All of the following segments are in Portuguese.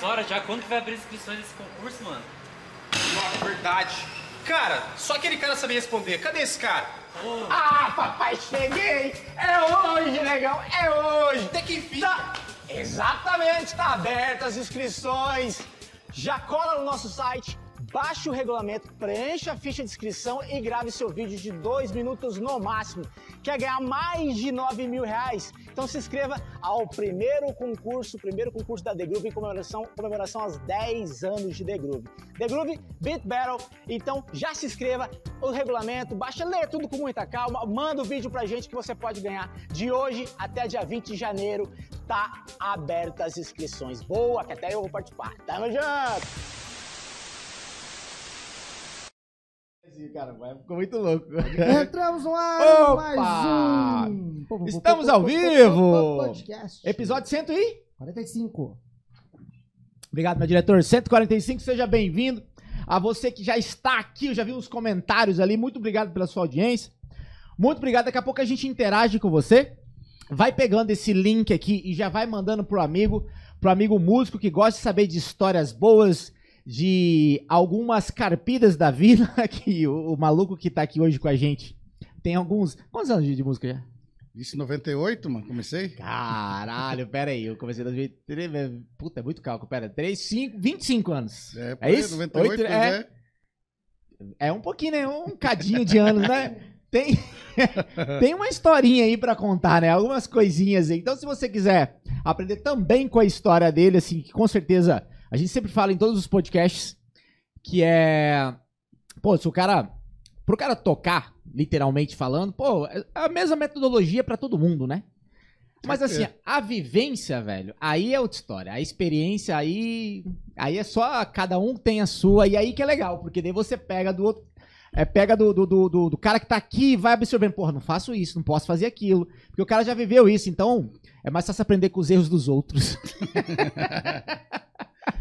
faz horas já. Quando que vai abrir inscrições desse concurso, mano? Nossa, verdade. Cara, só aquele cara sabia responder. Cadê esse cara? Ah, papai, cheguei! É hoje, negão, é hoje! Até que enfim. Tá, exatamente, tá aberta as inscrições. Já cola no nosso site, baixe o regulamento, preencha a ficha de inscrição e grave seu vídeo de dois minutos no máximo. Quer ganhar mais de 9 mil reais? Então se inscreva ao primeiro concurso, primeiro concurso da The Groove em comemoração, comemoração aos 10 anos de The Groove. The Groove Beat Battle. Então já se inscreva, o regulamento, baixa, lê tudo com muita calma, manda o vídeo pra gente que você pode ganhar. De hoje até dia 20 de janeiro, tá aberta as inscrições. Boa, que até eu vou participar. Tamo junto! Cara, ficou muito louco. Entramos no ar, mais um. Estamos ao vivo! Podcast. Episódio 100 e... 45. Obrigado, meu diretor. 145, seja bem-vindo. A você que já está aqui, eu já vi uns comentários ali. Muito obrigado pela sua audiência. Muito obrigado. Daqui a pouco a gente interage com você. Vai pegando esse link aqui e já vai mandando pro amigo, pro amigo músico que gosta de saber de histórias boas, de algumas carpidas da vida. Que o, o maluco que tá aqui hoje com a gente tem alguns. Quantos anos de, música já? Isso em 98, mano, comecei? Caralho, pera aí, eu comecei em 2003, puta, é muito cálculo, pera, 3, 5, 25 anos. É, É isso? 98, Oito- pois é. é. É um pouquinho, né, um cadinho de anos, né? Tem, tem uma historinha aí pra contar, né, algumas coisinhas aí. Então, se você quiser aprender também com a história dele, assim, que com certeza a gente sempre fala em todos os podcasts, que é, pô, se o cara, pro cara tocar, literalmente falando, pô, é a mesma metodologia pra todo mundo, né? Mas assim, a vivência, velho, aí é outra história. A experiência aí. Aí é só cada um tem a sua. E aí que é legal, porque daí você pega do outro. É, pega do, do, do, do- do cara que tá aqui e vai absorvendo. Porra, não faço isso, não posso fazer aquilo. Porque o cara já viveu isso, então é mais fácil aprender com os erros dos outros.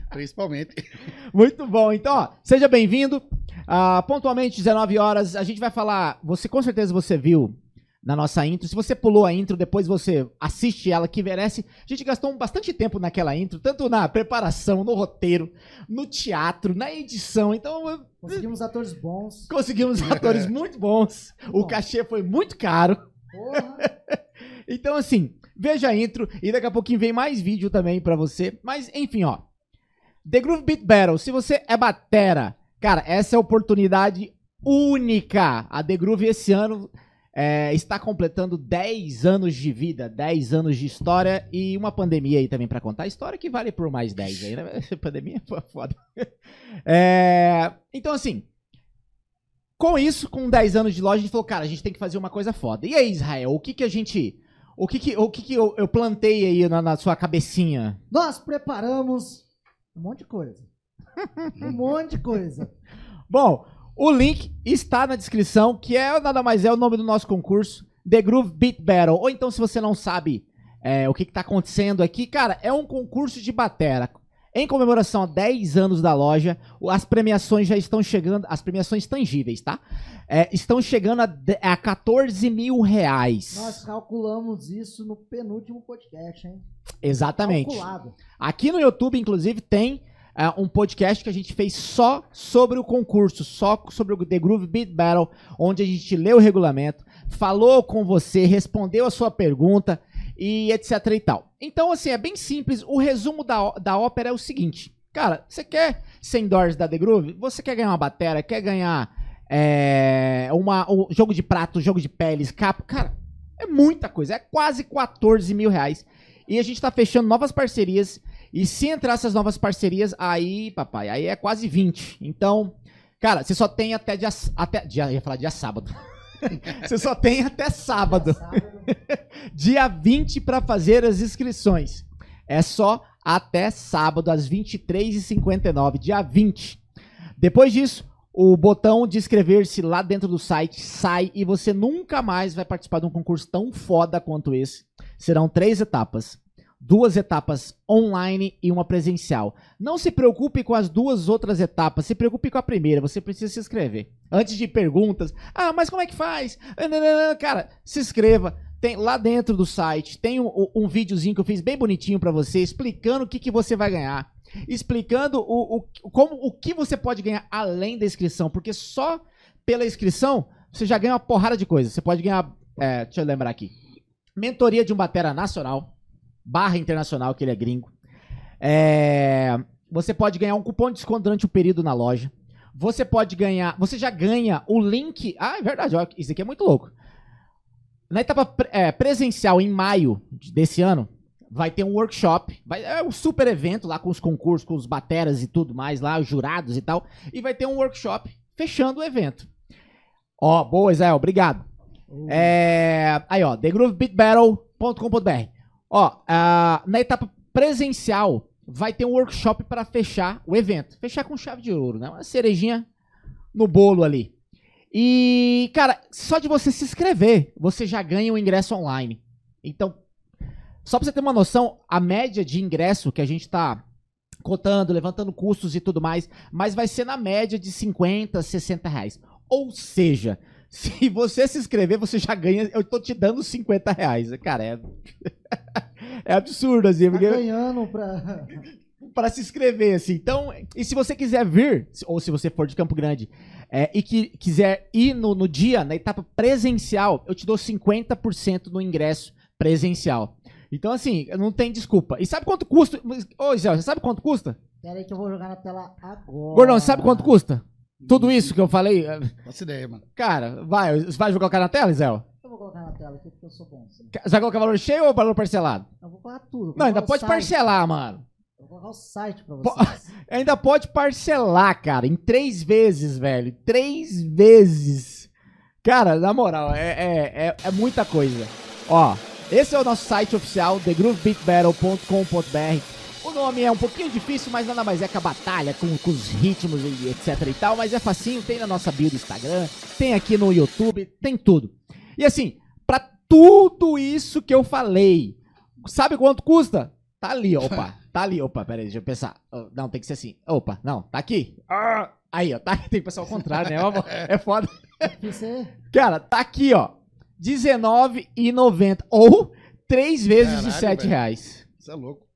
Principalmente. Muito bom. Então, ó, seja bem-vindo. Ah, pontualmente, 19 horas, a gente vai falar. Você com certeza você viu na nossa intro. Se você pulou a intro, depois você assiste ela, que merece. A gente gastou bastante tempo naquela intro, tanto na preparação, no roteiro, no teatro, na edição. Então, Conseguimos atores bons. conseguimos atores muito bons. O Bom. cachê foi muito caro. Porra. Então, assim, veja a intro e daqui a pouquinho vem mais vídeo também pra você. Mas, enfim, ó. The Groove Beat Battle, se você é batera, cara, essa é a oportunidade única. A The Groove esse ano é, está completando 10 anos de vida, 10 anos de história e uma pandemia aí também pra contar. História que vale por mais 10 aí, né? pandemia foi foda. É, então, assim, com isso, com 10 anos de loja, a gente falou, cara, a gente tem que fazer uma coisa foda. E aí, Israel, o que que a gente... O que que, o que, que eu, eu plantei aí na, na sua cabecinha? Nós preparamos um monte de coisa. Um monte de coisa. Bom, o link está na descrição, que é nada mais é o nome do nosso concurso, The Groove Beat Battle. Ou então, se você não sabe é, o que, está acontecendo aqui, cara, é um concurso de batera. Em comemoração a 10 anos da loja, as premiações já estão chegando, as premiações tangíveis, tá? É, estão chegando a, a 14 mil reais. Nós calculamos isso no penúltimo podcast, hein? Exatamente. Calculado. Aqui no YouTube, inclusive, tem é, um podcast que a gente fez só sobre o concurso, só sobre o The Groove Beat Battle, onde a gente leu o regulamento, falou com você, respondeu a sua pergunta e etc e tal. Então, assim, é bem simples. O resumo da, da ópera é o seguinte. Cara, você quer ser indoors da The Groove? Você quer ganhar uma batera? Quer ganhar é, uma, um jogo de prato, jogo de peles, capa? Cara, é muita coisa. É quase 14 mil reais. E a gente tá fechando novas parcerias. E se entrar essas novas parcerias, aí, papai, aí é quase 20. Então, cara, você só tem até dia. Até, dia ia falar dia sábado. você só tem até sábado, dia 20, pra fazer as inscrições. É só até sábado, às 23h59, dia 20. Depois disso, o botão de inscrever-se lá dentro do site sai e você nunca mais vai participar de um concurso tão foda quanto esse. Serão três etapas. Duas etapas online e uma presencial. Não se preocupe com as duas outras etapas, se preocupe com a primeira. Você precisa se inscrever. Antes de perguntas, ah, mas como é que faz? Cara, se inscreva. Tem lá dentro do site, tem um, um videozinho que eu fiz bem bonitinho pra você, explicando o que, que você vai ganhar. Explicando o, o, como, o que você pode ganhar além da inscrição. Porque só pela inscrição você já ganha uma porrada de coisa. Você pode ganhar. é, deixa eu lembrar aqui. Mentoria de um batera nacional, barra internacional, que ele é gringo. É, você pode ganhar um cupom de desconto durante o período na loja. Você pode ganhar. Você já ganha o link. Ah, é verdade, ó, isso aqui é muito louco. Na etapa é, presencial, em maio de- desse ano, vai ter um workshop. Vai, é um super evento lá com os concursos, com os bateras e tudo mais lá, os jurados e tal. E vai ter um workshop fechando o evento. Ó, boa, Israel, obrigado. É, aí, ó, thegroovebeatbattle.com.br. Ó, na etapa presencial, vai ter um workshop para fechar o evento. Fechar com chave de ouro, né? Uma cerejinha no bolo ali. E, cara, só de você se inscrever, você já ganha o ingresso online. Então, só pra você ter uma noção, a média de ingresso que a gente tá cotando, levantando custos e tudo mais, mas vai ser na média de 50, 60 reais. Ou seja, se você se inscrever, você já ganha. Eu tô te dando 50 reais. Cara, é. é absurdo, assim, Tá porque ganhando pra. para se inscrever, assim. Então, e se você quiser vir, ou se você for de Campo Grande, é, e que quiser ir no, no dia, na etapa presencial, eu te dou 50% no ingresso presencial. Então, assim, não tem desculpa. E sabe quanto custa? Ô, Zé, você sabe quanto custa? Pera aí que eu vou jogar na tela agora. Gordão, você sabe quanto custa? Tudo isso que eu falei? Faço ideia, mano. Cara, vai, você vai jogar o cara na tela, Zé? Eu vou colocar na tela aqui porque eu sou bom. Sim. Você vai colocar valor cheio ou valor parcelado? Eu vou colocar tudo. vou Não, ainda pode site. parcelar, mano. Eu vou colocar o site pra Po- vocês. Ainda pode parcelar, cara, em três vezes, velho. Três vezes. Cara, na moral, é, é, é, é muita coisa. Ó, esse é o nosso site oficial, thegroovebeatbattle.com.br. O nome é um pouquinho difícil, mas nada mais é que a batalha com, com os ritmos e etc e tal. Mas é facinho, tem na nossa bio do Instagram, tem aqui no YouTube, tem tudo. E assim, pra tudo isso que eu falei, sabe quanto custa? Tá ali, opa. Tá ali, opa, pera aí, deixa eu pensar. Oh, Não, tem que ser assim. Opa, não, tá aqui. Ah, Aí, ó, tá, tem que pensar ao contrário, né? É foda. Você Cara, tá aqui, ó. R$19,90. Ou três vezes de Caralho, 7 velho. reais. Você é louco.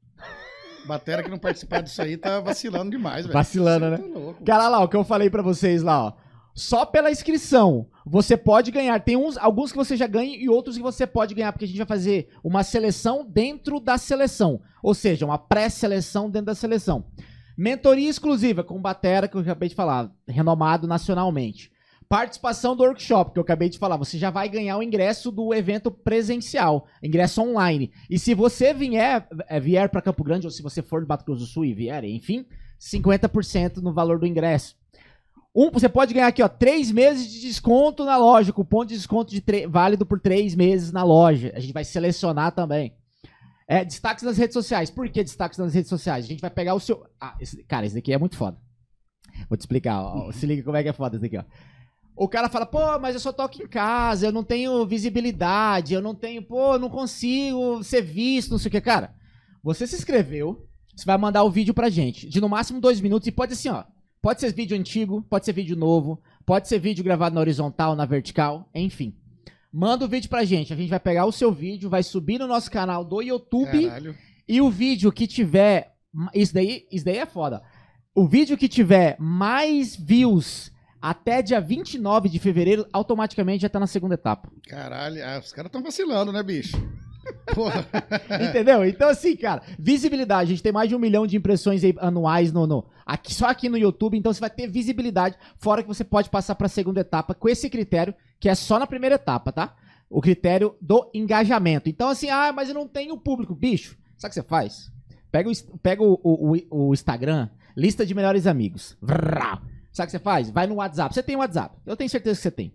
Batera que não participar disso aí tá vacilando demais, velho. Vacilando, Você né? Tá louco. Cara, lá, o que eu falei pra vocês lá, ó. Só pela inscrição, você pode ganhar. Tem uns, alguns que você já ganha e outros que você pode ganhar, porque a gente vai fazer uma seleção dentro da seleção. Ou seja, uma pré-seleção dentro da seleção. Mentoria exclusiva com Batera, que eu acabei de falar, renomado nacionalmente. Participação do workshop, que eu acabei de falar. Você já vai ganhar o ingresso do evento presencial, ingresso online. E se você vier, é, vier para Campo Grande, ou se você for do Mato Grosso do Sul e vier, enfim, 50% no valor do ingresso. Um, você pode ganhar aqui, ó, três meses de desconto na loja, cupom de desconto de válido por três meses na loja. A gente vai selecionar também. É, destaques nas redes sociais. Por que destaques nas redes sociais? A gente vai pegar o seu. Ah, esse- cara, esse daqui é muito foda. Vou te explicar, ó. Se liga como é que é foda esse daqui, ó. O cara fala, pô, mas eu só toco em casa, eu não tenho visibilidade, eu não tenho, pô, eu não consigo ser visto, não sei o que. Cara, você se inscreveu, você vai mandar o vídeo pra gente, de no máximo dois minutos, e pode assim, ó. Pode ser vídeo antigo, pode ser vídeo novo, pode ser vídeo gravado na horizontal, na vertical, enfim. Manda o vídeo pra gente, a gente vai pegar o seu vídeo, vai subir no nosso canal do YouTube. Caralho. E o vídeo que tiver. Isso daí, isso daí é foda. O vídeo que tiver mais views até dia 29 de fevereiro, automaticamente já tá na segunda etapa. Caralho. Ah, os caras tão vacilando, né, bicho? Entendeu? Então, assim, cara, visibilidade. A gente tem mais de um milhão de impressões anuais no, no- aqui, só aqui no YouTube. Então, você vai ter visibilidade. Fora que você pode passar pra segunda etapa com esse critério, que é só na primeira etapa, tá? O critério do engajamento. Então, assim, ah, mas eu não tenho público. Bicho, sabe o que você faz? Pega o, pega o, o- o- Instagram, lista de melhores amigos. Sabe o que você faz? Vai no WhatsApp. Você tem WhatsApp. Eu tenho certeza que você tem.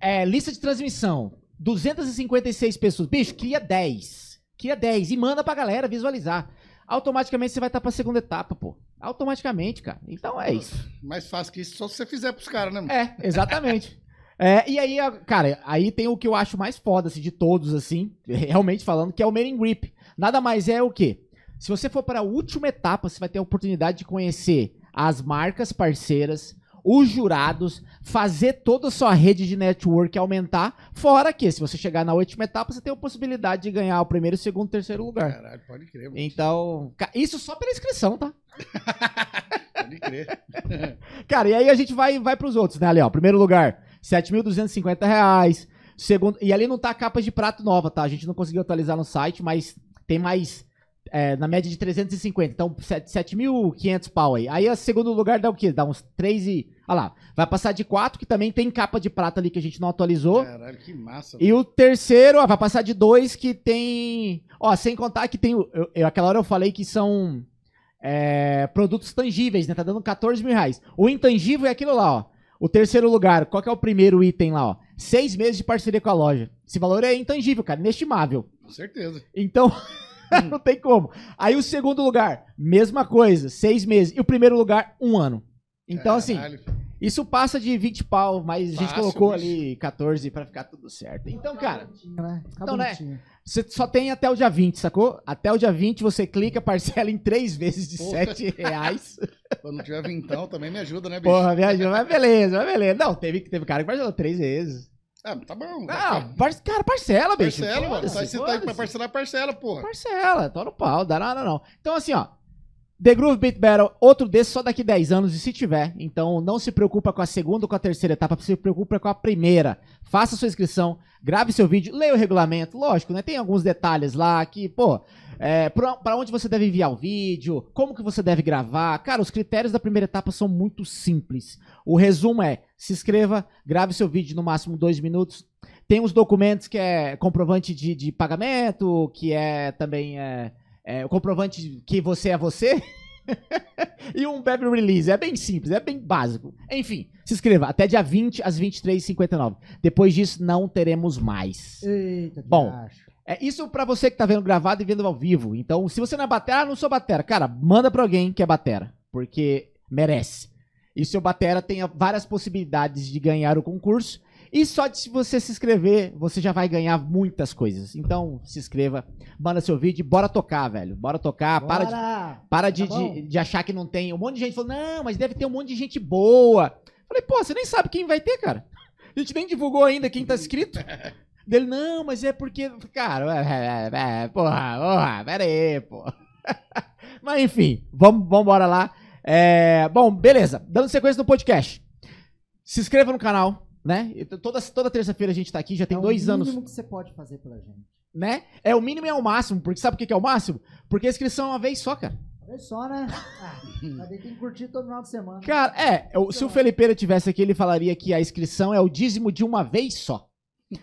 É, lista de transmissão. 256 pessoas. Bicho, cria 10. Cria 10 e manda pra galera visualizar. Automaticamente você vai estar pra segunda etapa, pô. Automaticamente, cara. Então é isso. Mais fácil que isso, só se você fizer pros caras, né, mano? É, exatamente. É, e aí, cara, aí tem o que eu acho mais foda, assim, de todos, assim, realmente falando, que é o Meeting Grip. Nada mais é o quê? Se você for para a última etapa, você vai ter a oportunidade de conhecer as marcas parceiras, os jurados, fazer toda a sua rede de network aumentar. Fora que, se você chegar na última etapa, você tem a possibilidade de ganhar o primeiro, segundo, terceiro lugar. Caralho, pode crer, mano. Então, isso só pela inscrição, tá? Pode crer. Cara, e aí a gente vai, vai pros outros, né? Ali, ó. Primeiro lugar, 7.250 reais. Segundo, e ali não tá a capa de prato nova, tá? A gente não conseguiu atualizar no site, mas tem mais. é, na média de 350. Então, sete- 7.500 pau aí. Aí, o segundo lugar dá o quê? Dá uns 3 e. Olha lá. Vai passar de 4, que também tem capa de prata ali que a gente não atualizou. Caralho, que massa. E o terceiro, ó, vai passar de dois que tem. Ó, sem contar que tem. Eu, eu- aquela hora eu falei que são é, produtos tangíveis, né? Tá dando 14 mil reais. O intangível é aquilo lá, ó. O terceiro lugar, qual que é o primeiro item lá, ó? Seis meses de parceria com a loja. Esse valor é intangível, cara, inestimável. Com certeza. Então, não tem como. Aí o segundo lugar, mesma coisa, seis meses. E o primeiro lugar, um ano. Então, assim, isso passa de 20 pau, mas a gente colocou bicho. ali 14 pra ficar tudo certo. Então, cara, né? Então, né? você só tem até o dia 20, sacou? Até o dia 20 você clica, parcela em três vezes de Porra. 7 reais. Quando tiver vintão, também me ajuda, né, bicho? Porra, viajou, mas beleza, mas beleza. Não, teve, teve cara que parcelou três vezes. Ah, tá bom. Ah, par- cara, parcela, bicho. parcela, mano. Foda-se, Tá, você tá aí pra parcelar, parcela, porra. Parcela, tô no pau, dá nada não. Então, assim, ó. The Groove Beat Battle, outro desse só daqui 10 anos, e se tiver. Então, não se preocupa com a segunda ou com a terceira etapa, se preocupa com a primeira. Faça sua inscrição, grave seu vídeo, leia o regulamento. Lógico, né? Tem alguns detalhes lá que, pô, é, pra onde você deve enviar o vídeo, como que você deve gravar. Cara, os critérios da primeira etapa são muito simples. O resumo é, se inscreva, grave seu vídeo no máximo dois minutos. Tem os documentos que é comprovante de, de pagamento, que é também é, é, o comprovante que você é você. e um web release. É bem simples, é bem básico. Enfim, se inscreva até dia 20 às 23h59. Depois disso, não teremos mais. Eita, Bom, acho. É isso pra você que tá vendo gravado e vendo ao vivo. Então, se você não é batera, ah, não sou batera. Cara, manda pra alguém que é batera. Porque merece. E seu batera tem várias possibilidades de ganhar o concurso. E só de se você se inscrever, você já vai ganhar muitas coisas. Então, se inscreva, manda seu vídeo e bora tocar, velho. Bora tocar. Para de, Bora! para de, Tá de, de achar que não tem. Um monte de gente falou, não, mas deve ter um monte de gente boa. Falei, pô, você nem sabe quem vai ter, cara. A gente nem divulgou ainda quem tá inscrito. Dele, não, mas é porque. Cara, é, é, é, porra, porra, pera aí, pô. mas enfim, vamos, vamos embora lá. É, bom, beleza. Dando sequência no podcast. Se inscreva no canal, né? E t- Toda, toda terça-feira a gente tá aqui, já tem é dois o anos mínimo que você pode fazer pela gente. né? É o mínimo e é o máximo, porque sabe o que que é o máximo? Porque a inscrição é uma vez só, cara. Olha só, né? Ah, mas tem que curtir todo final de semana. Cara, é, eu- se o Felipeira tivesse aqui, ele falaria que a inscrição é o dízimo de uma vez só.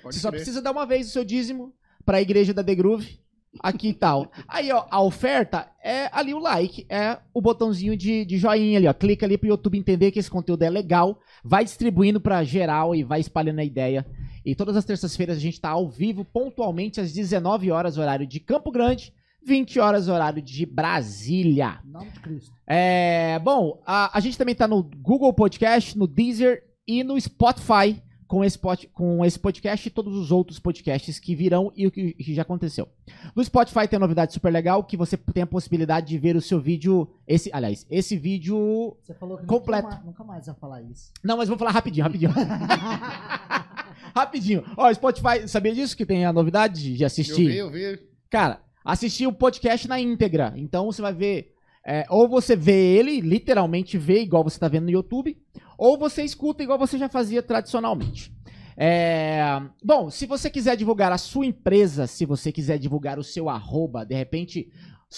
Pode Você só crer. precisa dar uma vez o seu dízimo pra igreja da The Groove, aqui e tal. Aí, ó, a oferta é ali o like, é o botãozinho de, de joinha ali, ó. Clica ali pro YouTube entender que esse conteúdo é legal, vai distribuindo pra geral e vai espalhando a ideia. E todas as terças-feiras a gente tá ao vivo, pontualmente às 19 horas, horário de Campo Grande, 20 horas, horário de Brasília. Nome de Cristo. É, bom, a, a gente também tá no Google Podcast, no Deezer e no Spotify com esse, pod- com esse podcast e todos os outros podcasts que virão e o que, que já aconteceu. No Spotify tem uma novidade super legal que você tem a possibilidade de ver o seu vídeo, esse, aliás, esse vídeo... Você falou que Completo. Nunca, mais, nunca mais ia falar isso. Não, mas vou falar rapidinho, rapidinho. rapidinho. Ó, Spotify, sabia disso que tem a novidade de Eu assistir? vi, eu vi. Cara, assistir o podcast na íntegra. Então você vai ver. É, ou você vê ele, literalmente vê, igual você tá vendo no YouTube, ou você escuta igual você já fazia tradicionalmente. É, bom, se você quiser divulgar a sua empresa, se você quiser divulgar o seu arroba, de repente,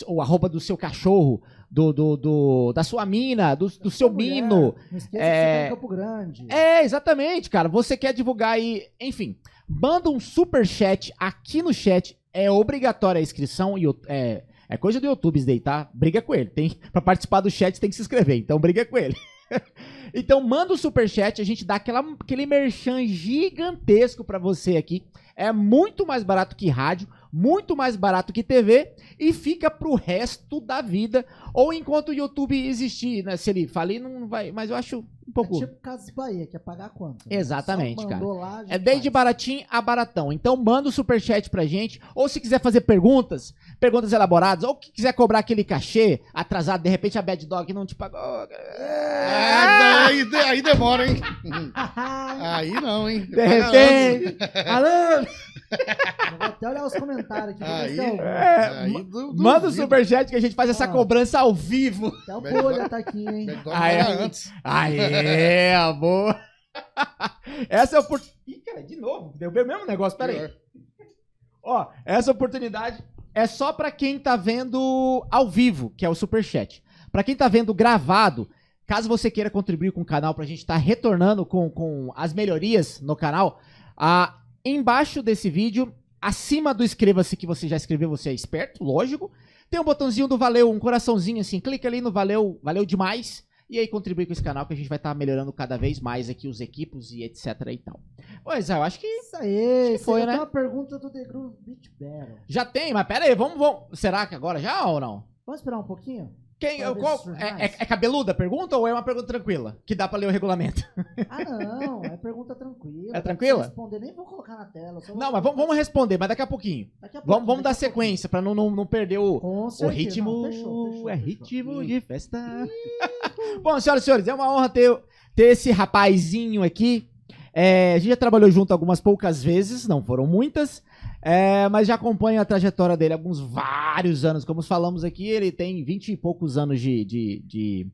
o arroba do seu cachorro, do, do, do- da sua mina, do, do seu mulher, mino, Não esqueça é- que você tá Campo Grande. é, exatamente, cara. Você quer divulgar aí, enfim, manda um super chat aqui no chat. É obrigatória a inscrição e o- é, é coisa do YouTube isso daí, tá? Briga com ele. Tem para participar do chat tem que se inscrever, então briga com ele. então manda o super chat, a gente dá aquela, aquele merchan gigantesco pra você aqui. É muito mais barato que rádio. Muito mais barato que TV e fica pro resto da vida. Ou enquanto o YouTube existir, né? Se ele falir, não vai. Mas eu acho um pouco. É tipo Casas Bahia, que é pagar quanto? Exatamente, Só cara. Lá, É desde faz. baratinho a baratão. Então manda o superchat pra gente. Ou se quiser fazer perguntas, perguntas elaboradas, ou que quiser cobrar aquele cachê atrasado, de repente a Bad Dog não te pagou. É, aí, de- aí demora, hein? Aí não, hein? De repente. Alô? Vou até olhar os comentários aqui. Aí, tem algum. É, aí du- manda o superchat que a gente faz essa Ah. cobrança ao vivo. Até o Bolha tá aqui, hein? Bad Dog Ah, é? antes. Amor. Essa é a oportunidade. Ih, cara, de novo. Deu o mesmo negócio, pera aí. Pior. Ó, essa oportunidade é só pra quem tá vendo ao vivo, que é o Superchat. Pra quem tá vendo gravado, caso você queira contribuir com o canal pra gente estar retornando com, com as melhorias no canal, ah, embaixo desse vídeo, acima do inscreva-se que você já escreveu, você é esperto, lógico. Tem um botãozinho do valeu, um coraçãozinho assim, clica ali no valeu, valeu demais. E aí contribui com esse canal que a gente vai estar melhorando cada vez mais aqui os equipos e etc e tal. Pois é, eu acho que Isso aí, foi, foi, né? uma pergunta do The Groove Beat Battle. já tem, mas pera aí, vamos, vamos. Será que agora já ou não? Vamos esperar um pouquinho? Quem, qual- é, é- é cabeluda a pergunta ou é uma pergunta tranquila? Que dá pra ler o regulamento? Ah, não, é pergunta tranquila. É tranquila? Responder, nem vou colocar na tela. Não, mas vamos, vamos responder, mas daqui a pouquinho. Daqui a Vamos, vamos dar sequência pra não, não, não perder o, o ritmo. não, fechou, fechou, é fechou. ritmo de festa. Bom, senhoras e senhores, é uma honra ter, ter esse rapazinho aqui. É, a gente já trabalhou junto algumas poucas vezes, não foram muitas. É, mas já acompanho a trajetória dele há alguns vários anos. Como falamos aqui, ele tem vinte e poucos anos de, de, de,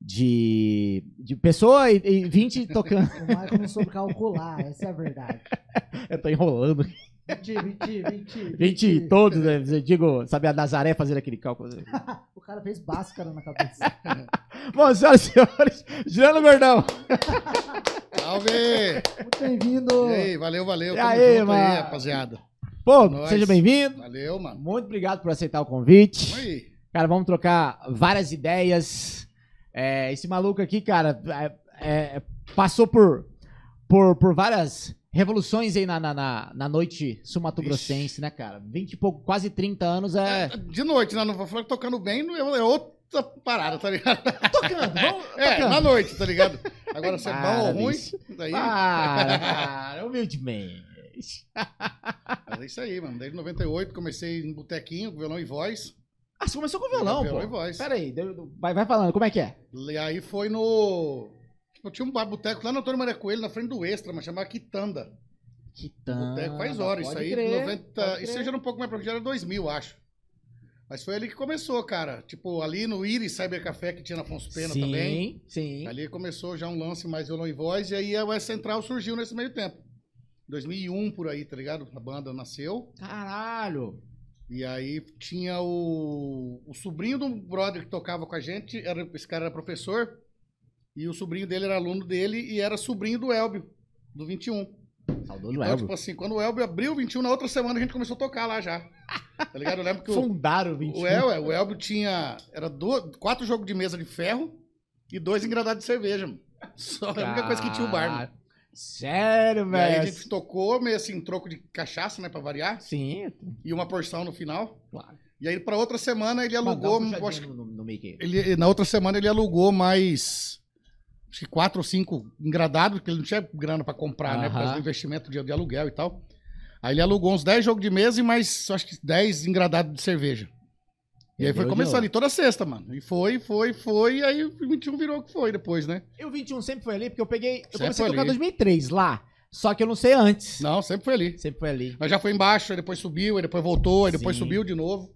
de, de pessoa e, e 20 tocando. O Michael não soube calcular, essa é a verdade. Eu tô enrolando. 20, 20, 20. 20 todos, né? Eu digo, sabe a Nazaré fazer aquele cálculo. O cara fez báscara na cabeça. Bom, senhoras e senhores, Girando Gordão. Salve! Muito bem-vindo. E aí, valeu, valeu. E Tamo aí, junto mano? rapaziada. Pô, Nós. seja bem-vindo. Valeu, mano. Muito obrigado por aceitar o convite. Aí. Cara, vamos trocar várias ideias. É, esse maluco aqui, cara, é- é- passou por, por, por várias revoluções aí na, na, na, na noite sumatogrossense, né, cara? 20 e pouco, quase 30 anos é. De noite, né? Não vou falar que tocando bem, é é outra parada, tá ligado? Tocando, vamos. É, tocando. na noite, tá ligado? Agora se é bom ou ruim, daí. Para, cara, humildemente. Mas é isso aí, mano. Desde 98 comecei em botequinho, com violão e voz. Ah, você começou com violão, Violão pô. e voz. Pera aí, vai, vai falando, como é que é? E aí foi no. Eu tinha um bar boteco lá no Antônio Maria Coelho, na frente do Extra, mas chamava Quitanda. Quitanda. boteco faz horas, isso aí. crer, 90, pode isso já era um pouco mais pra já era 2000, acho. Mas foi ali que começou, cara. Tipo, ali no Iris Cyber Café que tinha na Afonso Pena sim, também. Sim, Ali começou já um lance mais violão e voz, e aí a West Central surgiu nesse meio tempo. 2001 por aí, tá ligado? A banda nasceu. Caralho. E aí tinha o, o sobrinho do brother que tocava com a gente, era, esse cara era professor, e o sobrinho dele era aluno dele e era sobrinho do Elbio, do 21. Saudoso Então, Elvio. tipo assim, quando o Elbio abriu o 21, na outra semana a gente começou a tocar lá já. Tá ligado? Eu lembro que o, Fundaram o 21. o, El, o Elbio tinha era do- quatro jogos de mesa de ferro e dois engradados de cerveja. mano. Só a única coisa que tinha o bar. mano. Sério, E aí a velho. gente tocou meio assim, troco de cachaça, né, pra variar, Sim, e uma porção no final. claro. E aí pra outra semana ele alugou, um acho que no, no, Mickey. Ele, na outra semana ele alugou mais acho que quatro ou cinco engradados, porque ele não tinha grana pra comprar, né? Por causa do investimento de, de aluguel e tal. Aí ele alugou uns 10 jogos de mesa e mais, acho que 10 engradados de cerveja. E aí foi começando ali toda sexta, mano. E foi, foi, foi, e aí o 21 virou o que foi depois, né? E o 21 sempre foi ali, porque eu peguei. Eu Sempre comecei a foi tocar em ali. 2003 lá. Só que eu não sei antes. Não, sempre foi ali. Sempre foi ali. Mas já foi embaixo, aí depois subiu, aí depois voltou, aí depois Sim. subiu de novo.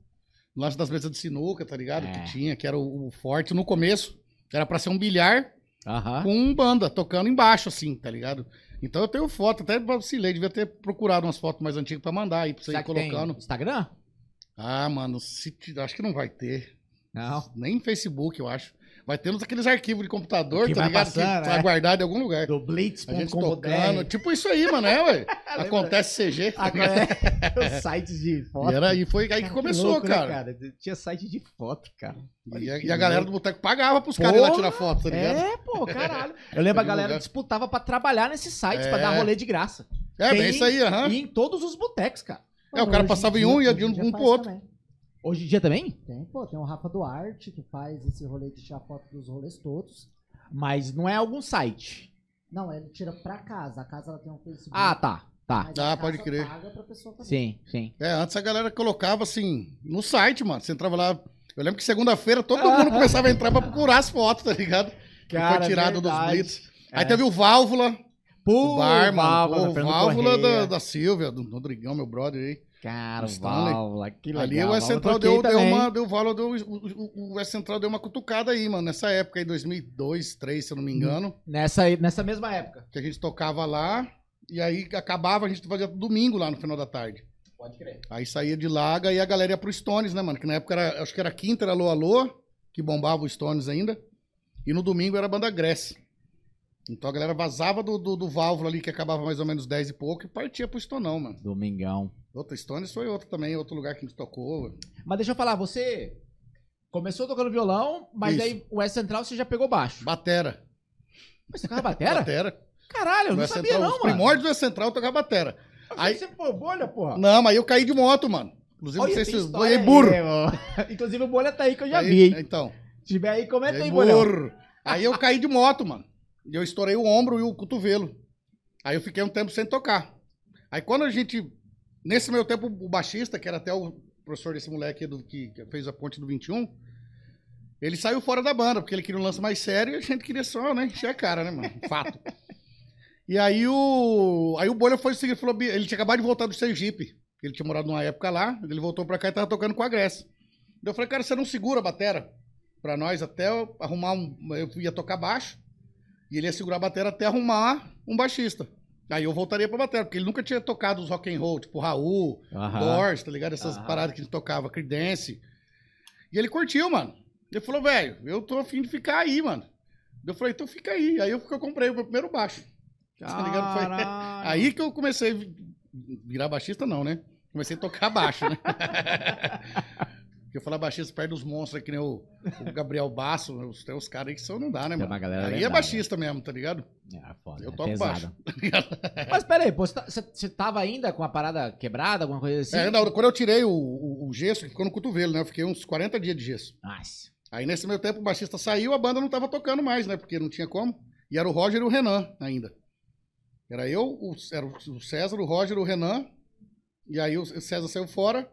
No lance das mesas de sinuca, tá ligado? É. Que tinha, que era o, o forte. No começo, era pra ser um bilhar, Aham. com banda, tocando embaixo, assim, tá ligado? Então eu tenho foto, até vacilei, devia ter procurado umas fotos mais antigas pra mandar aí, pra você Será ir que tem colocando. Instagram? Ah, mano, se acho que não vai ter. Não. Nem Facebook, eu acho. Vai ter nos aqueles arquivos de computador, Que tá vai ligado? passando, que tá é. guardado em algum lugar. Do A gente tocando. Tipo isso aí, mano, é, ué. Acontece CG. tá? Agora é sites de foto. E, era, e foi aí que começou, louco, né, cara. Tinha site de foto, cara. E, a, e a galera do boteco pagava pros caras ir lá tirar foto, tá ligado? É, pô, caralho. Eu lembro a galera disputava pra trabalhar nesses sites, É. pra dar rolê de graça. É, Tem- bem isso aí, aham. E em todos os botecos, cara. É, o cara passava em um e ia de um dia pro outro. também. Hoje em dia também? Tem, pô, tem o Rafa Duarte que faz esse rolê de tirar foto dos rolês todos. Mas não é algum site. Não, ele tira pra casa. A casa ela tem um Facebook. Ah, tá. Tá. mas a Ah, pode casa crer. paga pra pessoa fazer. Sim, sim. É, antes a galera colocava assim, no site, mano. Você entrava lá. Eu lembro que segunda-feira todo mundo começava a entrar pra procurar as fotos, tá ligado? Que Cara, foi tirado dos blitz. Aí É. teve o Válvula, Pô, o bar, Válvula, mano. Fernando Válvula da, da Silvia, do Rodrigão, meu brother aí. Cara, Stanley. Válvula, que legal. Ali o S Válvula Central deu, deu uma. Deu, Válvula deu, o, o, Central deu uma cutucada aí, mano. Nessa época aí, 2002, 2003, se eu não me engano. Nessa, nessa mesma época. Que a gente tocava lá. E aí acabava, a gente fazia domingo lá no final da tarde. Pode crer. Aí saía de Laga e a galera ia pro Stones, né, mano? Que na época era, acho que era quinta, era Alô Alô, que bombava o Stones ainda. E no domingo era a banda Grécia. Então a galera vazava do, do, do válvula ali, que acabava mais ou menos 10 e pouco, e partia pro Stonão, mano. Domingão. Outra Stones foi outro também, outro lugar que a gente tocou. Mas deixa eu falar, você começou tocando violão, mas Isso. aí o S Central você já pegou baixo. Batera. Mas você tocava batera? Batera. Caralho, eu não sabia Central, não, os mano. primórdios do S Central eu tocava batera. Aí Aí, você pô, bolha, porra. não, mas aí eu caí de moto, mano. Inclusive, Olha, não sei se história boiei burro. mano. Inclusive o bolha tá aí que eu já Aí- vi, hein? Então. Se tiver aí, comenta aí, Aí, bolhão. burro. Aí eu caí de moto, mano. E eu estourei o ombro e o cotovelo. Aí eu fiquei um tempo sem tocar. Aí quando a gente. Nesse meu tempo, o baixista, que era até o professor desse moleque do, que, que fez a ponte do 21, ele saiu fora da banda, porque ele queria um lance mais sério e a gente queria só, né? Encher a cara, né, mano? Fato. E aí o. Aí o Bolha foi o seguinte, falou, ele tinha acabado de voltar do Sergipe. Ele tinha morado numa época lá, ele voltou pra cá e tava tocando com a Grécia. Daí Eu falei, cara, você não segura a batera pra nós até arrumar um. Eu ia tocar baixo e ele ia segurar a batera até arrumar um baixista. Aí eu voltaria pra batera, porque ele nunca tinha tocado os rock and roll, tipo Raul, Aham. Doors, tá ligado? Essas Aham. paradas que a gente tocava, Creedence. E ele curtiu, mano. Ele falou, velho, eu tô afim de ficar aí, mano. Eu falei, então fica aí. Aí eu, eu comprei o meu primeiro baixo. Tá ligado? Foi- Caralho. Aí que eu comecei a vi- virar baixista, não, né? Comecei a tocar baixo, né? Porque eu falar baixista perto dos monstros, que nem o, o Gabriel Basso, os, tem os caras aí que são, não dá, né, Tem mano? uma galera aí é lendária. baixista mesmo, tá ligado? É, foda, Eu é toco pesado. baixo. Mas peraí, pô, você, tá- você- tava ainda com a parada quebrada, alguma coisa assim? É, não, quando eu tirei o, o- o gesso, ficou no cotovelo, né? Eu fiquei uns 40 dias de gesso. Nossa. Aí nesse meu tempo o baixista saiu, a banda não tava tocando mais, né? Porque não tinha como. E era o Roger e o Renan ainda. Era eu, o, era o César, o Roger, o Renan. E aí o César saiu fora.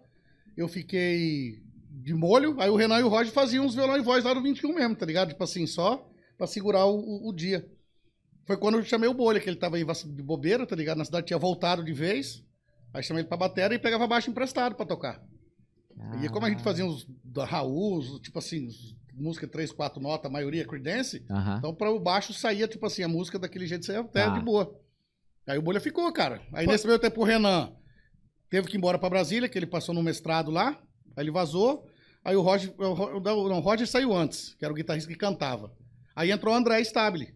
Eu fiquei de molho. Aí o Renan e o Roger faziam uns violão e voz lá no 21 mesmo, tá ligado? Tipo assim, só pra segurar o, o- o dia. Foi quando eu chamei o Bolha, que ele tava aí de bobeira, tá ligado? Na cidade tinha voltado de vez. Aí chamei ele pra bateria e pegava baixo emprestado pra tocar. E como a gente fazia uns da Raul, tipo assim, música 3, 4 notas, a maioria Creedence, Aham. então para o baixo saía, tipo assim, a música daquele jeito saía até Tá. de boa. Aí o Bolha ficou, cara. Aí nesse meio tempo o Renan teve que ir embora pra Brasília, que ele passou no mestrado lá, aí ele vazou. Aí o Roger, não, o Roger saiu antes, que era o guitarrista que cantava. Aí entrou o André Stabile.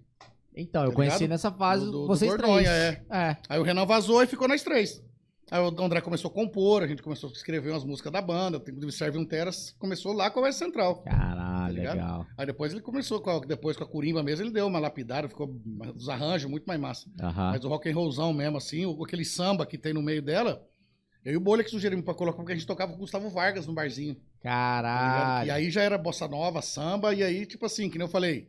Então, eu Tá conheci ligado? nessa fase Do- do- do vocês Gordonha, três. é. é. Aí o Renan vazou e ficou nós três. Aí o André começou a compor, a gente começou a escrever umas músicas da banda, inclusive Serve um Teras, começou lá com a West Central. Caralho, Tá legal. Aí depois ele começou, com a, depois com a Curimba mesmo, ele deu uma lapidada, ficou os arranjos muito mais massa. Aham. Mas o rock and rollzão mesmo, assim, o- aquele samba que tem no meio dela, eu e o Bolha que sugerimos pra colocar, porque a gente tocava com o Gustavo Vargas no barzinho. tá? Caralho. E aí já era bossa nova, samba, e aí, tipo assim, que nem eu falei,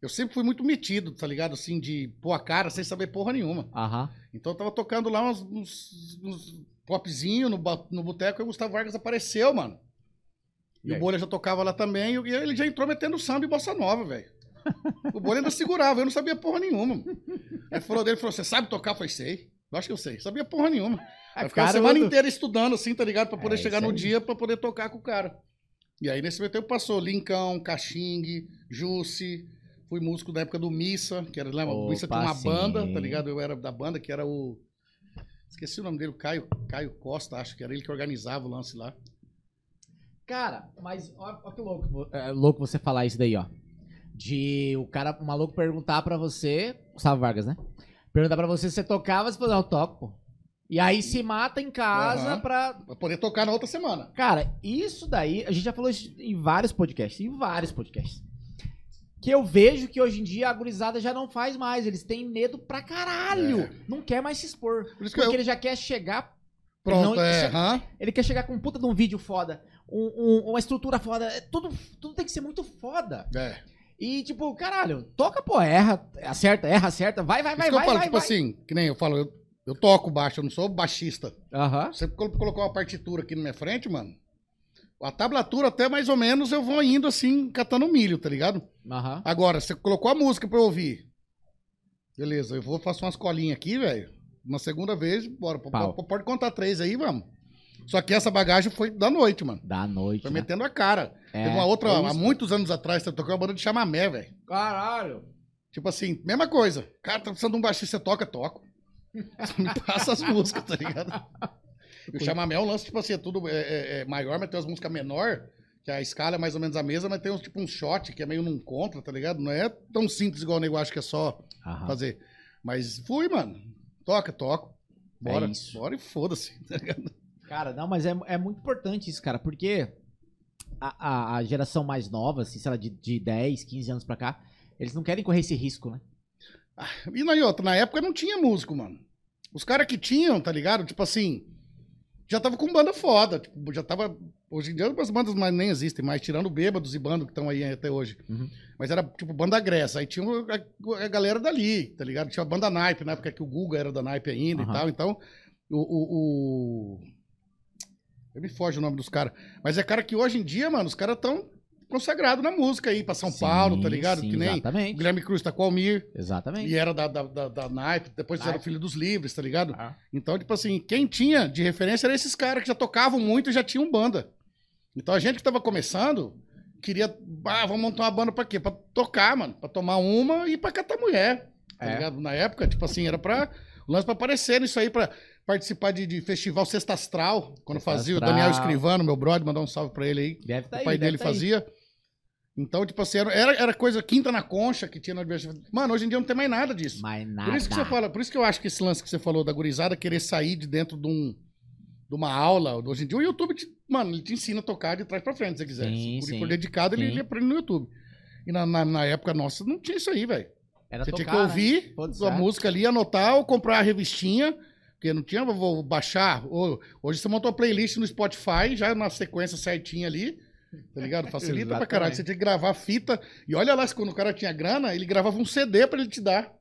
eu sempre fui muito metido, tá ligado? Assim, de pôr a cara sem saber porra nenhuma. Aham. Então eu tava tocando lá uns, uns, uns popzinho no, no boteco e o Gustavo Vargas apareceu, mano. E, E o? Bolha já tocava lá também, e ele já entrou metendo samba e bossa nova, velho. O Bolha ainda segurava, eu não sabia porra nenhuma. Aí falou dele, falou, você sabe tocar? Eu falei, sei. Eu acho que eu sei. Sabia porra nenhuma. Aí ficava a semana inteira estudando, assim, tá ligado? Pra poder É, chegar no aí. dia pra poder tocar com o cara. E aí, nesse meio tempo, passou Lincão, Caxingue, Jussi. Fui músico da época do Missa, que era, lembra? O Missa Opa, tinha uma sim. banda, tá ligado? Eu era da banda, que era o... Esqueci o nome dele, o Caio, Caio Costa, acho que era ele que organizava o lance lá. Cara, mas ó que louco, é, louco você falar isso daí, ó. De o cara, o maluco perguntar pra você, Gustavo Vargas, né? Perguntar pra você se você tocava, você falou, não, eu toco, pô. E aí se mata em casa Aham. pra. Pra poder tocar na outra semana. Cara, isso daí, a gente já falou isso em vários podcasts, em vários podcasts. Que eu vejo que hoje em dia a gurizada já não faz mais. Eles têm medo pra caralho. É. Não quer mais se expor. Por isso que Porque eu- ele já quer chegar Pronto, não- é. che- hã? Ele quer chegar com um puta de um vídeo foda, um- um- uma estrutura foda. é Tudo, tudo tem que ser muito foda. É. E, tipo, caralho, toca, pô, erra, acerta, erra, acerta, vai, vai, Isso vai, que eu vai, falo, vai, tipo vai. assim, que nem eu falo, eu, eu toco baixo, eu não sou baixista. Aham. Você colo- colocou uma partitura aqui na minha frente, mano. A tablatura até mais ou menos eu vou indo assim, catando milho, tá ligado? Aham. Agora, você colocou a música pra eu ouvir. Beleza, eu vou faço umas colinhas aqui, velho. Uma segunda vez, bora. P- Pau. p- Pode contar três aí, vamos. Só que essa bagagem foi da noite, mano. Da noite. Foi né? metendo a cara. É, Teve uma outra, é há muitos anos atrás, você tocou uma banda de chamamé, velho. Caralho. Tipo assim, mesma coisa. Cara, tá precisando de um baixista, você toca, toco. Só me passa as músicas, tá ligado? E o chamamé é um lance, tipo assim, é tudo é, é- é maior, mas tem umas músicas menor, que a escala é mais ou menos a mesma, mas tem uns, tipo um shot que é meio num contra, tá ligado? Não é tão simples igual o nego acha que é só Aham. fazer. Mas fui, mano. Toca, toco. Bora. É isso. Bora e foda-se. tá ligado? Cara, não, mas é, é muito importante isso, cara, porque a, a, a geração mais nova, assim, sei lá, de, de 10, 15 anos pra cá, eles não querem correr esse risco, né? E na outra, na época não tinha músico, mano. Os caras que tinham, tá ligado? Tipo assim, já tava com banda foda. Tipo, já tava. Hoje em dia as bandas mais nem existem mais, tirando bêbados e bandos que estão aí até hoje. Uhum. Mas era tipo banda Gressa. Aí tinha a, a galera dali, tá ligado? Tinha a banda Naipe, na época que o Guga era da Naipe ainda Aham. e tal. Então, o. o, o... Eu me foge o nome dos caras. Mas é cara que hoje em dia, mano, os caras tão consagrados na música aí, pra São Sim, Paulo, tá ligado? sim, que nem o Exatamente. Guilherme Cruz tá com o Almir. Exatamente. E era da, da, da, da Naipe, depois Naipe. Filho dos Livres, tá ligado? Ah. Então, tipo assim, quem tinha de referência eram esses caras que já tocavam muito e já tinham banda. Então a gente que tava começando queria, ah, vamos montar uma banda pra quê? Pra tocar, mano. Pra tomar uma e pra catar mulher. Tá É. ligado? Na época, tipo assim, era pra. O lance pra aparecer nisso aí, pra participar de, de festival Sexta Astral, quando Sexta fazia Astral. o Daniel Escrivano, meu brother, mandar um salve pra ele aí Deve tá o aí, pai deve dele tá aí. Então, tipo assim, era, era, coisa quinta na concha que tinha na universidade. Mano, hoje em dia não tem mais nada disso. Mas nada. Por isso que você fala, por isso que eu acho que esse lance que você falou da gurizada querer sair de dentro de, um, de uma aula, hoje em dia o YouTube, te- mano, ele te ensina a tocar de trás pra frente, se você quiser. Sim, se for dedicado, ele, ele aprende no YouTube. E na, na, na época nossa não tinha isso aí, velho. Você tocar, tinha que ouvir né? Foda-se, a é. música ali, anotar ou comprar a revistinha, porque não tinha, vou- baixar. Hoje você montou a playlist no Spotify, já na sequência certinha ali, tá ligado? Facilita pra caralho. Você tinha que gravar a fita. E olha lá, quando o cara tinha grana, ele gravava um CD pra ele te dar.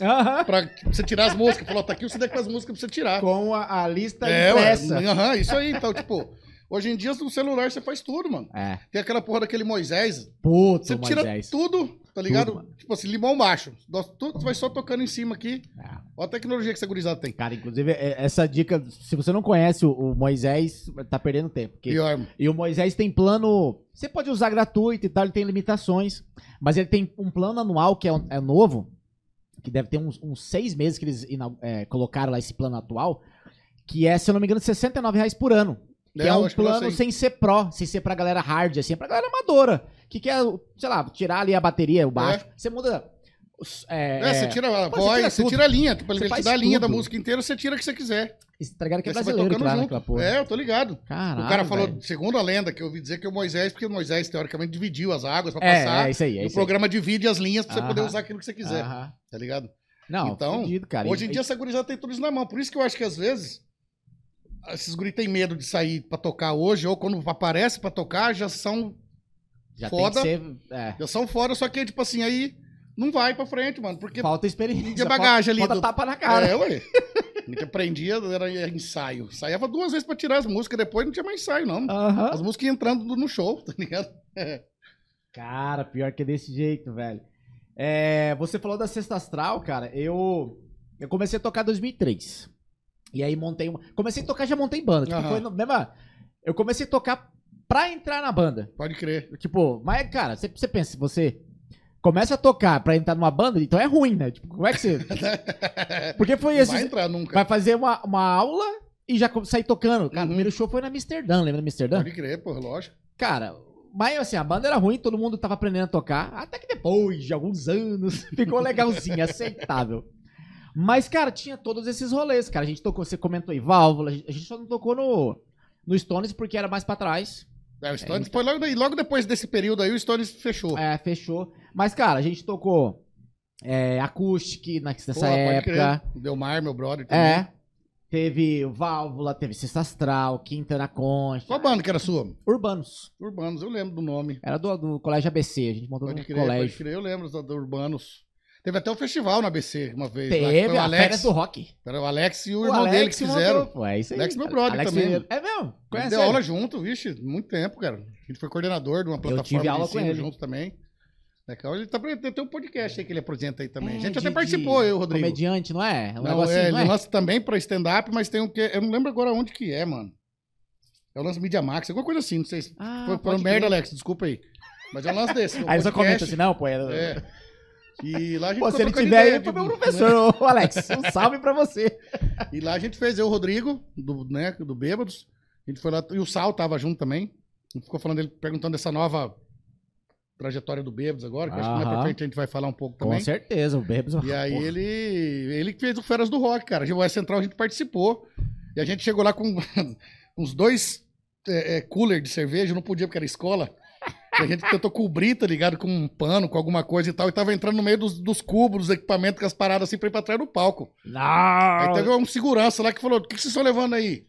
Aham. Pra você tirar as músicas. Falou, tá aqui o CD com as músicas pra você tirar. Com a, a lista É, impressa. aham, isso aí. Então, tipo, hoje em dia no celular você faz tudo, mano. É. Tem aquela porra daquele Moisés. Puto, Você tira Moisés. tudo, tá ligado? Tudo, tipo assim, limão baixo. Nós- Tudo vai só tocando em cima aqui. É. Olha a tecnologia que essa gurizada tem. Cara, inclusive, é- essa dica, se você não conhece o, Moisés, tá perdendo tempo. porque- Pior. E o Moisés tem plano. Você pode usar gratuito e tal, ele tem limitações. Mas ele tem um plano anual que é, é novo, que deve ter uns, uns seis meses que eles é, colocaram lá esse plano atual, que é, se eu não me engano, 69 reais por ano. Que é, eu um plano sem ser pró, sem ser pra galera hard, assim, é pra galera amadora. Que quer, sei lá, tirar ali a bateria, o baixo. Você muda. É, É, você tira a Pô, você voz, tira você tira a linha. Tipo, ele te dá a linha da música inteira, você tira o que você quiser. Tá ligado que é Aí brasileiro que lá junto. naquela porra. É, eu tô ligado. Caralho, o cara falou, segundo a lenda, que eu ouvi dizer que o Moisés, porque o Moisés, teoricamente, dividiu as águas pra É, passar. é isso aí, é e o programa divide as linhas pra você poder usar aquilo que você aí. quiser. Tá ligado? Não, Então, fudido, cara. Hoje em dia, essa gurizada tem tudo isso na mão. Por isso que eu acho que, às vezes, esses guris têm medo de sair pra tocar hoje, ou quando aparece pra tocar, já são, já foda. tem que ser. É, já são fora, só que, tipo assim, aí não vai pra frente, mano. Porque falta experiência. Tinha bagagem ali falta, do- Falta tapa na cara. É, ué. A gente aprendia, era ensaio. Ensaiava duas vezes pra tirar as músicas, depois não tinha mais ensaio, não. As músicas entrando no show, tá ligado? Cara, pior que é desse jeito, velho. É, você falou da Sexta Astral, cara. Eu, eu comecei a tocar em 2003. E aí montei uma. Comecei a tocar já montei banda. Tipo, foi no, mesma, eu comecei a tocar pra entrar na banda. Pode crer. Tipo, mas, cara, você, você pensa, se você começa a tocar pra entrar numa banda, então é ruim, né? Tipo, como é que você. Porque foi esse. vai entrar nunca. Vai fazer uma, uma aula e já sair tocando. Cara, Uhum. o primeiro show foi na Amsterdã, lembra da Amsterdã? Pode crer, pô, lógico. Cara, mas assim, a banda era ruim, todo mundo tava aprendendo a tocar. Até que depois de alguns anos ficou legalzinho, aceitável. Mas, cara, tinha todos esses rolês, cara. A gente tocou, você comentou aí, válvula. A gente a gente só não tocou no, no Stones porque era mais pra trás. É, o Stones foi logo, logo depois desse período aí, o Stones fechou. É, fechou. Mas, cara, a gente tocou é, Acoustic na- nessa Pô, pode época. Delmar, meu brother. também. É. Teve o Válvula, teve Sexta Astral, Quinta na Concha. Qual banda que era sua? Urbanos. Urbanos, eu lembro do nome. Era do, do colégio ABC, a gente montou Pode no crer, pode colégio. crer, eu lembro da Urbanos. Teve até o festival na ABC uma vez. lá, Teve o a Alex, Férias do Rock. Era o Alex e o, irmão dele que montou, fizeram. pô, é isso aí. Alex, meu brother Alex também. É mesmo? Conhece deu ele? aula junto, vixe, muito tempo, cara. A gente foi coordenador de uma plataforma tive aula de com ele. junto também. Legal, ele tá, tem um podcast aí que ele apresenta aí também. É, a gente de- até participou, eu, Rodrigo. Comediante, não é? Um Não, é, não ele é? lança também pra stand-up, mas tem um que. Eu não lembro agora onde que é, mano. É o lance Media Max, alguma coisa assim, não sei se. Ah, foi foi merda. Alex, desculpa aí. Mas é um lance desse. um Aí ele só podcast. comenta assim, não, pô. É... É. E lá a gente Pô, se ele tiver aí, ideia foi de- meu professor, ô Alex. Um salve pra você. E lá a gente fez eu, o Rodrigo, do, né, do Bêbados. A gente foi lá, e o Sal tava junto também. A gente ficou falando dele, perguntando dessa nova trajetória do Bêbados agora, que acho que mais pra frente a gente vai falar um pouco Com também. certeza, o Bebes. E aí ele, ele fez o Feras do Rock, cara. O Central a gente participou. E a gente chegou lá com uns dois é, é, cooler de cerveja, não podia porque era escola. A gente tentou cobrir, tá ligado? Com um pano, com alguma coisa e tal. E tava entrando no meio dos, dos cubos, dos equipamentos, com as paradas assim pra ir pra trás do palco. Não! Aí teve um segurança lá que falou: o que, que vocês estão levando aí?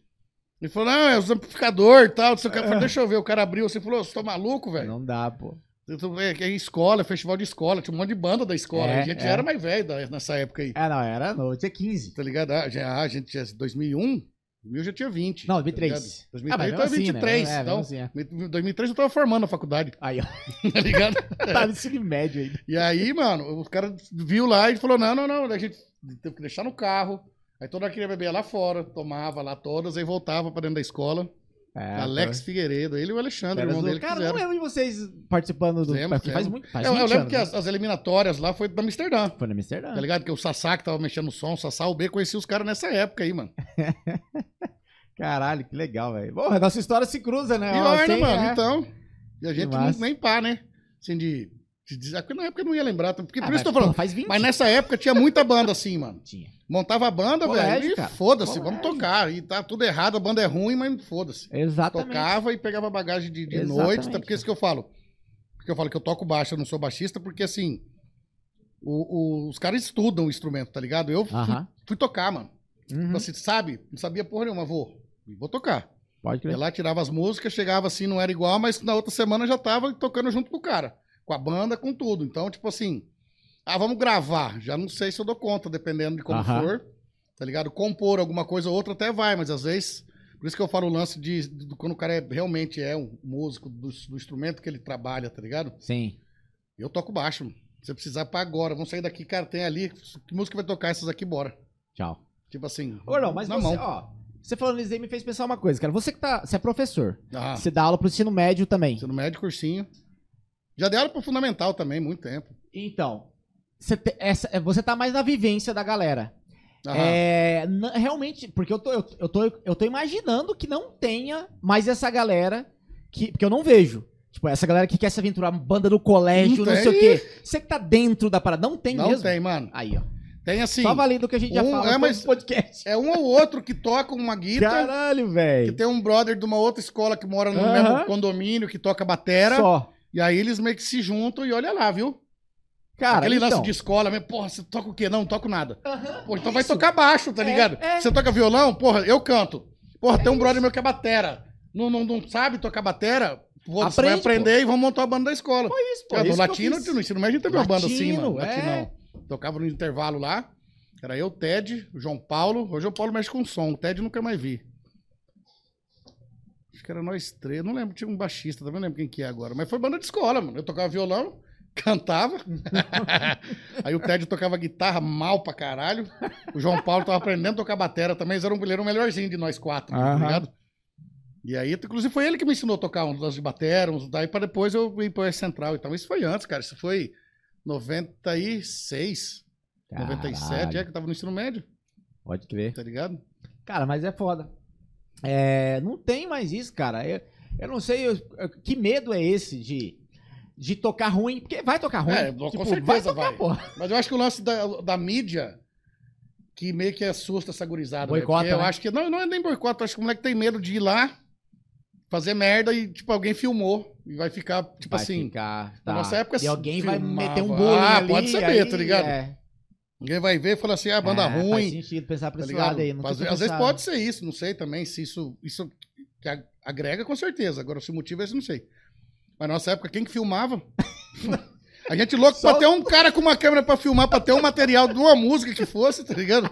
Ele falou: não, é os amplificador e tal. não falei, deixa eu ver. O cara abriu assim e falou: você tá maluco, velho? Não dá, pô. É, é escola, é festival de escola, tinha um monte de banda da escola. É, a gente é. já era mais velho nessa época aí. É, não, era noite, é 15. Tá ligado? Ah, já, ah, a gente tinha 2001, 2000 já tinha 20. Não, tá 2003. ligado? Ah, 2003 mas eu tava assim, né? 23. É, então, assim, é. em 2003 eu tava formando a faculdade, Aí, ó. tá ligado? Tá no ensino médio ainda. e aí, mano, os caras viu lá e falou: não, não, não, a gente teve que deixar no carro. Aí toda hora queria beber lá fora, tomava lá todas, aí voltava pra dentro da escola. É, Alex Figueiredo, ele e o Alexandre, o irmão dele, Cara, não fizeram. lembro de vocês participando do. Porque faz muito. Faz eu, eu 20 lembro anos, que né? as, as eliminatórias lá foi da Amsterdã. Foi na Amsterdã. Tá ligado? Que o Sassá que tava mexendo no som, o Sassá, o B, conhecia os caras nessa época aí, mano. Caralho, que legal, velho. Bom, a nossa história se cruza, né? Pior, né, mano? é. Então. E a gente não, nem pá, né? Assim, de. Dizer- porque na época eu não ia lembrar. Porque Ah, por isso que eu tô falando. pô, Faz 20. Mas nessa época tinha muita banda assim, mano. Tinha. Montava a banda, velho. E foda-se, vamos tocar. E tá tudo errado, a banda é ruim, mas foda-se. Exatamente. Tocava e pegava bagagem de, de noite. Até porque é isso que eu falo. Porque eu falo que eu toco baixo, eu não sou baixista, porque assim. o- o- os caras estudam o instrumento, tá ligado? Eu fui, Aham. fui tocar, mano. Uhum. Você sabe? Não sabia porra nenhuma, vou. Vou tocar. Pode crer. lá, tirava as músicas, chegava assim, não era igual, mas na outra semana já tava tocando junto com o cara. Com a banda, com tudo. Então, tipo assim, ah, vamos gravar. Já não sei se eu dou conta, dependendo de como Aham. for. Tá ligado? Compor alguma coisa ou outra até vai, mas às vezes. Por isso que eu falo o lance de, de quando o cara é- realmente é um músico do, do instrumento que ele trabalha, tá ligado? Sim. Eu toco baixo. mano. Se você precisar pra agora, vamos sair daqui, cara, tem ali. Que música vai tocar essas aqui, bora. Tchau. Tipo assim. Ô, não, mas na você, mão. ó. Você falando isso aí me fez pensar uma coisa, cara. Você que tá. Você é professor. Ah, Você dá aula pro ensino médio também. ensino médio, cursinho. Já aula pro fundamental também, muito tempo. Então. Você, te- essa, é, você tá mais na vivência da galera. É, realmente, porque eu tô, eu, eu tô, eu tô imaginando que não tenha mais essa galera que. Porque eu não vejo. Tipo, essa galera que quer se aventurar, banda do colégio, Não não, sei o quê. Você que tá dentro da parada, não tem Não mesmo? tem, mano. Aí, ó. Tem assim. Só valendo o que a gente já um- falou é, no mas- podcast. É um ou outro que toca uma guitarra. Caralho, Que velho. tem um brother de uma outra escola que mora no Aham. mesmo condomínio que toca batera. Só. E aí eles meio que se juntam e olha lá, viu? Cara, Aquele então, lance de escola mesmo. Porra, você toca o quê? Não, não toco nada. Aham, Pô, então vai isso. tocar baixo, tá É, ligado? é. Você toca violão? Porra, eu canto. Porra, tem um brother meu que é batera. Não, não, não sabe tocar batera? Vou, você vai Aprende, aprender e vamos montar a banda da escola. Foi isso, pô. É, no isso que eu latino, fiz. no ensino médio, a gente teve uma banda assim, Latino, mano. é. Latinão. Tocava no intervalo lá. Era eu, Ted, o João Paulo. Hoje o Paulo mexe com som. O Ted eu nunca mais vi. Que era nós três. Não lembro, tinha um baixista, também não lembro quem que é agora. Mas foi banda de escola, mano. Eu tocava violão, cantava. Aí o Ted tocava guitarra mal pra caralho. O João Paulo tava aprendendo a tocar batera também. Eles eram, ele era o melhorzinho de nós quatro, tá ligado? E aí, inclusive, foi ele que me ensinou a tocar uns das de batera, uns daí pra depois eu ir pro central. Então, isso foi antes, cara. Isso foi 96, 97, Caralho, é que eu tava no ensino médio, Pode crer. tá ligado? Cara, mas é foda. É, não tem mais isso, cara. Eu, eu não sei eu- eu- que medo é esse de, de tocar ruim. Porque vai tocar ruim. É, com Tipo, certeza tocar, vai. porra. Mas eu acho que o lance da, da mídia que meio que assusta essa gurizada. velho. Boicota, Porque Eu né? acho que. Não, não é nem boicota, eu acho que o moleque tem medo de ir lá, fazer merda e, tipo, alguém filmou. E vai ficar, tipo Vai assim. ficar, na tá. nossa época E alguém vai filmava. meter um bullying Ah, ali, pode saber, aí, tá ligado? é. Ninguém vai ver e fala assim, ah, banda É, Faz ruim. sentido pensar pra Tá esse ligado? lado aí. Não às, vezes pensado. pode ser isso, não sei também se isso, isso agrega com certeza. Agora, se o motivo é esse, não sei. Mas na nossa época, quem que filmava? a gente louco pra ter um cara com uma câmera pra filmar, pra ter um material de uma música que fosse, tá ligado?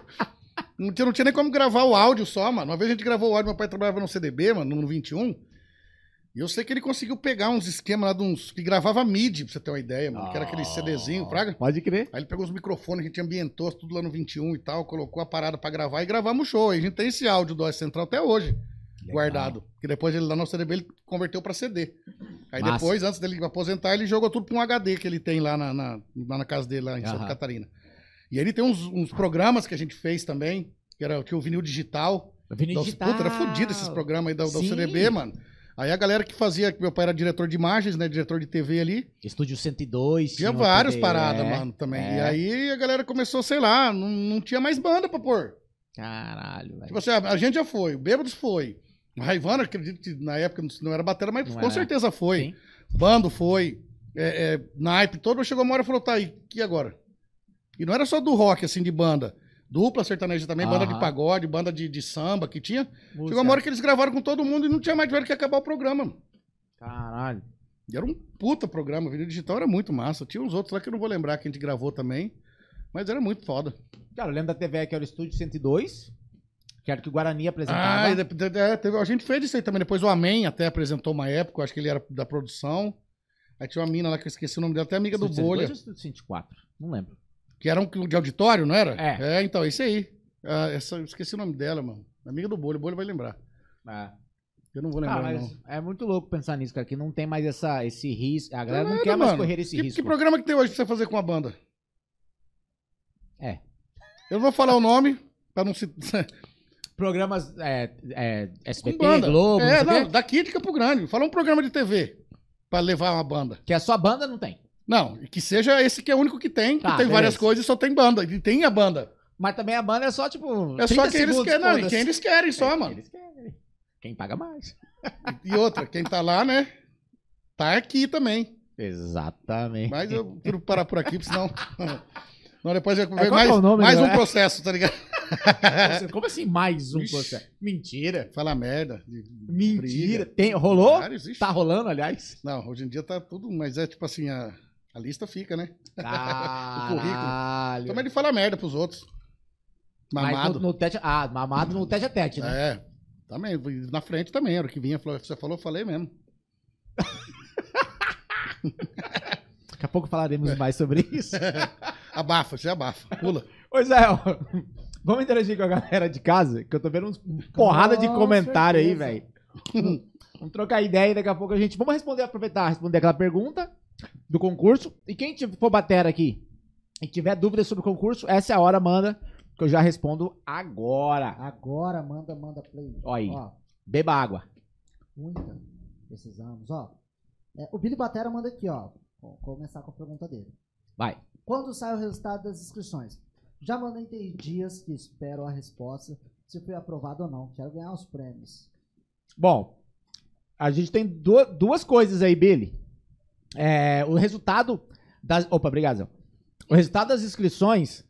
Não tinha, não tinha nem como gravar o áudio só, mano. Uma vez a gente gravou o áudio, meu pai trabalhava no CDB, mano, no 21. E eu sei que ele conseguiu pegar uns esquemas lá de uns. que gravava MIDI, pra você ter uma ideia, mano. Que era aquele CDzinho, fraga. Pode crer. Aí ele pegou os microfones, a gente ambientou tudo lá no 21 e tal, colocou a parada pra gravar e gravamos o show. Aí a gente tem esse áudio do OS Central até hoje, guardado. Que depois ele lá no CDB ele converteu pra CD. Aí Massa. depois, antes dele aposentar, ele jogou tudo pra um HD que ele tem lá na, na, lá na casa dele, lá em Santa. Catarina. E ele tem uns, uns programas que a gente fez também, que era tinha o vinil digital. Vini Então, Digital. Puta, era fodido esses programas aí da, da mano. Aí a galera que fazia, que meu pai era diretor de imagens, né, diretor de TV ali, Estúdio 102. tinha várias TV, paradas, é. mano, também. é. E aí a galera começou, sei lá, não, não tinha mais banda pra pôr. Caralho, velho. Tipo assim, a, a gente já foi, o Bêbados foi. O Raivana, acredito que na época não- era batera, mas Não com era. certeza foi. Sim. Bando foi. É, é, naipe todo, chegou uma hora e falou, tá aí, e agora? E não era só do rock, assim, de banda. Dupla sertaneja também, banda de pagode, banda de, de samba que tinha. Música. Chegou uma hora que eles gravaram com todo mundo e não tinha mais tiveram que acabar o programa. mano. Caralho. E era um puta programa, o vídeo digital era muito massa. Tinha uns outros lá que eu não vou lembrar que a gente gravou também. Mas era muito foda. Cara, eu lembro da TV que era o Estúdio 102. Que era que o Guarani apresentava. Ah, e de- de- de- teve- a gente fez isso aí também. Depois o Amém até apresentou uma época, eu acho que ele era da produção. Aí tinha uma mina lá que eu esqueci o nome dela, até amiga do Estúdio 102 Bolha, ou Estúdio 104? Não lembro. Que era um de auditório, não era? É. É, então, esse aí. Ah, essa, esqueci o nome dela, mano. Amiga do Bolha, o Bolha vai lembrar. É. Eu não vou Ah, lembrar, mas não. é muito louco pensar nisso, cara, que não tem mais essa, esse risco. A galera não, nada, quer mais correr esse Que, risco. que programa que tem hoje pra você fazer com a banda? É. Eu não vou falar o nome, pra não se. Programas é, é, SBT, banda. Globo, é, não não, daqui de Campo Grande. Fala um programa de TV pra levar uma banda. que a sua banda não tem. Não, que seja esse que é o único que tem, que Tá, tem várias beleza. coisas e só tem banda. E tem a banda. Mas também a banda é só, tipo. É só 30 quem eles querem, não, quem eles querem só, É, mano. Eles querem. Quem paga mais. E outra, quem tá lá, né? Tá aqui também. Exatamente. Mas eu prefiro parar por aqui, porque senão. Não, depois qual que mais, é nome, mais um né? processo, tá ligado? Como assim mais um Ixi. processo? Mentira. Fala merda. Mentira. briga. Tem, rolou? Vários. Tá rolando, aliás? Não, hoje em dia tá tudo, mas é tipo assim, a, a lista fica, né? currículo. Caralho. Também de falar merda pros outros. Mas Mamado. no, no tete, ah, mamado no tete a tete, né? É. Também, na frente também, era o que vinha, falou, você falou, eu falei mesmo. Daqui a pouco falaremos mais sobre isso. Abafa, você abafa, pula. Pois é, ó. Vamos interagir com a galera de casa, que eu tô vendo uns porrada de Com comentário aí, certeza. velho. Vamos trocar ideia e daqui a pouco a gente. Vamos responder, aproveitar, responder aquela pergunta do concurso. E quem for bater aqui e tiver dúvidas sobre o concurso, essa é a hora, manda, que eu já respondo agora. Agora manda, manda play. Ó aí. Ó, Beba água. muita. Precisamos, ó. É, o Billy Batera manda aqui, ó. Vou começar com a pergunta dele. Vai. Quando sai o resultado das inscrições? Já mandei tem dias que espero a resposta se fui aprovado ou não. Quero ganhar os prêmios. Bom, a gente tem du- duas coisas aí, Billy. É, o resultado das. Opa, obrigado. Zé. O resultado das inscrições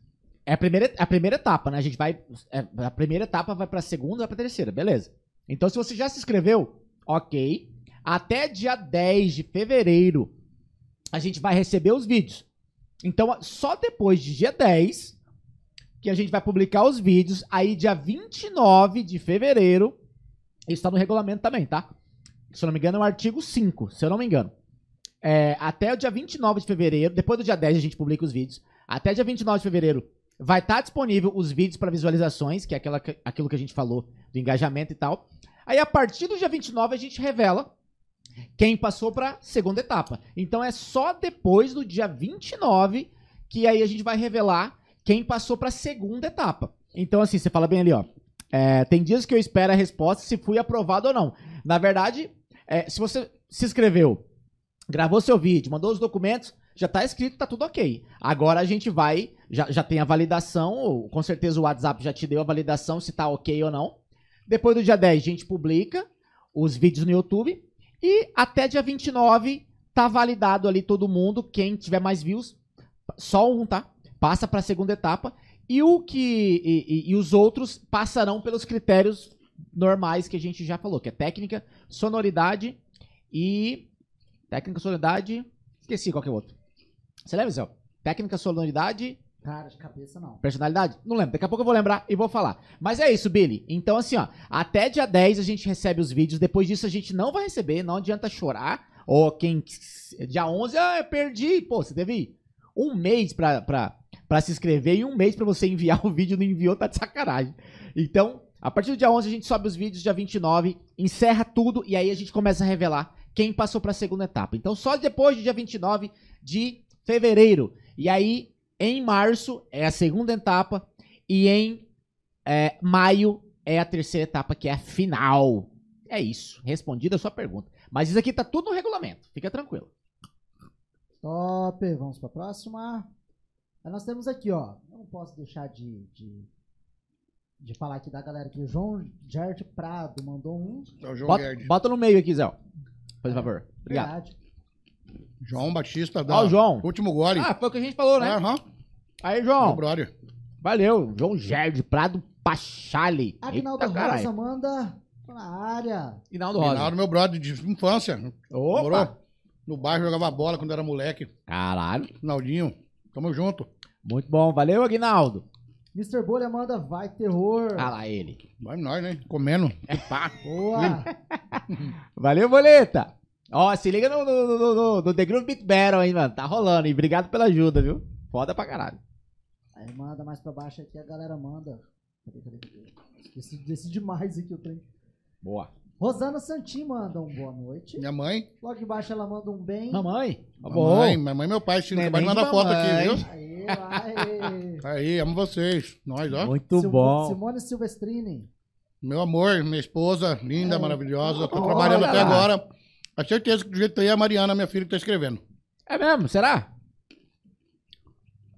é a primeira, a primeira etapa, né? A gente vai. é, a primeira etapa vai pra segunda, vai pra terceira, beleza. Então, se você já se inscreveu, ok. Até dia 10 de fevereiro, a gente vai receber os vídeos. Então, só depois de dia 10 que a gente vai publicar os vídeos. Aí, dia 29 de fevereiro, isso tá no regulamento também, tá? Se eu não me engano, é o artigo 5, se eu não me engano. É, até o dia 29 de fevereiro, depois do dia 10 a gente publica os vídeos. Até dia 29 de fevereiro vai estar disponível os vídeos para visualizações, que é aquela, aquilo que a gente falou do engajamento e tal. Aí a partir do dia 29 a gente revela quem passou para segunda etapa. Então é só depois do dia 29 que aí a gente vai revelar quem passou para segunda etapa. Então assim, você fala bem ali, ó. É, tem dias que eu espero a resposta se fui aprovado ou não. Na verdade, é, se você se inscreveu, gravou seu vídeo, mandou os documentos, já tá escrito, tá tudo ok. Agora a gente vai, já, já tem a validação, com certeza o WhatsApp já te deu a validação se tá ok ou não. Depois do dia 10 a gente publica os vídeos no YouTube e até dia 29 tá validado ali todo mundo, quem tiver mais views, só um, tá? passa pra segunda etapa. E o que. E, e- e os outros passarão pelos critérios normais que a gente já falou, que é técnica, sonoridade e. Técnica, sonoridade. Esqueci qual que é o outro. Você lembra, Zé? Técnica, sonoridade. Cara, de cabeça não. Personalidade? Não lembro. Daqui a pouco eu vou lembrar e vou falar. Mas é isso, Billy. Então, assim, ó. Até dia 10 a gente recebe os vídeos. Depois disso a gente não vai receber. Não adianta chorar. Ou quem. Dia 11, ah, eu perdi. Pô, você teve um mês pra, pra, pra se inscrever e um mês pra você enviar o vídeo. Não enviou, tá de sacanagem. Então, a partir do dia 11 a gente sobe os vídeos. Dia 29, encerra tudo. E aí a gente começa a revelar quem passou pra segunda etapa. Então, só depois do dia 29 de fevereiro. E aí, em março é a segunda etapa e em é, maio é a terceira etapa, que é a final. É isso. Respondida a sua pergunta. Mas isso aqui tá tudo no regulamento. Fica tranquilo. Top, vamos pra próxima. Aí nós temos aqui, ó. Não posso deixar de, de, de falar aqui da galera aqui. O João Gert Prado mandou um. É o João Bota, Gerd. bota no meio aqui, Zé. Por favor. Obrigado. Verdade. João Batista da Ó, o João. Último gole. Ah, foi o que a gente falou, né? Aham. Aí, Meu João. brother. Valeu. João Gerd Prado Pachale. Agnaldo Eita, caralho. Rosa manda na área. Rinaldo Rosa. Reinaldo, meu brother de infância. Opa. Morou no bairro, jogava bola quando era moleque. Caralho. Rinaldinho. Tamo junto. Muito bom. Valeu, Aguinaldo. Mr. Bolha manda vai terror. Ah lá ele. Vai nós, né? Comendo. Pá. Boa. Valeu, Boleta. Ó, se liga no, no, no, no- no The Groove Beat Battle, hein, mano. Tá rolando. E obrigado pela ajuda, viu? Foda pra caralho. Aí manda mais pra baixo aqui, a galera manda. Cadê, cadê, cadê? Esqueci, esqueci demais aqui o trem. Boa. Rosana Santin manda um boa noite. Minha mãe. Logo embaixo ela manda um bem. Mamãe. Tá bom. Mamãe, mamãe e meu pai. Acabou de mandar de foto aqui, viu? Aí, Aí, amo vocês. Nós, ó. Muito Sil- bom. Simone Silvestrini. Meu amor, minha esposa, linda, É. maravilhosa. Tô Olha trabalhando até lá. agora. A certeza que do jeito que tá aí é a Mariana, minha filha, que tá escrevendo. É mesmo? Será?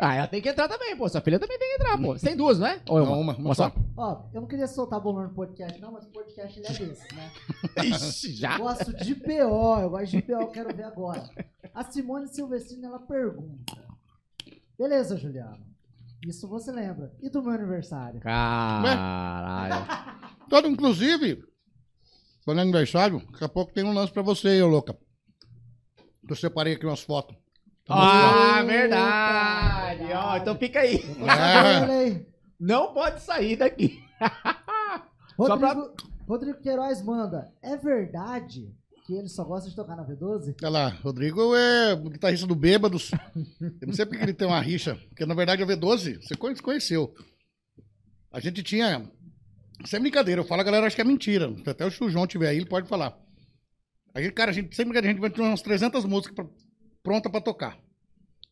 Ah, ela tem que entrar também, pô. Sua filha também tem que entrar, pô. Você tem duas, não é? Ou é Não, uma, uma Uma só? Ó, eu não queria soltar bolão no podcast, não, mas o podcast ele é desse, né? Ixi, já? Gosto de PO, eu gosto de PO, quero ver agora. A Simone Silvestrini, ela pergunta. Beleza, Juliano. Isso você lembra. E do meu aniversário? Caralho. Todo, inclusive, quando é aniversário, daqui a pouco tem um lance pra você, ô louca. Eu separei aqui umas fotos. Ah, Eita, verdade. Ó, então fica aí. Hein? Não pode sair daqui. Só pra- Rodrigo, Rodrigo Queiroz manda. É verdade que ele só gosta de tocar na V12? Olha lá, Rodrigo é o guitarrista do Bêbados. Eu não sei porque ele tem uma rixa, porque na verdade a V12, você conhe- conheceu. A gente tinha. É brincadeira, eu falo, a galera acha que é mentira. Se até o João tiver aí, ele pode falar. A gente, cara, a gente, sem brincadeira, a gente ter umas 300 músicas pra, pronta pra tocar.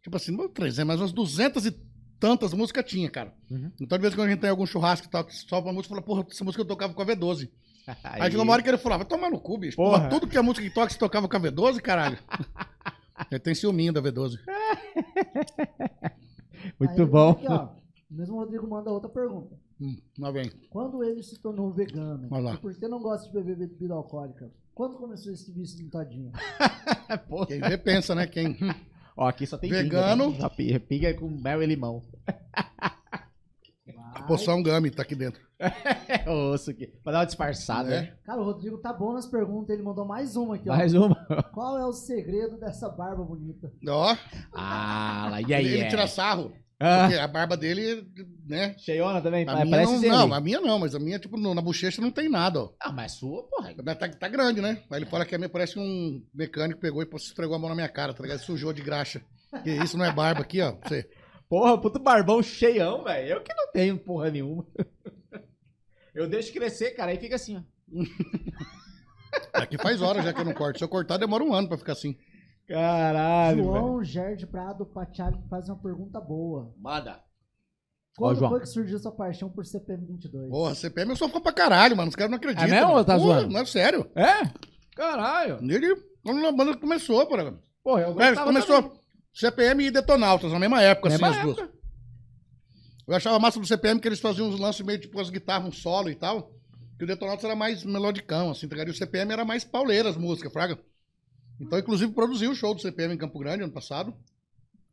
Tipo assim, não 300, mas umas 200 e tantas músicas tinha, cara. Uhum. Então, de vez em quando a gente tem algum churrasco e tal, que sobe uma música, fala, porra, essa música eu tocava com a V12. Aí, Aí, chegou uma hora que ele falava, vai tomar no cu, bicho. Porra. Porra, tudo que é música que toca, você tocava com a V12, caralho. ele tem ciúminho da V12. Muito Aí, bom. Aqui, ó, o mesmo Rodrigo manda outra pergunta. Hum, lá vem. Quando ele se tornou vegano, Vai lá. e por que não gosta de beber bebida alcoólica? Quando começou esse vício? Pô. Quem vê pensa, né? Quem. Ó, aqui só tem Vegano. Pinga, tá? Pinga- com mel e limão. A poção Gami tá aqui dentro. É osso aqui. Pra dar uma disfarçada, É. né? Cara, o Rodrigo tá bom nas perguntas, ele mandou mais uma aqui, ó. Mais uma. Qual é o segredo dessa barba bonita? Ó, Ah, lá, e aí? ele, ele é? tira sarro. Ah, Porque a barba dele, né? cheiona também? A minha Parece não, não, a minha não, mas a minha, tipo, no- na bochecha não tem nada, ó. Ah, mas sua, porra. Tá, tá grande, né? Aí ele fala que a minha parece um mecânico pegou e esfregou a mão na minha cara, tá ligado? Sujou de graxa. Que isso não é barba aqui, ó. Você. Porra, puto barbão cheião, velho. Eu que não tenho porra nenhuma. Eu deixo crescer, cara, aí fica assim, ó. Aqui faz horas já que eu não corto. Se eu cortar, demora um ano pra ficar assim. Caralho, velho. João Gerd Prado Pachali faz uma pergunta boa. Manda. Quando João. foi que surgiu sua paixão por CPM 22? Porra, CPM eu sou fã pra caralho, mano. Os caras não acreditam. É mesmo mano. tá Porra, zoando? Não, é sério. É? Caralho. Ele, quando a banda começou, porra. Porra, eu É, gostava começou também. CPM e Detonautas, na mesma época, Mesma assim, as duas. Eu achava massa do CPM que eles faziam uns lances meio tipo as guitarras, um solo e tal. Que o Detonautas era mais melodicão, assim, tá ligado? E o CPM era mais pauleira as músicas, fraga. Então, inclusive, produzi o show do CPM em Campo Grande ano passado.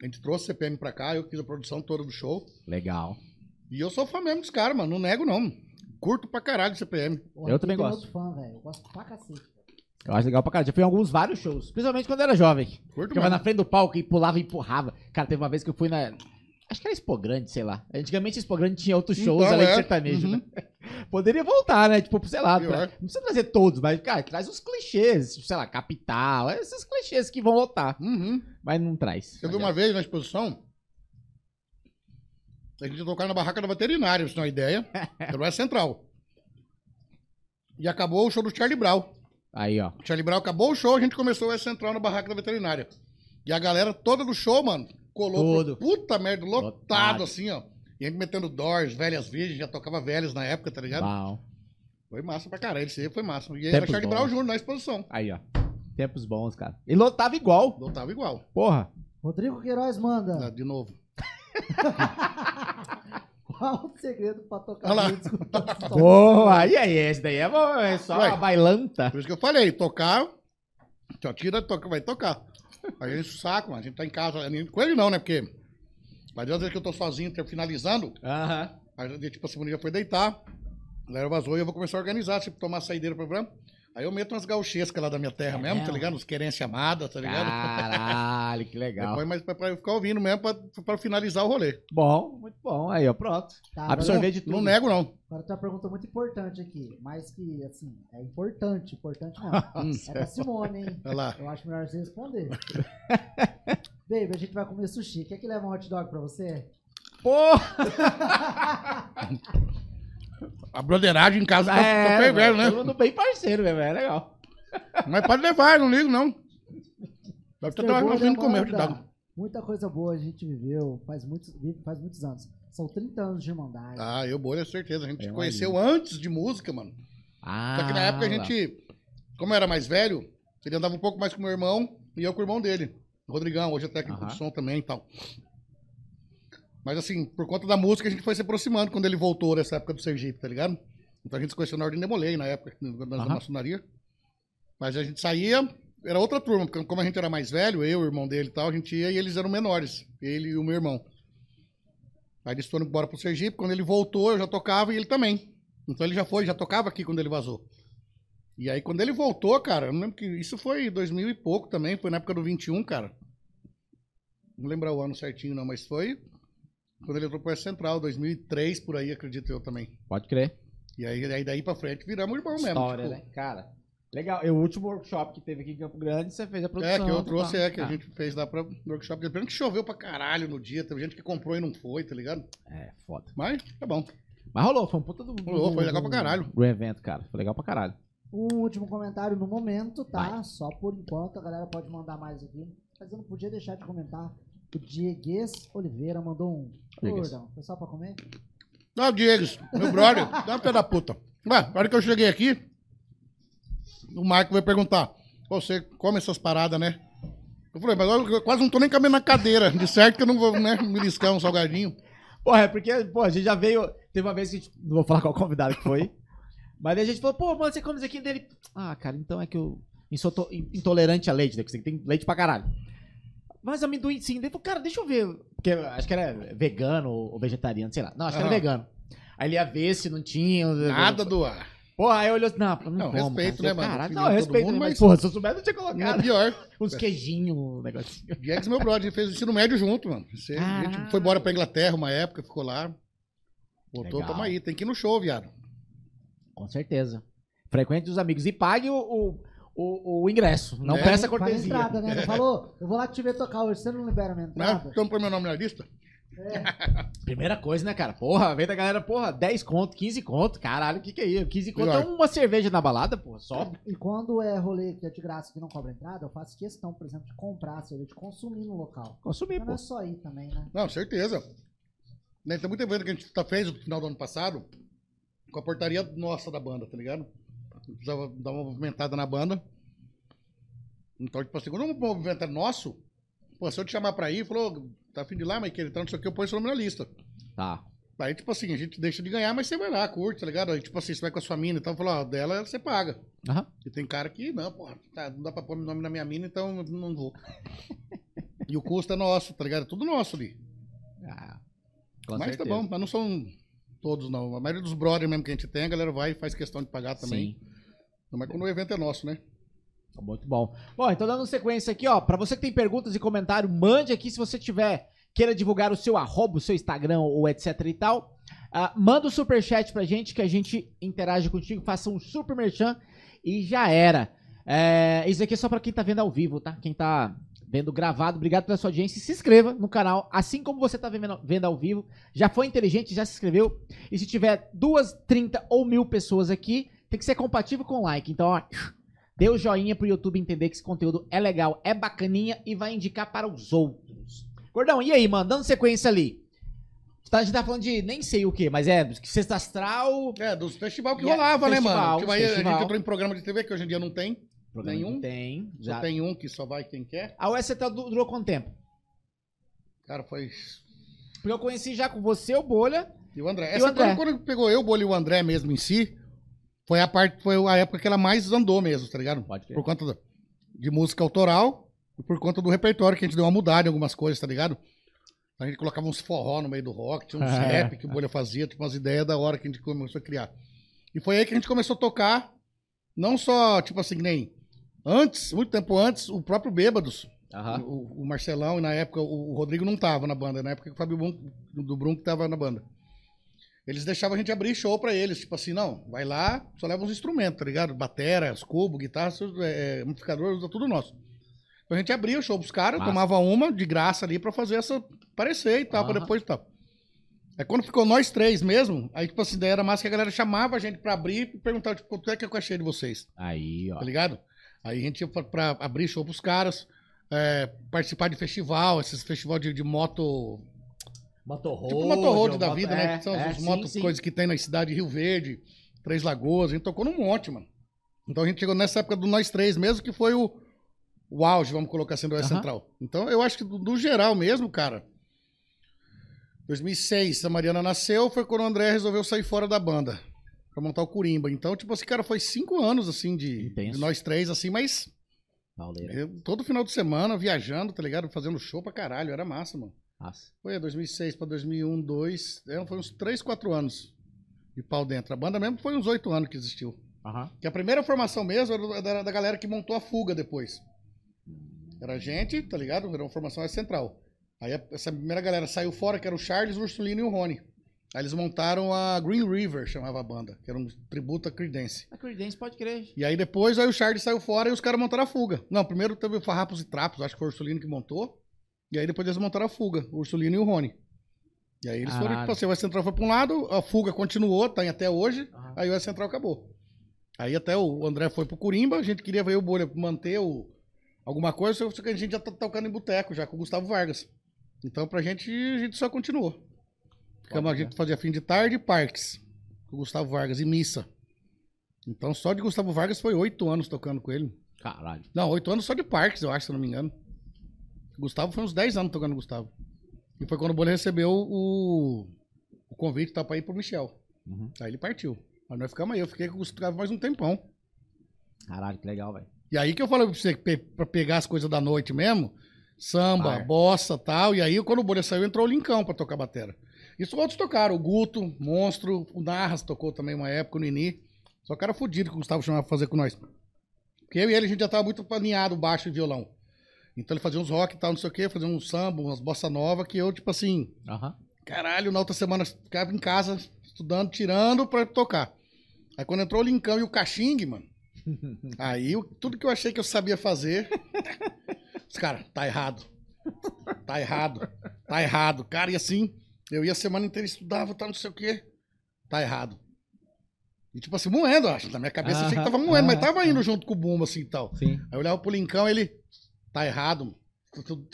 A gente trouxe o CPM pra cá, eu fiz a produção toda do show. Legal. E eu sou fã mesmo dos caras, mano. Não nego, não. Curto pra caralho o CPM. Porra, Eu também gosto. outro fã, velho. Eu gosto pra cacete. Eu acho legal pra caralho. Já fui em alguns, vários shows. Principalmente quando eu era jovem. Curto Ficava na frente do palco e pulava e empurrava. Cara, teve uma vez que eu fui na. Acho que era Expo Grande, sei lá. Antigamente Expo Grande tinha outros shows Então, além de é. sertanejo, Uhum. né? Poderia voltar, né? Tipo, sei lá. Pra- Não precisa trazer todos, mas, cara, traz os clichês. tipo, Sei lá, capital. Esses clichês que vão lotar. Uhum. Mas não traz. Eu vi uma vez na exposição. A gente ia tocar na barraca da veterinária, você ter uma ideia. Não é central. E acabou o show do Charlie Brown. Aí, ó. O Charlie Brown acabou o show, a gente começou a central na barraca da veterinária. E a galera toda do show, mano, colou. Tudo. pro- Puta merda, lotado, Lotado. assim, ó. E a gente metendo Doors, velhas virgens, já tocava velhas na época, tá ligado? Bom. Foi massa pra caralho, esse aí foi massa. E aí Tempos era Charlie. Brown Jr. na exposição. Aí, ó. Tempos bons, cara. E lotava igual. Lotava igual. Porra. Rodrigo Queiroz manda. Ah, De novo. Qual o segredo pra tocar Olha lá. som? Porra. Aí, aí, esse daí é, bom, é só Ué. a bailanta. Por isso que eu falei, tocar, só tira, toca, vai tocar. Aí a gente enche o saco, mano. A gente tá em casa. Com ele não, né? Porque. Mas às vezes que eu tô sozinho, tô finalizando, Aham. aí, tipo, a segunda já foi deitar. A galera vazou e eu vou começar a organizar, tipo, tomar saideira pro programa. Aí eu meto umas gauchescas lá da minha terra mesmo, tá ligado? Os querência amada, tá ligado? Caralho, que legal. Depois, mas pra, pra eu ficar ouvindo mesmo, pra, pra finalizar o rolê. Bom, muito bom. Aí, ó, pronto. Tá, Absorver de tudo. Não nego, não. agora tem uma pergunta muito importante aqui. Mas que, assim, é importante. Importante não. É da Simone, hein? Olha lá. Eu acho melhor você responder. Baby, a gente vai comer sushi. Quer que leve um hot dog pra você? Porra! A broderagem em casa tá, tá É, fervendo, né? Todo mundo bem parceiro, velho. É legal. Mas pode levar, não ligo, não. Deve de dog. Muita coisa boa a gente viveu faz muitos, vive faz muitos anos. São 30 anos de irmandade. Ah, eu, Bolha, certeza. A gente É, conheceu antes de música, mano. Ah, Só que na época a lá. gente, como eu era mais velho, ele andava um pouco mais com meu irmão e eu com o irmão dele. O Rodrigão, hoje é técnico Aham. de som também e tal. Mas assim, por conta da música, a gente foi se aproximando quando ele voltou nessa época do Sergipe, tá ligado? Então a gente se conheceu na Ordem Demolei, na época da Aham. maçonaria. Mas a gente saía, era outra turma, porque como a gente era mais velho, eu, o irmão dele e tal, a gente ia e eles eram menores, ele e o meu irmão. Aí eles foram embora pro Sergipe, quando ele voltou, eu já tocava e ele também. Então ele já foi, já tocava aqui quando ele vazou. E aí quando ele voltou, cara, eu não lembro que isso foi 2000 e pouco também, foi na época do 21, cara. Não lembro o ano certinho não, mas foi quando ele entrou pro S Central, 2003 por aí, acredito eu também. Pode crer. E aí, aí daí pra frente viramos irmão mesmo. História, tipo, né? Cara, legal. E o último workshop que teve aqui em Campo Grande, você fez a produção. É, que eu tá? trouxe, é, que a Ah, gente fez lá pra workshop. Pena que choveu pra caralho no dia, teve gente que comprou e não foi, tá ligado? É, foda. Mas, tá bom. Mas rolou, foi um puta do... Rolou, foi legal pra caralho. Do evento, cara. Foi legal pra caralho. Um último comentário no momento, tá? Vai. Só por enquanto, a galera pode mandar mais aqui. Mas eu não podia deixar de comentar. O Diegues Oliveira mandou um. Diegues. Gordão, foi só pra comer? Não, Diego, meu brother, dá uma pé da puta. Ué, na hora que eu cheguei aqui, o Marco veio perguntar: "Pô, você come essas paradas, né? Eu falei, mas eu quase não tô nem cabendo na cadeira. De certo que eu não vou, né, me liscar um salgadinho. Porra, é porque, pô, a gente já veio. Teve uma vez que a gente. Não vou falar qual convidado que foi. mas aí a gente falou, pô, mano, você come isso aqui dele. Ah, cara, então é que eu. eu sou to- intolerante a leite, né? Porque você tem leite pra caralho. Mas amendoim sim. Daí falou, cara, deixa eu ver. Porque eu acho que era vegano ou vegetariano, sei lá. Não, acho que era vegano. Aí ele ia ver se não tinha. Nada do ar. Porra, aí olhou assim, não, não, Não, como, respeito, cara. né, mano? Caralho, não, respeito, mundo, mas, porra, se eu soubesse, eu tinha Não é colocado. pior. Uns queijinhos, um negocinho. Diegues, meu brother, ele fez o ensino médio junto, mano. Você- a gente foi embora pra Inglaterra uma época, ficou lá. Voltou, Legal. tamo aí. Tem que ir no show, viado. Com certeza. Frequente os amigos. E pague o, o, o, o ingresso. Não É. peça cortesia. entrada, né? Ele falou, eu vou lá te ver tocar hoje, você não libera minha entrada? Então põe meu nome na lista. Primeira coisa, né, cara? Porra, vem da galera, porra, 10 conto, 15 conto. Caralho, o que que é isso? 15 conto é uma cerveja na balada, porra, só. E quando é rolê que é de graça que não cobra entrada, eu faço questão, por exemplo, de comprar a cerveja, de consumir no local. Consumir, Mas não pô. é só ir também, né? Não, certeza. Né, Tem muito evento que a gente tá- fez no final do ano passado com a portaria nossa da banda, tá ligado? Precisava dar uma movimentada na banda. Então, tipo assim, quando um movimento é nosso, pô, se eu te chamar pra ir, falou, tá afim de ir lá, mas que então não sei o que, eu ponho seu nome na lista. Tá. Aí, tipo assim, a gente deixa de ganhar, mas você vai lá, curte, tá ligado? Aí, tipo assim, você vai com a sua mina e tal, falou, ó, dela você paga. Aham. E tem cara que, não, porra, tá, não dá pra pôr meu nome na minha mina, então eu não vou. E o custo é nosso, tá ligado? É tudo nosso ali. Ah, com mas certeza. tá bom, mas não são todos, não. A maioria dos brothers mesmo que a gente tem, a galera vai e faz questão de pagar também. Sim. Mas quando o evento é nosso, né? Muito bom. Bom, então dando sequência aqui, ó. Pra você que tem perguntas e comentário, mande aqui se você tiver, queira divulgar o seu arroba, o seu Instagram ou etc e tal. Ah, manda o superchat pra gente que a gente interage contigo, faça um super merchan e já era. É, isso aqui é só pra quem tá vendo ao vivo, tá? Quem tá vendo gravado, obrigado pela sua audiência. Se inscreva no canal, assim como você tá vendo, vendo ao vivo. Já foi inteligente, já se inscreveu. E se tiver duas, 30 ou mil pessoas aqui, tem que ser compatível com o like. Então, ó, Dê o joinha pro YouTube entender que esse conteúdo é legal, é bacaninha e vai indicar para os outros. Gordão, e aí, mano? Dando sequência ali. Tá- A gente tá falando de nem sei o que, mas é sexta astral. É, dos festival que E é rolava, né, festival, mano? Tipo, aí a gente entrou em programa de TV, que hoje em dia não tem. Programa Nenhum? que Tem. Só Já. tem um que só vai quem quer. A UST durou quanto tempo? Cara, foi. Porque eu conheci já com você, o Bolha. E o André. E o Essa André? Quando, quando pegou eu, o Bolho e o André mesmo em si, foi a parte, foi a época que ela mais andou mesmo, tá ligado? Pode crer. Por conta da- de música autoral e por conta do repertório que a gente deu uma mudada em algumas coisas, tá ligado? A gente colocava uns forró no meio do rock, tinha uns É. rap que o Bolha fazia, tipo umas ideias da hora que a gente começou a criar. E foi aí que a gente começou a tocar, não só, tipo assim, nem antes, muito tempo antes, o próprio Bêbados, o, o Marcelão, e na época o, Rodrigo não tava na banda, na época que o Fábio Brum, do Brum que tava na banda. Eles deixavam a gente abrir show pra eles, tipo assim, não, vai lá, só leva uns instrumentos, tá ligado? Batera, cubo, guitarra, é, amplificador, usa tudo nosso. Então a gente abria o show pros caras, Massa. tomava uma de graça ali pra fazer essa aparecer e tal, pra Aham. depois e tal. Aí quando ficou nós três mesmo, aí tipo assim, daí era massa que a galera chamava a gente pra abrir e perguntava, tipo, quanto é que é o cachê de vocês? Aí, ó. tá ligado? Aí a gente ia pra, pra abrir show pros caras, é, participar de festival, esses festival de, de moto. Motorroad. Tipo motorroad da vida, é, né? Que são é, as sim, motos, sim. coisas que tem na cidade de Rio Verde, Três Lagoas, a gente tocou num monte, mano. Então a gente chegou nessa época do Nós Três mesmo, que foi o, o auge, vamos colocar assim, do Oeste. Central. Então eu acho que do, do geral mesmo, cara. 2006, a Mariana nasceu, foi quando o André resolveu sair fora da banda. Pra montar o Curimba. Então, tipo assim, cara, foi cinco anos, assim, de, de nós três, assim, mas eu, todo final de semana, viajando, tá ligado? Fazendo show pra caralho, era massa, mano. Nossa. Foi é, 2006 pra 2001, 2002, é, foi uns 3, 4 anos de pau dentro. A banda mesmo foi uns 8 anos que existiu. Aham. Que a primeira formação mesmo era da, da galera que montou a fuga depois. Era a gente, tá ligado? Era uma formação central. Aí a- essa primeira galera saiu fora, que era o Charles, o Ursulino e o Rony. Aí eles montaram a Green River, chamava a banda, que era um tributo a Creedence. A Creedence pode crer. E aí depois aí o Charles saiu fora e os caras montaram a fuga. Não, primeiro teve o Farrapos e Trapos, acho que foi o Ursulino que montou. E aí depois eles montaram a fuga, o Ursulino e o Rony. E aí eles foram, Caralho. tipo assim, o West Central foi pra um lado, a fuga continuou, tá até hoje, Aham. aí o West Central acabou. Aí até o André foi pro Curimba, a gente queria ver o Bolha manter o, alguma coisa, só que a gente já tá tocando em boteco já com o Gustavo Vargas. Então pra gente, a gente só continuou. Ficamos, a gente fazia fim de tarde e parques com o Gustavo Vargas e missa. Então só de Gustavo Vargas foi oito anos tocando com ele. Caralho. Não, oito anos só de parques, eu acho, se não me engano. Gustavo foi uns 10 anos tocando Gustavo. E foi quando o Bolha recebeu o, o convite tá, pra ir pro Michel. Uhum. Aí ele partiu. Aí nós ficamos aí, eu fiquei com o Gustavo mais um tempão. Caralho, que legal, velho. E aí que eu falei pra você, pe- pra pegar as coisas da noite mesmo, samba, Bar. bossa e tal. E aí, quando o Bolha saiu, entrou o Lincão pra tocar batera. Isso outros tocaram, o Guto, Monstro, o Narras tocou também uma época, o Nini. Só cara fudido que o Gustavo chamava pra fazer com nós. Porque eu e ele, a gente já tava muito alinhado, baixo e violão. Então ele fazia uns rock e tal, não sei o quê, fazia uns samba, umas bossa nova, que eu, tipo assim. Caralho, na outra semana ficava em casa estudando, tirando pra tocar. Aí quando entrou o Lincão e o Caxingue, mano. aí eu- tudo que eu achei que eu sabia fazer. Os caras, tá errado. Tá errado. Tá errado. Cara, e assim, eu ia a semana inteira, estudava, tá não sei o quê. Tá errado. E tipo assim, moendo, acho. Na minha cabeça eu achei que tava moendo, mas aham, tava indo junto com o Bumbo, assim e tal. Sim. Aí eu olhava pro Lincão ele. Tá errado.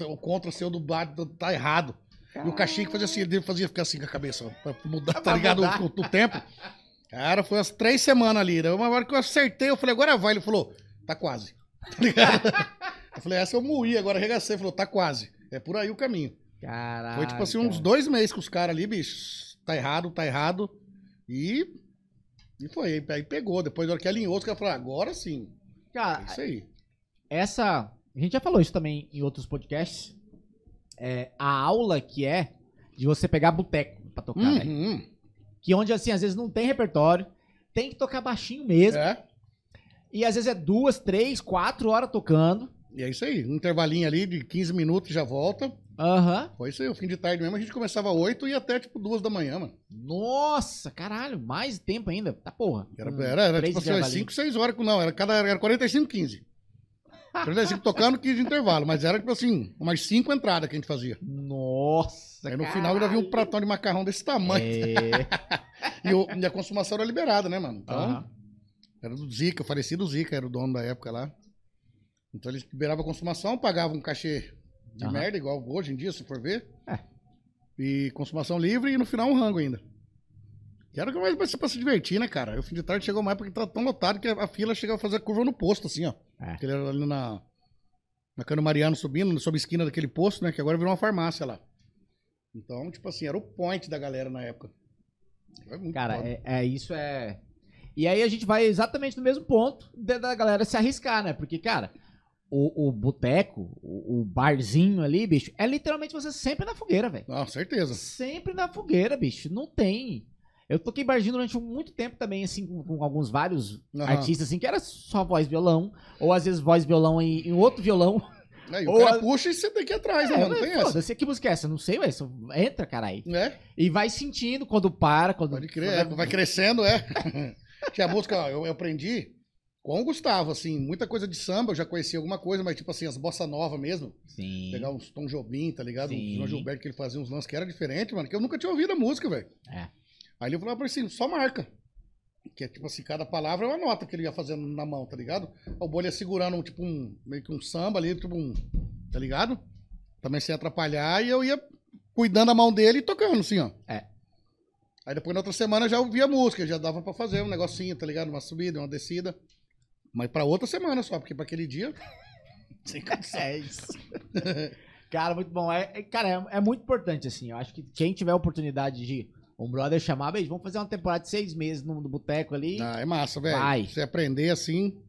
O contra seu do bar tá errado. E o Caxique fazia assim, ele fazia ficar assim com a cabeça, pra mudar, tá ligado? O, o- o tempo. Cara, foi umas três semanas ali. Daí Uma hora que eu acertei, eu falei, agora vai. Ele falou, tá quase. Tá ligado? Eu falei, essa eu moí, agora arregacei. Ele falou, tá quase. É por aí o caminho. Caralho. Foi tipo assim, uns dois meses com os caras ali, bicho. Tá errado, tá errado. E. E foi. Aí pegou. Depois, na hora que alinhou, os caras falaram, agora sim. É Cara, isso aí. essa. A gente já falou isso também em outros podcasts. é, a aula que é de você pegar boteco pra tocar, velho. Uhum. Que onde, assim, às vezes não tem repertório, tem que tocar baixinho mesmo. É. E às vezes é duas, três, quatro horas tocando. E é isso aí. Um intervalinho ali de 15 minutos já volta. Aham. Foi isso aí. O fim de tarde mesmo a gente começava às 8 e até tipo duas da manhã, mano. Nossa, caralho, mais tempo ainda. Tá porra. Era, Hum, era, era três tipo assim, intervalinhos. 5, 6 horas. Não, era, cada, era 45, 15. 45 tocando, 15 de intervalo. Mas era tipo assim, umas 5 entradas que a gente fazia. Nossa, Aí no final ainda vinha um pratão de macarrão desse tamanho. É. E, o- e a consumação era liberada, né, mano? Então, Aham. era do Zica, o falecido Zica era o dono da época lá. Então eles liberavam a consumação, pagavam um cachê de Aham. merda, igual hoje em dia, se for ver. É. E consumação livre e no final um rango ainda. Que era o que mais vai ser pra se divertir, né, cara? O fim de tarde chegou uma época que tava tão lotado que a, a fila chegava a fazer curva no posto, assim, ó. É. Que ele era ali na. Na Cano Mariano subindo, sob a esquina daquele posto, né? Que agora virou uma farmácia lá. Então, tipo assim, era o point da galera na época. Cara, é, é isso é. E aí a gente vai exatamente no mesmo ponto da, galera se arriscar, né? Porque, cara, o, o boteco, o, o barzinho ali, bicho, é literalmente você sempre na fogueira, velho. Não, certeza. Sempre na fogueira, bicho. Não tem. Eu toquei barzinho durante muito tempo também, assim, com, com alguns vários Aham. artistas, assim, que era só voz e violão, ou às vezes voz e violão e, e outro violão. Aí, o Ou cara a- puxa e você tem que ir atrás, né? É, mano? Não tem essa. Foda-se, que música é essa? Não sei, ué. só Entra, caralho. É, E vai sentindo quando para, quando. pode crer. é, vai crescendo, é. Tinha música, eu, eu aprendi com o Gustavo, assim, muita coisa de samba, eu já conhecia alguma coisa, mas tipo assim, as bossa nova mesmo. Sim. Pegar uns Tom Jobim, tá ligado? Sim. Um João Gilberto que ele fazia uns lances que era diferente, mano, que eu nunca tinha ouvido a música, velho. É. Aí ele falou pra assim, só marca. Que é tipo assim, cada palavra é uma nota que ele ia fazendo na mão, tá ligado? O bolha ia segurando um, tipo um, meio que um samba ali, tipo um, tá ligado? Também sem atrapalhar e eu ia cuidando a mão dele e tocando, assim, ó. É. Aí depois na outra semana já ouvia música, já dava pra fazer um negocinho, tá ligado? Uma subida, uma descida. Mas pra outra semana só, porque pra aquele dia. Sem condição. É isso. cara, muito bom. É, é- cara, é, é muito importante, assim. Eu acho que quem tiver oportunidade de um brother chamar, beijo, vamos fazer uma temporada de seis meses no, no boteco ali. Ah, é massa, velho. Vai. Você aprender assim.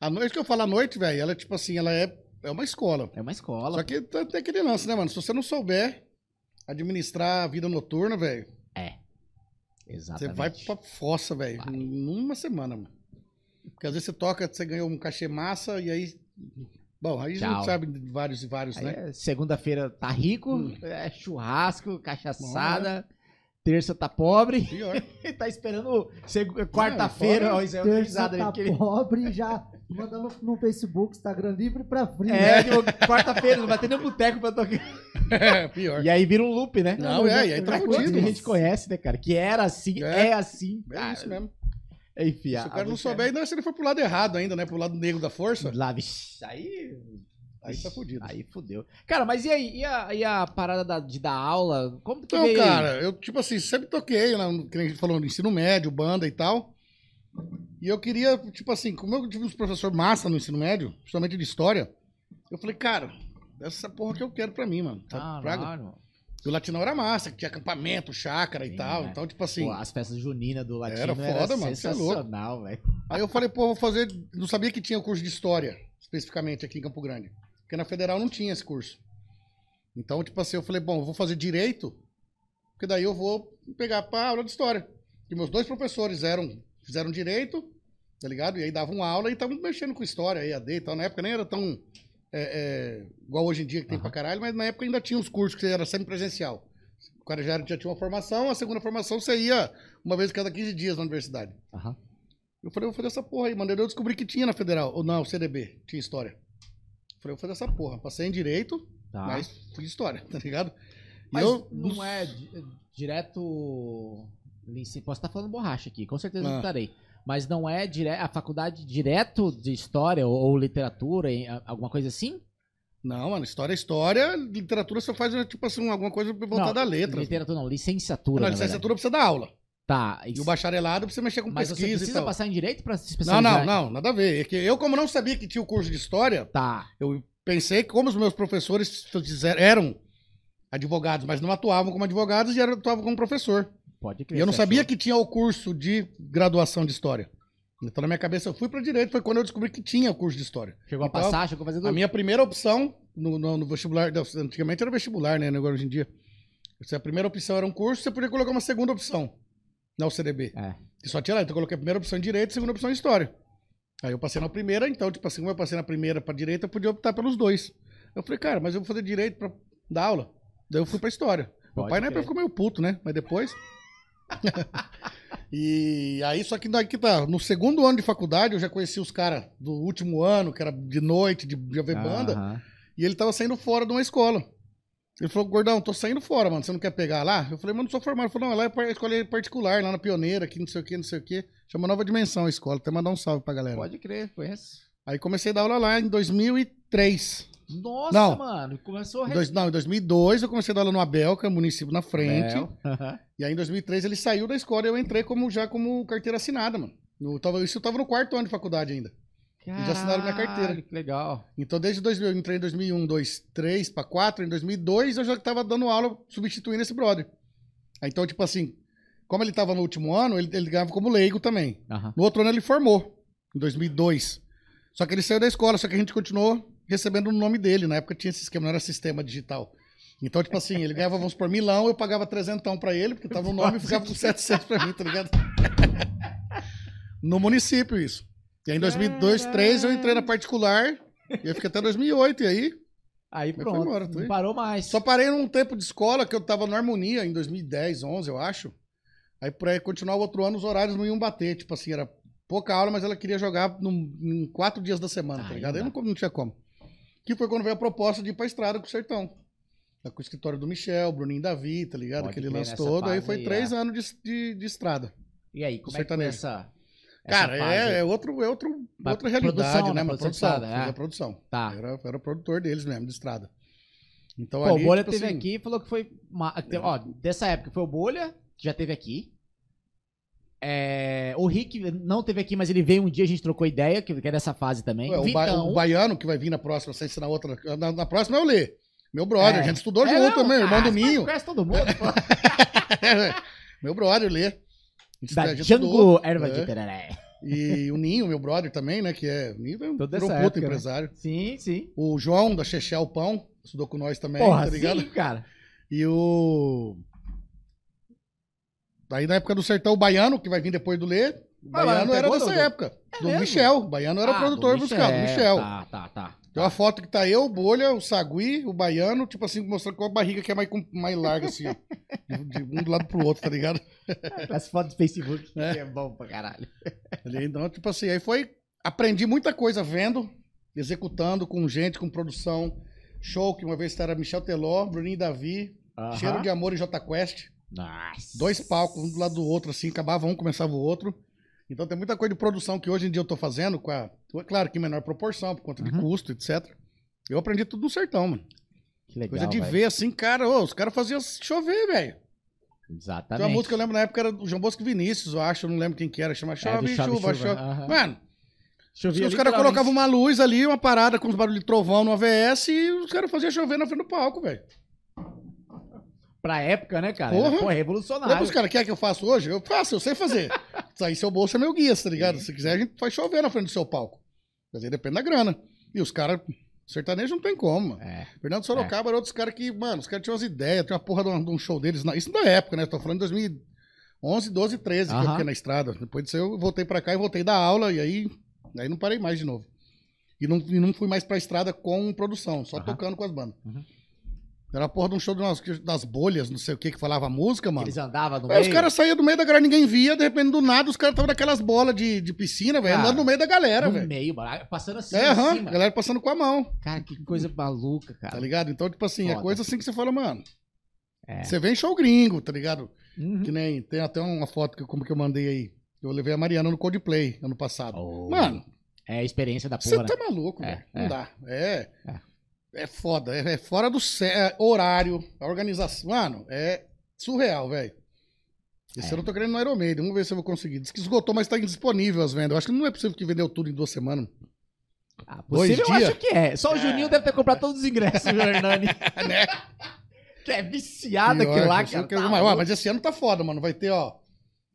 A noite que eu falo à noite, velho, ela, tipo assim, ela é, é uma escola. É uma escola. Só que tem aquele lance, né, mano? Se você não souber administrar a vida noturna, velho, você Exatamente. vai pra fossa, velho. Numa semana, mano. Porque às vezes você toca, você ganhou um cachê massa e aí. Bom, aí a Tchau. gente sabe de vários e vários, Aí né? é Segunda-feira tá rico, Hum. é churrasco, cachaçada. Terça tá pobre Pior. tá esperando seg- quarta-feira. fora Ó, isso é Terça tá porque ele- pobre, já mandando no Facebook, Instagram livre pra free. É, tipo, quarta-feira, não vai ter nem boteco pra tocar. É, pior. E aí vira um loop, né? Não, é, e aí tá É fudido. que a gente conhece, né, cara? Que era assim, É. é, assim. É cara. isso mesmo. Enfim, Se o cara não souber, ainda se ele for pro lado errado ainda, né? Pro lado negro da força, Lá, vixi, aí. Aí tá fudido. Aí fudeu. Cara, mas e aí? E a, e a parada da- de dar aula? Como que Então, veio? aí? cara, eu, tipo assim, sempre toquei, né, que nem a gente falou, no ensino médio, banda e tal. E eu queria, tipo assim, como eu tive uns professores massa no ensino médio, principalmente de história, eu falei, cara, essa porra que eu quero pra mim, mano. Caralho. E o Latinão era massa, que tinha acampamento, chácara e Sim, tal. né? Então, tipo assim. Pô, as festas juninas do latino Era era, foda, mano, cê é louco. sensacional, velho. Aí eu falei, pô, vou fazer. Não sabia que tinha o curso de história, especificamente aqui em Campo Grande. Porque na federal não tinha esse curso. Então, tipo assim, eu falei, bom, eu vou fazer direito, porque daí eu vou pegar pra aula de história. E meus dois professores eram, fizeram direito, tá ligado? E aí davam aula e estavam mexendo com história, EAD e tal. Na época nem era tão é, é, igual hoje em dia que tem pra caralho, mas na época ainda tinha os cursos que era sempre presencial. O cara já, era- já tinha uma formação, a segunda formação você ia uma vez a cada 15 dias na universidade. Aham. Eu falei, vou fazer essa porra aí, mano. Eu descobri que tinha na Federal, ou não, CDB, tinha história. Eu falei, vou fazer essa porra. Passei em direito, Tá. mas fui de história, tá ligado? Mas eu, não é di- direto. Posso estar falando borracha aqui, com certeza Ah. não estarei. Mas não é dire... a faculdade direto de história ou, ou literatura, alguma coisa assim? Não, mano, história é história, literatura você faz, tipo assim, alguma coisa voltada não, a letras. Literatura não, licenciatura. Não, na licenciatura precisa dar aula. Tá. E o bacharelado precisa mexer com Mas você pesquisa e precisa tal. passar em direito pra se Não, especializar? não, não, nada a ver. É que eu, como não sabia que tinha o curso de história, Tá. eu pensei que como os meus professores fizeram- eram advogados, mas não atuavam como advogados e atuavam como professor. Pode crer. E eu não você sabia achou. que tinha o curso de graduação de história. Então, na minha cabeça, eu fui para direito. Foi quando eu descobri que tinha o curso de história. Chegou a Então, passar, chegou a fazer A minha primeira opção, no, no- no vestibular. não, Antigamente era vestibular, né? Agora hoje em dia. Se a primeira opção era um curso, você podia colocar uma segunda opção na UCDB. É. E só tinha lá. Então eu coloquei a primeira opção em direito e a segunda opção em história. Aí eu passei na primeira, então, tipo assim, como eu passei na primeira pra direita, eu podia optar pelos dois. Eu falei, cara, mas eu vou fazer direito pra dar aula. Daí eu fui pra história. Meu Pode pai na época ficou meio puto, né? Mas depois. e aí, só que daqui tá. No segundo ano de faculdade, eu já conheci os caras do último ano, que era de noite, de, de ver banda. E ele tava saindo fora de uma escola. Ele falou, gordão, tô saindo fora, mano. Você não quer pegar lá? Eu falei, mano, não sou formado. Ele falou, não, lá é escola é particular, lá na Pioneira, aqui não sei o que, não sei o que. Chama Nova Dimensão a escola. Até mandar um salve pra galera. Pode crer, conheço. Aí comecei a dar aula lá em 2003. Nossa, Não. mano. Começou a dois- não, em 2002 eu comecei a dar aula no Abel, que o município na frente. Aham. E aí em 2003 ele saiu da escola e eu entrei como, já como carteira assinada, mano. No, tava, isso eu tava no quarto ano de faculdade ainda. Já assinaram minha carteira. Caralho, Que legal. Então desde 2000, eu entrei em 2001, 2, 3 para 4, em 2002 eu já tava dando aula substituindo esse brother. Aí, Então, tipo assim, como ele tava no último ano, ele, ele ganhava como leigo também. No outro ano ele formou, em 2002. Só que ele saiu da escola, só que a gente continuou recebendo o nome dele. Na época tinha esse esquema, não era sistema digital. Então, tipo assim, ele ganhava, vamos por milão, eu pagava trezentão pra ele, porque tava no nome e ficava com 700 pra mim, tá ligado? no município, isso. E aí, em 2002, 2003, eu entrei na particular, e eu fiquei até 2008, e aí Aí pronto. embora, não parou mais. só parei num tempo de escola que eu tava no Harmonia, em 2010, 11, eu acho. Aí, pra continuar o outro ano, os horários não iam bater, tipo assim, era pouca aula, mas ela queria jogar num- em quatro dias da semana, tá ligado? Aí não, não tinha como. Que foi quando veio a proposta de ir pra estrada com o Sertão. Tá Com o escritório do Michel, Bruninho Davi, tá ligado? Pode Aquele lance todo. Aí foi aí, três é. anos de, de, de estrada. E aí, como é que foi essa Cara, é, é, outro, é outro, Uma outra realidade, produção, né? né? Uma Produção produção. estrada, é. produção. Tá. Era, era produtor deles mesmo, de estrada. Então, Pô, ali, o Bolha tipo teve assim, aqui e falou que foi. Uma, te- Ó, dessa época foi o Bolha, que já teve aqui. É, o Rick não teve aqui, mas ele veio um dia, a gente trocou ideia, que que é dessa fase também. Ué, o, ba- o baiano que vai vir na próxima, sem ser na outra. Na, na próxima é o Lê. Meu brother, É. a gente estudou É, junto não, também, irmão ah, do Ninho. Conhece todo mundo, pô. meu brother, Lê. Da Django Erva é. de Tereré. E o Ninho, meu brother também, né? Que é. O Ninho é um Toda essa né? empresário. Sim, sim. O João da Chechel Pão, estudou com nós também, Porra, tá ligado? sim, cara. E o. Daí na época do Sertão, o Baiano, que vai vir depois do Lê. O Mas Baiano era dessa época. do mesmo? Michel. O Baiano era Ah, produtor do musical, do Michel. Tá, tá, tá. Tem uma foto que tá eu, o Bolha, o Sagui, o Baiano, tipo assim, mostrando com a barriga que é mais, mais larga, assim, ó. De, um do lado pro outro, tá ligado? As fotos do Facebook, É. que é bom pra caralho. Então, tipo assim, aí foi. Aprendi muita coisa vendo, executando com gente, com produção. Show, que uma vez era Michel Teló, Bruninho Davi, Cheiro de Amor e J Quest. Nossa. Dois palcos, um do lado do outro, assim, acabava um, começava o outro. Então tem muita coisa de produção que hoje em dia eu tô fazendo, com a. Claro que em menor proporção, por conta de Uhum. custo, etc. Eu aprendi tudo no sertão, mano. Que legal, Coisa de velho. ver assim, cara, ô, os caras faziam chover, velho. Tem Exatamente. uma música que eu lembro na época era do João Bosco Vinícius, eu acho, eu não lembro quem que era, chama É, Chove, Chove, Chuva, Chuva, Chove. aham. Mano, Chovia os caras colocavam uma luz ali, uma parada com os barulhos de trovão no AVS e os caras faziam chover na frente do palco, velho. Pra época, né, cara? Porra. Pô, Falei revolucionário. pros caras, quer que eu faça hoje? Eu faço, eu sei fazer. Isso aí seu bolso é meu guia, tá ligado? Se quiser, a gente faz chover na frente do seu palco. Mas aí depende da grana. E os caras, sertanejo não tem como, mano. É. Fernando Sorocaba era outros caras que, mano, os caras tinham umas ideias, tinha uma porra de um, de um show deles. na- Isso na época, né? Tô falando de 2011, 12, 13, que eu fiquei na estrada. Depois disso eu voltei pra cá e voltei da aula, e aí, aí não parei mais de novo. E não, e não fui mais pra estrada com produção, só Aham. tocando com as bandas. Uhum. Era a porra de um show umas- das bolhas, não sei o que, que falava música, mano. Eles andavam no Aí meio. os caras saíam do meio da galera, ninguém via, de repente, do nada, os caras estavam naquelas bolas de, de piscina, velho, andando no meio da galera, no velho. meio, mano, passando assim É, aham, cima. a galera passando com a mão, Cara, que coisa maluca, cara. tá ligado? Então, tipo assim, é Foda. coisa assim que você fala, mano. É. Você vem em show gringo, tá ligado? Uhum. Que nem, tem até uma foto que, como que eu mandei aí. Eu levei a Mariana no Coldplay ano passado. Oh. Mano, É a experiência da você porra. tá né? maluco, É, velho. é. Não dá. É. É. É foda. É, é fora do é horário, a organização. Mano, é surreal, velho. Esse É. ano eu tô querendo no Iron Maiden. Vamos ver se eu vou conseguir. Diz que esgotou, mas tá indisponível as vendas. Eu acho que não é possível que vendeu tudo em duas semanas. Ah, Dois possível, eu dias? acho que é. Só o Juninho deve ter comprado todos os ingressos, o Hernani. né? que é viciado Pior, aquilo lá, cara. que- Tá mas, mas esse ano tá foda, mano. Vai ter, ó.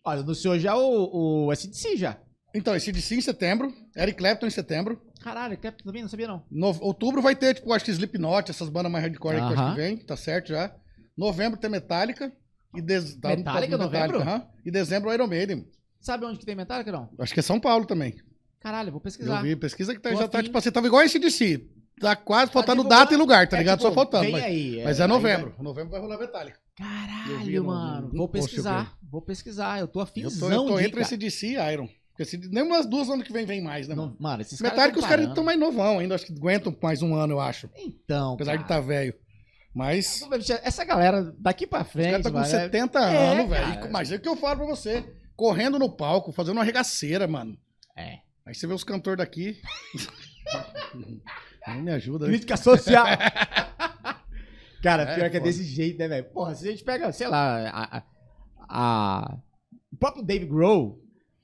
Olha, anunciou já o, o SDC já. Então, esse DC em setembro, Eric Clapton em setembro. Caralho, Clapton também não sabia não. No- outubro vai ter, tipo, acho que Slipknot, essas bandas mais hardcore aí que eu acho que vem, tá certo já. Novembro tem Metallica. E dez... tá- Metallica, tá- novembro? aham. E dezembro Iron Maiden. Sabe onde que tem Metallica, não? Acho que é São Paulo também. Caralho, vou Eu pesquisar. vi, pesquisa que tá, já tá, afim. tipo assim, tava igual esse DC. Tá quase faltando divulgando- data e lugar, tá É, ligado? tipo, Só faltando. Mas, aí, mas é aí novembro. Novembro vai rolar Metallica. vai- Eu vi Caralho, no- mano. no Vou pesquisar. Vou pesquisar. Eu tô Eu afinzão tô, eu tô de, entre esse DC e Iron. Porque esse, nem umas duas anos que vem vem mais, né, mano? Não, mano, esses Metallica, os caras tão estão mais novão ainda, acho que aguentam mais um ano, eu acho. Então, Apesar de cara. estar velho. Mas Essa galera daqui pra os frente, caras tá com mano, é- 70 É, anos, velho. é o que eu falo pra você. Correndo no palco, fazendo uma regaceira, mano. É. Aí você vê os cantores daqui. Não me ajuda? Crítica social. Cara, É, pior que é desse jeito, né, velho? Porra, se a gente pega, sei lá, a, a- a- o próprio Dave Grohl,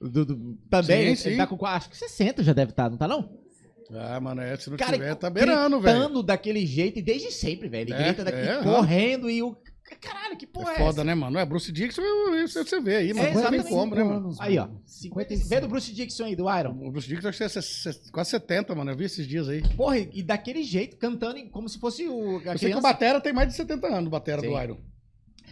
do, do- também, Sim, ele sim. tá com, acho que 60 já deve estar, não tá não? Ah, mano, é, se não Cara, tiver, tá beirando, velho. gritando daquele jeito e desde sempre, velho. Ele É, grita daqui, é, correndo e o... Caralho, que porra é, É foda, essa? né, mano? É Bruce Dixon, você, você vê aí, mano. É, não tem como, né, mano? Aí, ó. 55. Vê do Bruce Dixon aí, do Iron. O Bruce Dixon acho que é se- se- quase 70, mano. Eu vi esses dias aí. Porra, e daquele jeito, cantando como se fosse o... A Eu sei que o Batera tem mais de 70 anos, o Batera Sim. do Iron.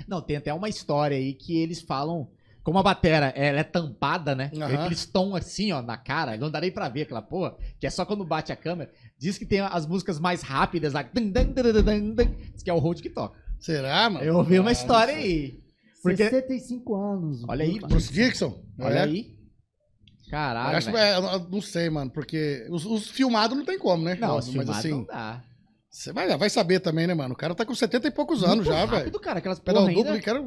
Não, tem até uma história aí que eles falam. Como a batera ela é tampada, né? Aham. Eles estão assim, ó, na cara. Não dá nem pra ver aquela porra. Que é só quando bate a câmera. Diz que tem as músicas mais rápidas lá. dun, dun, dun, dun, dun, dun. Diz que é o Hold que toca. Será, mano? Eu ouvi uma Ah, história aí. Porque- 65 anos. Olha aí, Bruce mano. Bruce Dixon? Olha É. aí. Eu Caralho. acho, velho. é, eu não sei, mano, porque os, os filmados não tem como, né? Não, os mas filmados assim, não dá. você vai, vai saber também, né, mano? O cara tá com 70 e poucos anos Muito já, rápido, velho. cara. Aquelas Pedal duplo, ainda. cara.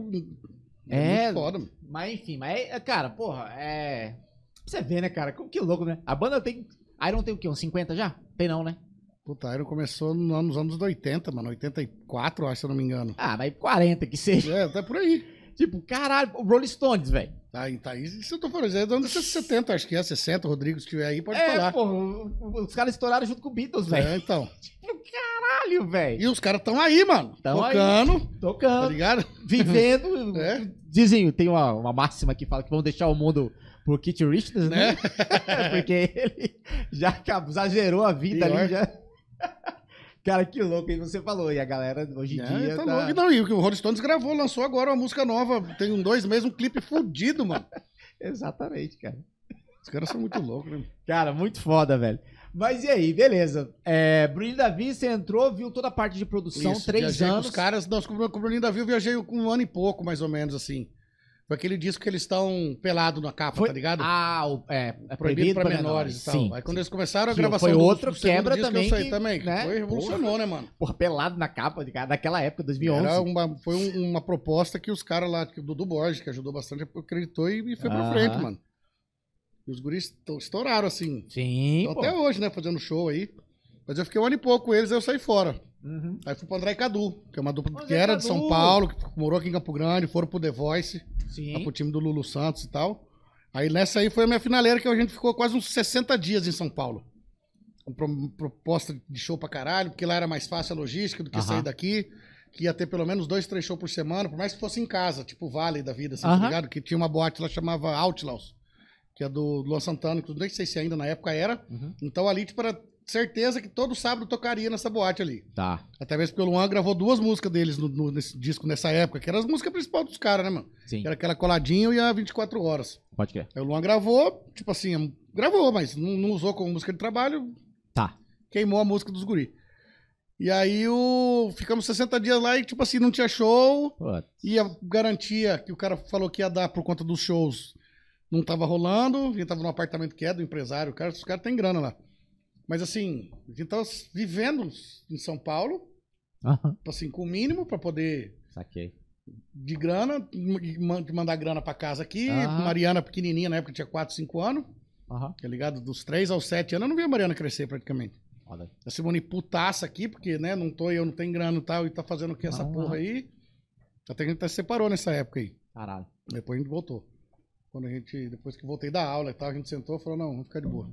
É. muito foda, mano. Mas enfim, mas é, cara, porra, é. Pra você ver, né, cara? Como que louco, né? A banda tem. Iron tem o quê? Uns 50 já? Tem não, né? Puta, Iron começou no- nos anos 80, mano. 84, acho, se eu não me engano. Ah, mas 40 que seja. É, tá por aí. Tipo, caralho, Rolling Stones, velho. Tá, aí, tá aí. Isso eu tô falando, é dos anos 70, acho que é 60. O Rodrigo, se estiver aí, pode É, falar. pô, os caras estouraram junto com o Beatles, velho. É, então. Caralho, velho. E os caras tão aí, mano. Tão aí. tocando, tá Tocando, ligado? vivendo. É. Dizem, tem uma, uma máxima que fala que vão deixar o mundo pro Kit Richards, né? Né? Porque ele já exagerou a vida Pior. ali, já. Cara, que louco, aí você falou. E a galera, hoje em É, dia, tá tá... louco. Não, e o Rolling Stones gravou, lançou agora uma música nova. Tem um dois meses, um clipe fudido, mano. Exatamente, cara. Os caras são muito loucos, né? Cara, muito foda, velho. Mas e aí, beleza. É, Bruninho Davi, você entrou, viu toda a parte de produção, Isso, três viajei com anos. Os caras, nós com o Bruninho Davi, eu viajei com um ano e pouco, mais ou menos, assim. Foi aquele disco que eles estão pelados na capa, Foi- tá ligado? Ah, o, é, é Proibido pra menores e tal. Sim. Aí quando eles começaram a gravação foi do- outro do quebra disco, também eu que, também. né? Foi, revolucionou, né, mano? Porra, pelado na capa de- daquela época, 2011. Era uma, foi um- uma proposta que os caras lá, que o Dudu Borges, que ajudou bastante, acreditou e, e foi pra Aham. frente, mano. E os guris esto- estouraram, assim. Sim, até hoje, né, fazendo show aí. Mas eu fiquei um ano e pouco com eles, aí eu saí fora. Uhum. Aí fui pro André Cadu, que é uma dupla André que era de Cadu. São Paulo, que morou aqui em Campo Grande, foram pro The Voice, Sim. pro time do Lulu Santos e tal. Aí nessa aí foi a minha finaleira, que a gente ficou quase uns 60 dias em São Paulo. Com pro- proposta de show pra caralho, porque lá era mais fácil a logística do que Aham. sair daqui. Que ia ter pelo menos dois, três shows por semana, por mais que fosse em casa, tipo Vale da vida, assim, Aham. tá ligado? Que tinha uma boate lá chamava Outlaws, que é do Luan Santana, que nem sei se ainda na época era. Uhum. Então ali, tipo, era certeza que todo sábado tocaria nessa boate ali. Tá. Até mesmo porque o Luan gravou duas músicas deles no, no- nesse disco nessa época, que eram as músicas principais dos caras, né, mano? Sim. Era aquela coladinho e a 24 horas. Pode crer. Aí o Luan gravou, tipo assim, gravou, mas não, não usou como música de trabalho, Tá. queimou a música dos guri. E aí o... ficamos 60 dias lá e, tipo assim, não tinha show, Pô, e a garantia que o cara falou que ia dar por conta dos shows não tava rolando, a gente tava num apartamento que é do empresário, o cara, os caras têm grana lá. Mas assim, a gente tava vivendo em São Paulo, tipo assim, com o mínimo pra poder Saquei. de grana, de man- de mandar grana pra casa aqui. Aham. Mariana pequenininha, na época tinha 4, 5 anos, Aham. tá ligado? Dos 3 aos 7 anos, eu não vi a Mariana crescer praticamente. Olha. A Simone putaça aqui, porque, né, não tô eu, não tem grana e tal, e tá fazendo o que essa Aham. porra aí. Até que a gente até se separou nessa época aí. Caralho. Depois a gente voltou. Quando a gente, depois que voltei da aula e tal, a gente sentou e falou, não, vamos ficar de boa.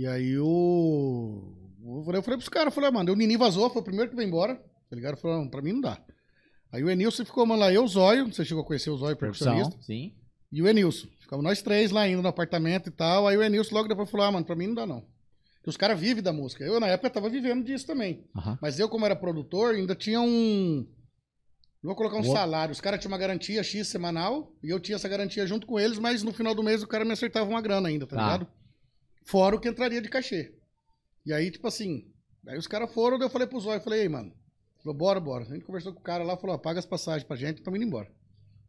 E aí o. Eu falei, eu falei pros caras, falei, ah, mano, o Nini vazou, foi o primeiro que veio embora. Tá ligado? Falou, não, pra mim não dá. Aí o Enilson ficou, mano, lá, eu, o Zóio, você chegou a conhecer o Zóio, percussionista. Sim. E o Enilson. Ficamos nós três lá indo no apartamento e tal. Aí o Enilson logo depois falou: ah, mano, pra mim não dá não. Porque os caras vivem da música. Eu, na época, tava vivendo disso também. Mas eu, como era produtor, ainda tinha um. Não vou colocar um Boa. salário. Os caras tinham uma garantia X semanal e eu tinha essa garantia junto com eles, mas no final do mês o cara me acertava uma grana ainda, tá Tá. ligado? Fora o que entraria de cachê. E aí, tipo assim, aí os caras foram, daí eu falei pro Zóio, eu falei, ei, mano, falou, bora, bora. A gente conversou com o cara lá, falou, paga as passagens pra gente, estamos indo embora.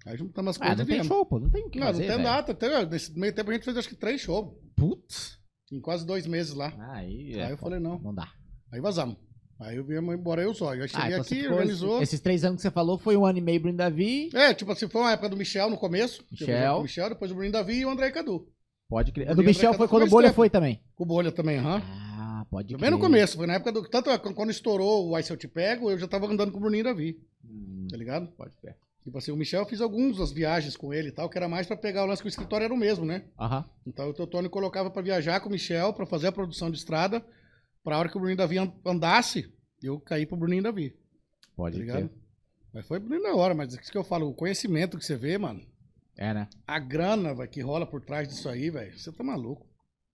Aí juntamos as Ah, coisas não e tem show, pô. Não tem o que Não, fazer, não tem data. Até, nesse meio tempo a gente fez acho que três shows. Putz. Em quase dois meses lá. Aí, Aí é eu foda. falei, não. Não dá. Aí vazamos. Aí eu viemos embora, eu e Zóio. Aí cheguei então você aqui, organizou. Esses, esses três anos que você falou foi um ano e meio Bruno Davi. É, tipo assim, foi uma época do Michel no começo. Michel. Michel, depois o Bruno Davi e o André Cadu. Pode crer. O Do Michel foi foi quando o Bolha tempo. foi também. Com o Bolha também, aham. Ah, pode Também no crer. começo, foi na época do. Tanto é, quando estourou o Ai Se Eu Te Pego, eu já tava andando com o Bruninho Davi, Hum, tá ligado? pode crer. Tipo assim, o Michel eu fiz algumas viagens com ele e tal, que era mais pra pegar o lance que o escritório era o mesmo, né? Aham. Então o Teotônio colocava pra viajar com o Michel, pra fazer a produção de estrada, pra hora que o Bruninho Davi an- andasse, eu caí pro Bruninho Davi, Pode tá ligado? crer. Mas foi bem na hora, mas é isso que eu falo, o conhecimento que você vê, mano, É, né? a grana véio, que rola por trás disso aí, velho, você tá maluco.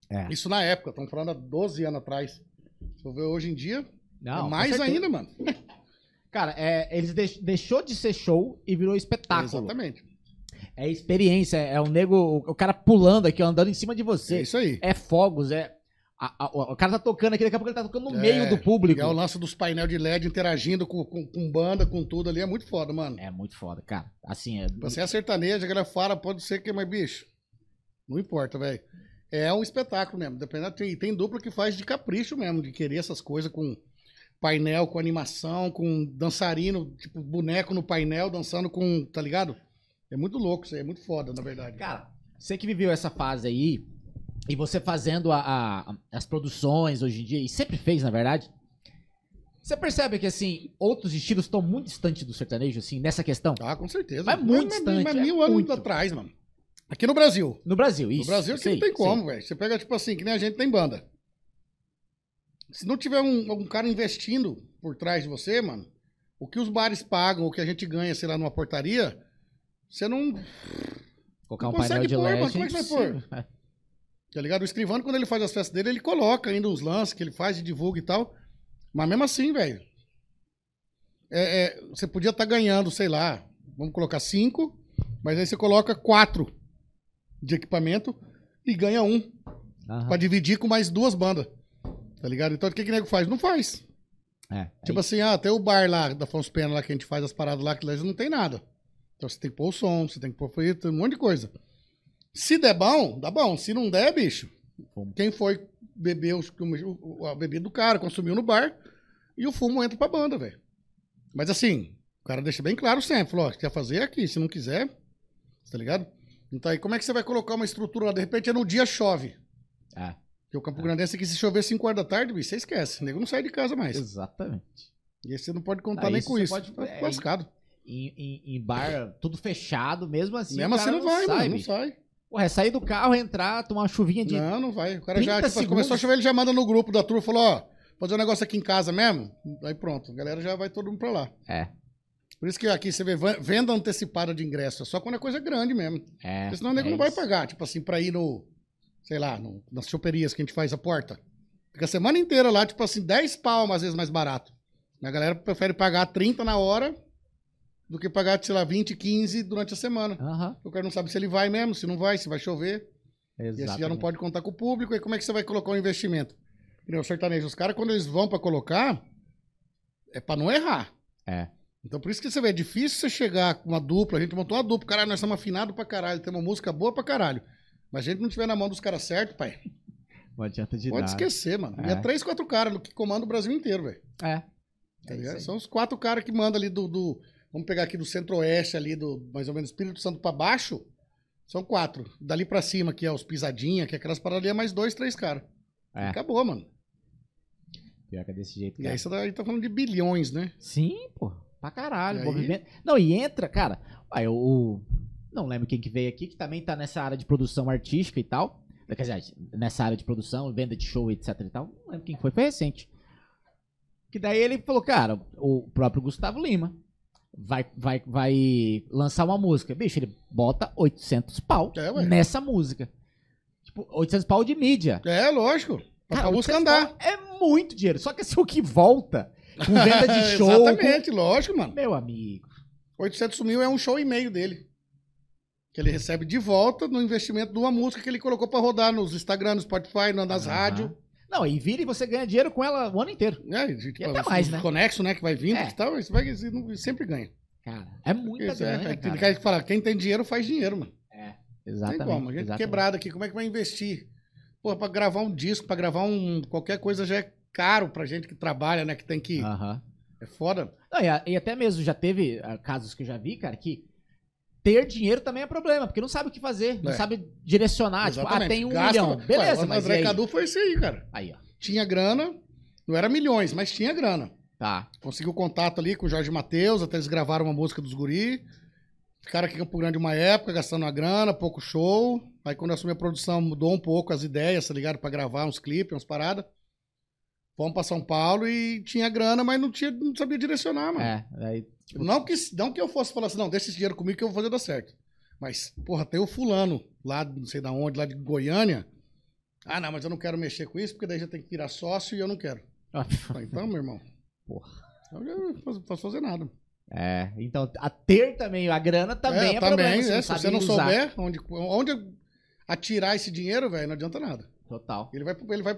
É. Isso na época, estamos falando há 12 anos atrás. Se eu ver hoje em dia, Não, é mais ainda, mano. Cara, é, eles deix- deixou de ser show e virou espetáculo. Exatamente. É experiência, é o nego, o, cara pulando aqui, ó, andando em cima de É você. isso aí. É, fogos, é. A- a- o cara tá tocando aqui, daqui a pouco ele tá tocando no É, meio do público. E é o lance dos painel de LED interagindo com, com, com banda, com tudo ali, é muito foda, mano. É muito foda, cara. Assim, é. Você é sertaneja, a galera fala, pode ser que, mas bicho, não importa, velho. É um espetáculo mesmo. Dependendo, tem, tem dupla que faz de capricho mesmo, de querer essas coisas com painel, com animação, com dançarino, tipo boneco no painel, dançando com, tá ligado? É muito louco isso aí, é muito foda, na verdade. Cara, você que viveu essa fase aí, e você fazendo a- a- as produções hoje em dia, e sempre fez, na verdade, você percebe que, assim, outros estilos estão muito distantes do sertanejo, assim, nessa questão? Ah, com certeza. Mas muito distante, Mas é mil anos muito. atrás, mano. Aqui no Brasil. No Brasil, isso. no Brasil não sei, tem como, velho. Você pega, tipo assim, que nem a gente tem banda. Se não tiver um, um cara investindo por trás de você, mano, o que os bares pagam, o que a gente ganha, sei lá, numa portaria, você não. Colocar um Não painel consegue de pôr, LED. mano, como é que vai pôr? Tá ligado? O escrivano, quando ele faz as festas dele, ele coloca ainda uns lances que ele faz e divulga e tal. Mas mesmo assim, velho. é- é, você podia estar ganhando, sei lá, vamos colocar cinco, mas aí você coloca quatro de equipamento e ganha um. Aham. Pra dividir com mais duas bandas. Tá ligado? Então o que que o nego faz? Não faz. É, Tipo assim, ah, tem o bar lá da Afonso Pena lá que a gente faz as paradas lá, que lá não tem nada. Então você tem que pôr o som, você tem que pôr frito, um monte de coisa. Se der bom, dá bom. Se não der, bicho, quem foi beber os- a bebida do cara, consumiu no bar, e o fumo entra pra banda, velho. Mas assim, o cara deixa bem claro sempre, falou, ó, quer fazer é aqui, se não quiser, tá ligado? Então aí como é que você vai colocar uma estrutura lá? De repente é no dia chove. É, Porque o Campo Grandense aqui, se chover 5 horas da tarde, bicho, você esquece. O nego não sai de casa mais. exatamente. E aí você não pode contar Ah, nem isso com isso. pode- Tá é, lascado. Em, em- em bar, tudo fechado, mesmo assim. Mesmo assim cara não vai, sai, mano. Não sai. Porra, é sair do carro, entrar, tomar uma chuvinha de. Não, não vai. O cara 30 já, tipo, segundos. começou a chover, ele já manda no grupo da turma, falou, ó, fazer um negócio aqui em casa mesmo. Aí pronto, a galera já vai todo mundo pra lá. É. Por isso que aqui você vê venda antecipada de ingresso, é só quando é coisa grande mesmo. É. Porque senão o nego é não vai pagar, tipo assim, pra ir no, sei lá, no- nas choperias que a gente faz a porta. Fica a semana inteira lá, tipo assim, 10 pau às vezes mais barato. A galera prefere pagar 30 na hora do que pagar, sei lá, 20, 15 durante a semana. Aham. O cara não sabe se ele vai mesmo, se não vai, se vai chover. E aí você já não Exatamente. pode contar com o público. E como é que você vai colocar o investimento? Que nem O sertanejo, os caras, quando eles vão pra colocar, é pra não errar. É. Então por isso que você vê, é difícil você chegar com uma dupla. A gente montou uma dupla, caralho, nós estamos afinados pra caralho, temos uma música boa pra caralho. Mas a gente não tiver na mão dos caras certos, pai, Não adianta de pode nada. esquecer, mano. E É. é três, quatro caras que comandam o Brasil inteiro, velho. É. Tá É. São os quatro caras que mandam ali do, do- Vamos pegar aqui do centro-oeste, ali, do mais ou menos Espírito Santo pra baixo. São quatro. Dali pra cima, que é os pisadinha, que é aquelas paradas é mais dois, três caras. É. Acabou, mano. Pior que é desse jeito. E cara. aí você tá, tá falando de bilhões, né? Sim, pô. Pra caralho. E aí? movimento. Não, e entra, cara. Aí, o, o- Não lembro quem que veio aqui, que também tá nessa área de produção artística e tal. Quer dizer, nessa área de produção, venda de show, etc e tal. Não lembro quem foi, foi recente. Que daí ele falou, cara, o próprio Gustavo Lima. Vai, vai, vai lançar uma música. Bicho, ele bota 800 pau É, nessa música. Tipo, 800 pau de mídia. É, lógico. Pra Cara, a música 800 andar. É muito dinheiro. Só que assim, o que volta com venda de show. Exatamente, lógico, mano. com- Meu amigo. 800 mil é um show e meio dele. Que ele recebe de volta no investimento de uma música que ele colocou pra rodar nos Instagram, no Spotify, na- nas Aham. rádios. Não, e vira e você ganha dinheiro com ela o ano inteiro. É, e, tipo, até os- mais, né? Conexo, né? Que vai vindo É. e tal. Você vai, você não- sempre ganha. Cara, é muita Isso, é, grana, é, cara. Ele quer falar, quem tem dinheiro faz dinheiro, mano. Exatamente. tem como. A gente exatamente. quebrado aqui, como é que vai investir? Pô, pra gravar um disco, pra gravar um. qualquer coisa já é caro pra gente que trabalha, né? Que tem que. Aham. É foda. Não, e, e até mesmo já teve ah, casos que eu já vi, cara, que ter dinheiro também é problema, porque não sabe o que fazer, não É. sabe direcionar. Tipo, ah, tem um Gasta, milhão. Beleza, o mas e André? Cadu foi isso aí, cara. Aí, ó. Tinha grana, não era milhões, mas tinha grana. Tá. Conseguiu contato ali com o Jorge Matheus, até eles gravaram uma música dos guri. Ficaram aqui em Campo Grande uma época, gastando uma grana, pouco show. Aí quando eu assumi a produção, mudou um pouco as ideias, tá ligado? Pra gravar uns clipes, umas paradas. Fomos pra São Paulo e tinha grana, mas não, tinha, não sabia direcionar, mano. É, aí, tipo, Não, que, não que eu fosse falar assim, não, deixa esse dinheiro comigo que eu vou fazer dar certo. Mas, porra, tem o fulano lá, não sei da onde, lá de Goiânia. Ah, não, mas eu não quero mexer com isso, porque daí já tem que virar sócio e eu não quero. Falei, Então, meu irmão. Porra. Eu já não posso- fazer nada. É, então a ter também a grana também é, problema. também, você é, se você não usar. souber onde, onde atirar esse dinheiro, velho, não adianta nada. Total. Ele vai, ele vai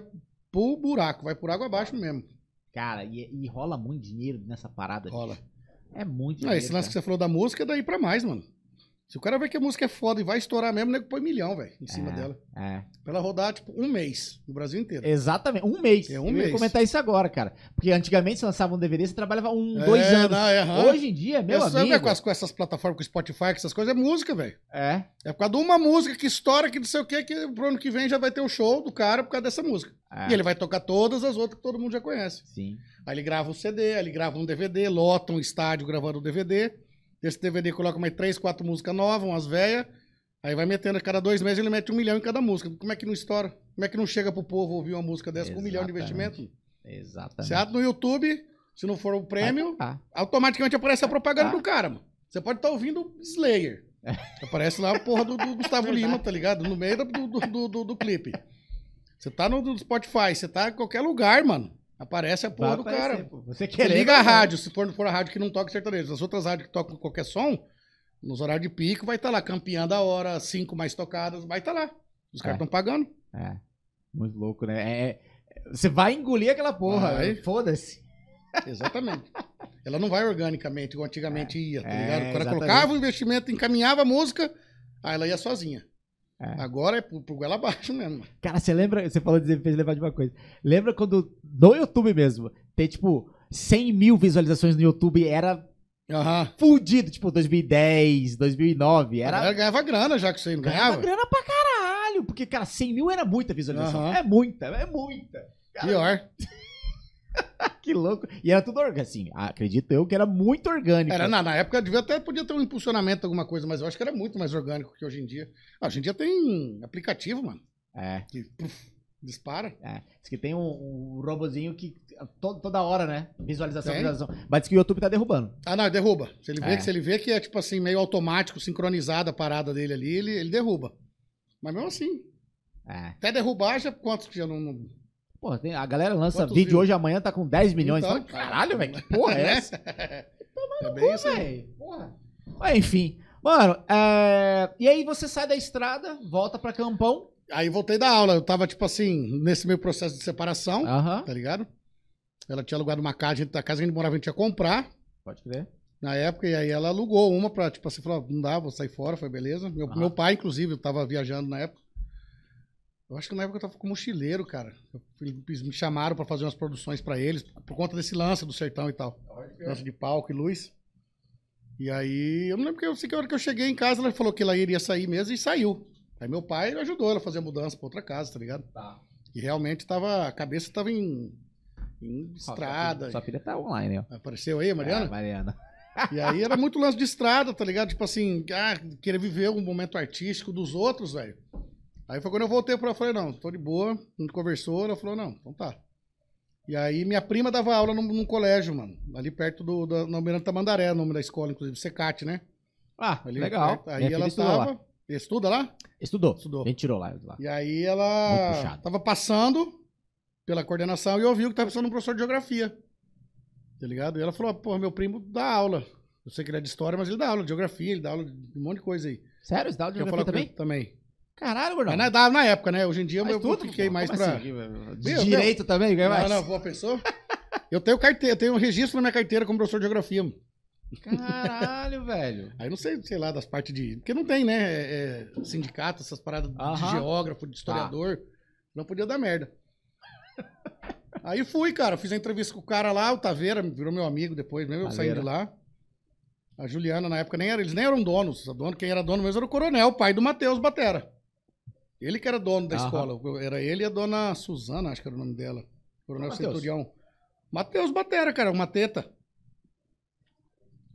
pro buraco, vai por água abaixo mesmo. Cara, e, e rola muito dinheiro nessa parada. Rola. bicho. É muito dinheiro. esse lance que cara. você falou da música é daí pra mais, mano. Se o cara ver que a música é foda e vai estourar mesmo, o nego põe milhão, velho, em cima É. dela. É. Pra ela rodar, tipo, um mês no Brasil inteiro. Exatamente, um mês. É um eu ia mês. comentar isso agora, cara. Porque antigamente você lançava um DVD, você trabalhava um, É, dois anos. não, é. Hoje em dia, meu Essa- amigo. com, as- com essas plataformas, com Spotify, com essas coisas, é música, velho. É. É por causa de uma música que estoura, que não sei o que, que pro ano que vem já vai ter o show do cara por causa dessa música. é. E ele vai tocar todas as outras que todo mundo já conhece. Sim. Aí ele grava um CD, aí ele grava um DVD, lota um estádio gravando um DVD. Desse DVD coloca mais três, quatro músicas novas, umas velhas. Aí vai metendo, a cada dois meses ele mete um milhão em cada música. Como é que não estoura? Como é que não chega pro povo ouvir uma música dessa com um milhão de Exatamente. investimento? Exatamente. Você abre no YouTube, se não for o prêmio, automaticamente aparece a propaganda do cara, mano. Você pode estar ouvindo Slayer. Aparece lá a porra do, do Gustavo Lima, tá ligado? No meio do, do, do, do- do clipe. Você tá no, no Spotify, você tá em qualquer lugar, mano. Aparece a porra vai do aparecer, cara. pô. Você quer liga a rádio, se for, for a rádio que não toca sertanejo. As outras rádios que tocam qualquer som, nos horários de pico, vai estar lá, campeã da hora, cinco mais tocadas, vai estar lá. Os caras É. estão pagando. É. Muito louco, né? É, é- você vai engolir aquela porra. Vai. Foda-se. Exatamente. Ela não vai organicamente, igual antigamente ia, tá É, ligado? O cara colocava o investimento, encaminhava a música, aí ela ia sozinha. É. Agora é pro, pro goela abaixo mesmo. Cara, você lembra? Você falou de fez levar de uma coisa. Lembra quando no YouTube mesmo tem tipo 100 mil visualizações no YouTube era Aham. fudido, tipo 2010, 2009. Era Ela ganhava grana já que você não ganhava ganhava. grana pra caralho. Porque, cara, 100 mil era muita visualização. Aham. É muita, é muita. Cara, Pior. que louco. E era tudo orgânico. Assim, acredito eu que era muito orgânico. Era, na, na época devia até podia ter um impulsionamento, alguma coisa, mas eu acho que era muito mais orgânico que hoje em dia. Ah, hoje em dia tem aplicativo, mano, É, que puf, dispara. é. Diz que tem um, um robozinho que to- toda hora, né? Visualização, Tem. visualização. Mas diz que o YouTube tá derrubando. Ah, não, derruba. Se ele vê, É. que, se ele vê que é tipo assim, meio automático, sincronizada a parada dele ali, ele, ele derruba. Mas mesmo assim, É. até derrubar já quantos que já não. não... Pô, tem- a galera lança Quantos vídeo views? hoje, amanhã tá com 10 milhões. Então, Fala, Caralho, velho, que porra é essa? É isso aí. Véi, porra. Mas, enfim. Mano, é, e aí você sai da estrada, volta pra Campão. Aí voltei da aula, eu tava tipo assim, nesse meu processo de separação, Aham. tá ligado? Ela tinha alugado uma casa, a gente- a casa que a gente morava, a gente ia comprar. Pode crer. Na época, e aí ela alugou uma pra, tipo assim, falou, não dá, vou sair fora, foi beleza. Meu, Ah. meu pai, inclusive, eu tava viajando na época. Eu acho que na época eu tava como mochileiro, cara. Eles me chamaram pra fazer umas produções pra eles, por conta desse lance do sertão e tal. Lance de palco e luz. E aí, eu não lembro que eu sei que a hora que eu cheguei em casa, ela falou que ela iria sair mesmo e saiu. Aí meu pai ajudou ela a fazer a mudança pra outra casa, tá ligado? Tá. E realmente tava, a cabeça tava em, em estrada. Sua filha tá online, ó. Apareceu aí, Mariana? Ah, Mariana. E aí era muito lance de estrada, tá ligado? Tipo assim, ah, querer viver um momento artístico dos outros, velho. Aí foi quando eu voltei pra ela, falei, não, tô de boa, a gente conversou, ela falou, não, então tá. E aí minha prima dava aula num, num colégio, mano. Ali perto do, da, na Almirante Tamandaré, o nome da escola, inclusive, Secate, né? Ah, Ali legal. perto. Aí Minha ela estudou lá. tava. Estuda lá? Estudou. Estudou. A gente tirou lá. lá. E aí ela tava passando pela coordenação e ouviu que tava precisando de um professor de geografia. Tá ligado? E ela falou, pô, meu primo dá aula. Eu sei que ele é de história, mas ele dá aula de geografia, ele dá aula de um monte de coisa aí. Sério? Você dá aula de Quer geografia também? ele? Também. Caralho, gordão. Mas dava na época, né? Hoje em dia Faz eu tudo, fiquei pô. mais pra... assim? De Meu, direito também? Quer mais? Não, não, boa pessoa. Eu tenho carteira, eu tenho um registro na minha carteira como professor de geografia. mano. Caralho, velho. Aí não sei, sei lá, das partes de. Porque não tem, né? É, é, sindicato, essas paradas de geógrafo, de historiador. Não podia dar merda. Aí fui, cara. Fiz a entrevista com o cara lá, o Taveira, virou meu amigo depois mesmo, eu saí de lá. A Juliana, na época, nem era, eles nem eram donos. A dono, quem era dono mesmo era o coronel, pai do Matheus Batera. Ele que era dono da Aham. escola. Era ele e a dona Suzana, acho que era o nome dela. Coronel? Centurião. Matheus Batera, cara, uma teta.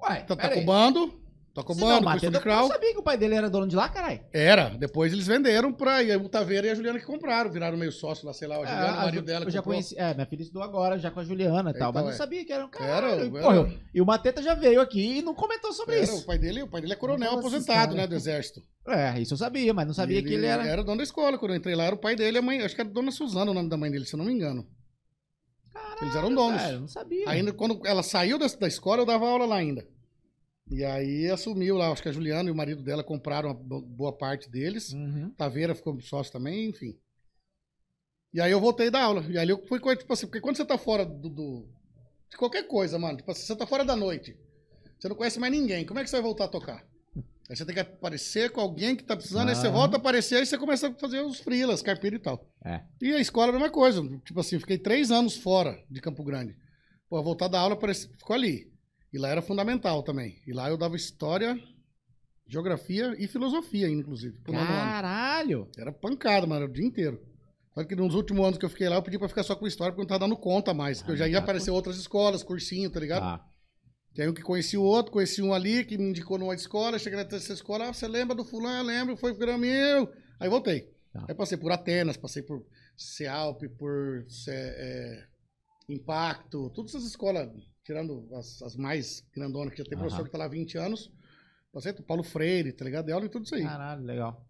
Ué, Tá, tá pera com aí. bando, com Se bando, não, eu não sabia que o pai dele era dono de lá, caralho. Era, depois eles venderam pra e o Taveira e a Juliana que compraram, viraram meio sócio lá, sei lá, a Juliana, É, o marido dela eu já comprou. conheci. É, minha filha estudou agora já com a Juliana e tal, Então, mas não é. sabia que era um cara. Era, e, era. porra, e o Mateta já veio aqui e não comentou sobre Era, isso. o pai dele, o pai dele é coronel Não aposentado, história. né, do exército. É, isso eu sabia, mas não sabia E que ele era. Era dono da escola, quando eu entrei lá, era o pai dele e a mãe, acho que era Dona Suzana o nome da mãe dele, se eu não me engano. Eles eram donos. Velho, eu não sabia. Ainda quando ela saiu da, da escola, eu dava aula lá ainda. E aí assumiu lá, acho que a Juliana e o marido dela compraram boa parte deles. Uhum. Taveira ficou sócio também, enfim. E aí eu voltei da aula. E aí eu fui, com- tipo assim, porque quando você tá fora do, do- de qualquer coisa, mano, tipo assim, você tá fora da noite, você não conhece mais ninguém, como é que você vai voltar a tocar? Aí você tem que aparecer com alguém que tá precisando, aí você Ah. volta a aparecer, aí você começa a fazer os frilas, carpira e tal. É. E a escola é a mesma coisa. Tipo assim, fiquei três anos fora de Campo Grande. Pô, voltar da aula parece, ficou ali. E lá era fundamental também. E lá eu dava história, geografia e filosofia, inclusive. Caralho! Era pancada, mano, era o dia inteiro. Só que nos últimos anos que eu fiquei lá, eu pedi pra ficar só com história, porque eu não tava dando conta mais. Porque eu já ia tá. aparecer outras escolas, cursinho, tá ligado? Tá. Tem um que conhecia o outro, conheci um ali, que me indicou numa escola, cheguei na terceira escola, ah, você lembra do fulano? Lembro, foi pro meu. Aí voltei. Tá. Aí passei por Atenas, passei por Cealp, por Ce- é, Impacto, todas essas escolas, tirando as, as mais grandonas, que já tem Aham. professor que tá lá há 20 anos. Passei por Paulo Freire, tá ligado? Dei aula em tudo isso aí. Caralho, legal.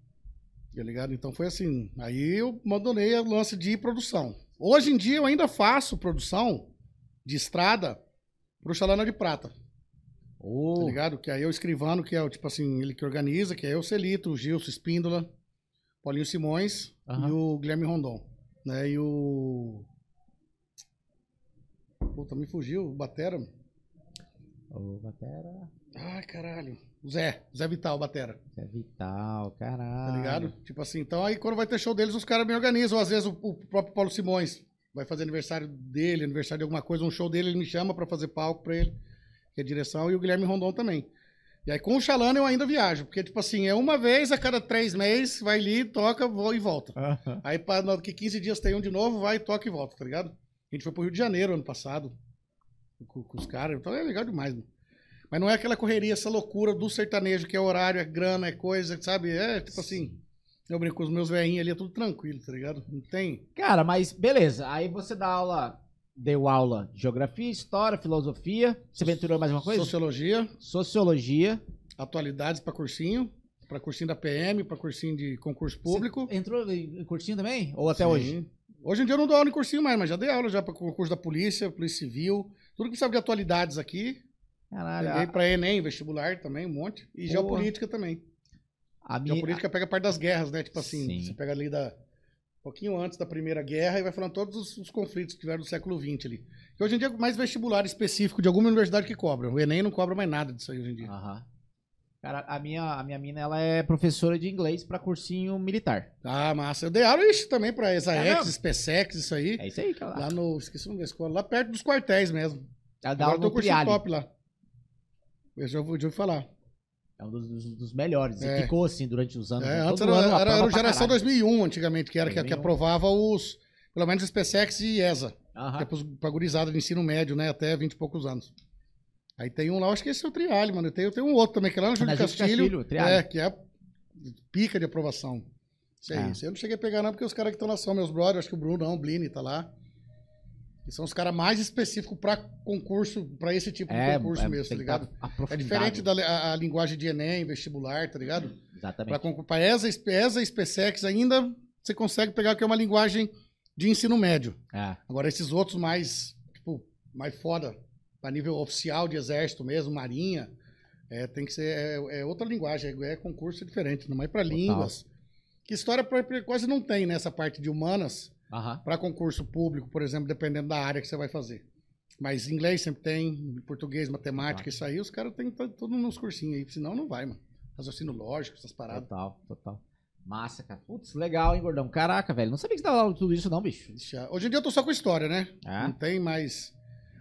Tá ligado? Então foi assim. Aí eu abandonei o lance de produção. Hoje em dia eu ainda faço produção de estrada pro Chalana de Prata, tá Ô, ligado? Que aí é o escrivano, que é o tipo assim, ele que organiza, que é o Celito, o Gilson Espíndola, Paulinho Simões Aham. e o Guilherme Rondon. Né? E o. Puta, me fugiu, o Batera. Ô, Batera. Ai, caralho. O Zé, Zé Vital, Batera. É vital, caralho. Tá ligado? Tipo assim, então aí quando vai ter show deles, os caras me organizam. Às vezes o, o próprio Paulo Simões vai fazer aniversário dele, aniversário de alguma coisa, um show dele, ele me chama pra fazer palco pra ele, que é direção, e o Guilherme Rondon também. E aí com o Xalana eu ainda viajo, porque tipo assim, é uma vez a cada três meses, vai ali, toca, voa e volta. Aí para daqui 15 dias tem um de novo, vai, toca e volta, tá ligado? A gente foi pro Rio de Janeiro ano passado, com, com os caras, então é legal demais, mano. Mas não é aquela correria, essa loucura do sertanejo, que é horário, é grana, é coisa, sabe? É tipo assim, eu brinco com os meus velhinhos ali, é tudo tranquilo, tá ligado? Não tem... Cara, mas beleza. Aí você dá aula, deu aula de geografia, história, filosofia. Você aventurou mais uma coisa? Sociologia, Sociologia. atualidades pra cursinho, pra cursinho da PM, pra cursinho de concurso público. Você entrou em cursinho também? Ou até Sim. hoje? Hoje em dia eu não dou aula em cursinho mais, mas já dei aula já para concurso da polícia, polícia civil, tudo que sabe de atualidades aqui. Caralho. A, para Enem, vestibular também, um monte. E Boa. geopolítica também. a minha, Geopolítica pega a parte das guerras, né? Tipo assim, Sim. você pega ali da um pouquinho antes da Primeira Guerra e vai falando todos os, os conflitos que tiveram do século XX ali. Que hoje em dia é mais vestibular específico de alguma universidade que cobra. O Enem não cobra mais nada disso aí hoje em dia. Aham. Cara, a minha, a minha mina, ela é professora de inglês pra cursinho militar. Ah, massa. Eu dei aula ixi, também para ESAEX, mesmo? SPSEX, isso aí. É isso aí que ela, Lá no. Esqueci o nome da escola, lá perto dos quartéis mesmo. ela dá Agora aula no cursinho top lá. Eu já ouvi falar. É um dos, dos- dos melhores. E É. ficou assim durante os anos. É, né? antes era, ano era, era o pra Geração caralho. 2001, antigamente, que era que, que 2001. aprovava os. Pelo menos SpaceX e ESA. Aham. Que é pra gurizada de ensino médio, né? Até 20 e poucos anos. Aí tem um lá, acho que esse é o Triali, mano. Tem, tem um outro também, que é lá no Júlio Castilho. Castilho, é, que é pica de aprovação. Isso aí. É. Isso aí eu não cheguei a pegar, não, porque os caras que estão lá são meus brothers, acho que o Bruno, não, o Blini tá lá. Que são os caras mais específicos pra concurso, pra esse tipo de concurso mesmo, tá ligado? tá É diferente da a, a linguagem de Enem, vestibular, tá ligado? Exatamente. pra ESA, ESA e SPSEX ainda você consegue pegar que é uma linguagem de ensino médio. É. Agora, esses outros mais, tipo, mais foda, a nível oficial de exército mesmo, marinha, é, tem que ser é, é outra linguagem, é, é concurso diferente, não é para línguas. Que história pra- quase não tem nessa parte de humanas Aham. para concurso público, por exemplo, dependendo da área que você vai fazer. Mas inglês sempre tem, português, matemática, isso aí, os caras têm tudo nos cursinhos aí, senão não vai, mano. Raciocínio lógico, essas paradas. Total, total. Massa, cara. Putz, legal, hein, gordão? Caraca, velho. Não sabia que você aula de tudo isso, não, bicho. Hoje em dia eu tô só com história, né? É? Não tem mais.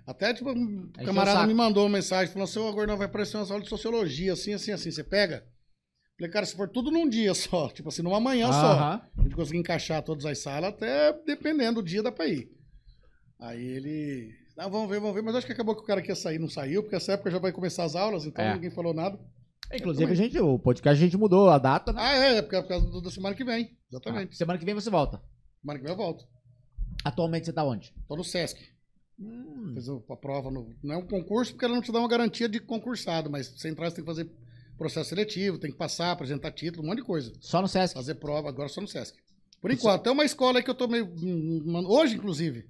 Até, tipo, um camarada me mandou uma mensagem falando assim: Ô, Gordão, vai aparecer uma aula de sociologia, assim, assim, assim. Você pega? Falei, cara, se for tudo num dia só, tipo assim, numa manhã só, a gente conseguir encaixar todas as salas, até dependendo do dia dá pra ir. Aí ele. Ah, vamos ver, vamos ver. Mas acho que acabou que o cara que ia sair não saiu, porque essa época já vai começar as aulas, então É. ninguém falou nada. Inclusive, a gente, o podcast a gente mudou a data, né? Ah, é, é por causa- por causa do- da semana que vem. Exatamente. Ah, semana que vem você volta. Semana que vem eu volto. Atualmente você tá onde? Tô no Sesc. Hum, Fiz o- a prova no. Não é um concurso porque ela não te dá uma garantia de concursado, mas você entrar, você tem que fazer processo seletivo, tem que passar, apresentar título, um monte de coisa. só no Sesc. Fazer prova, agora só no Sesc. Por enquanto, tem uma escola aí que eu tô meio. hum, hum, Hoje, inclusive,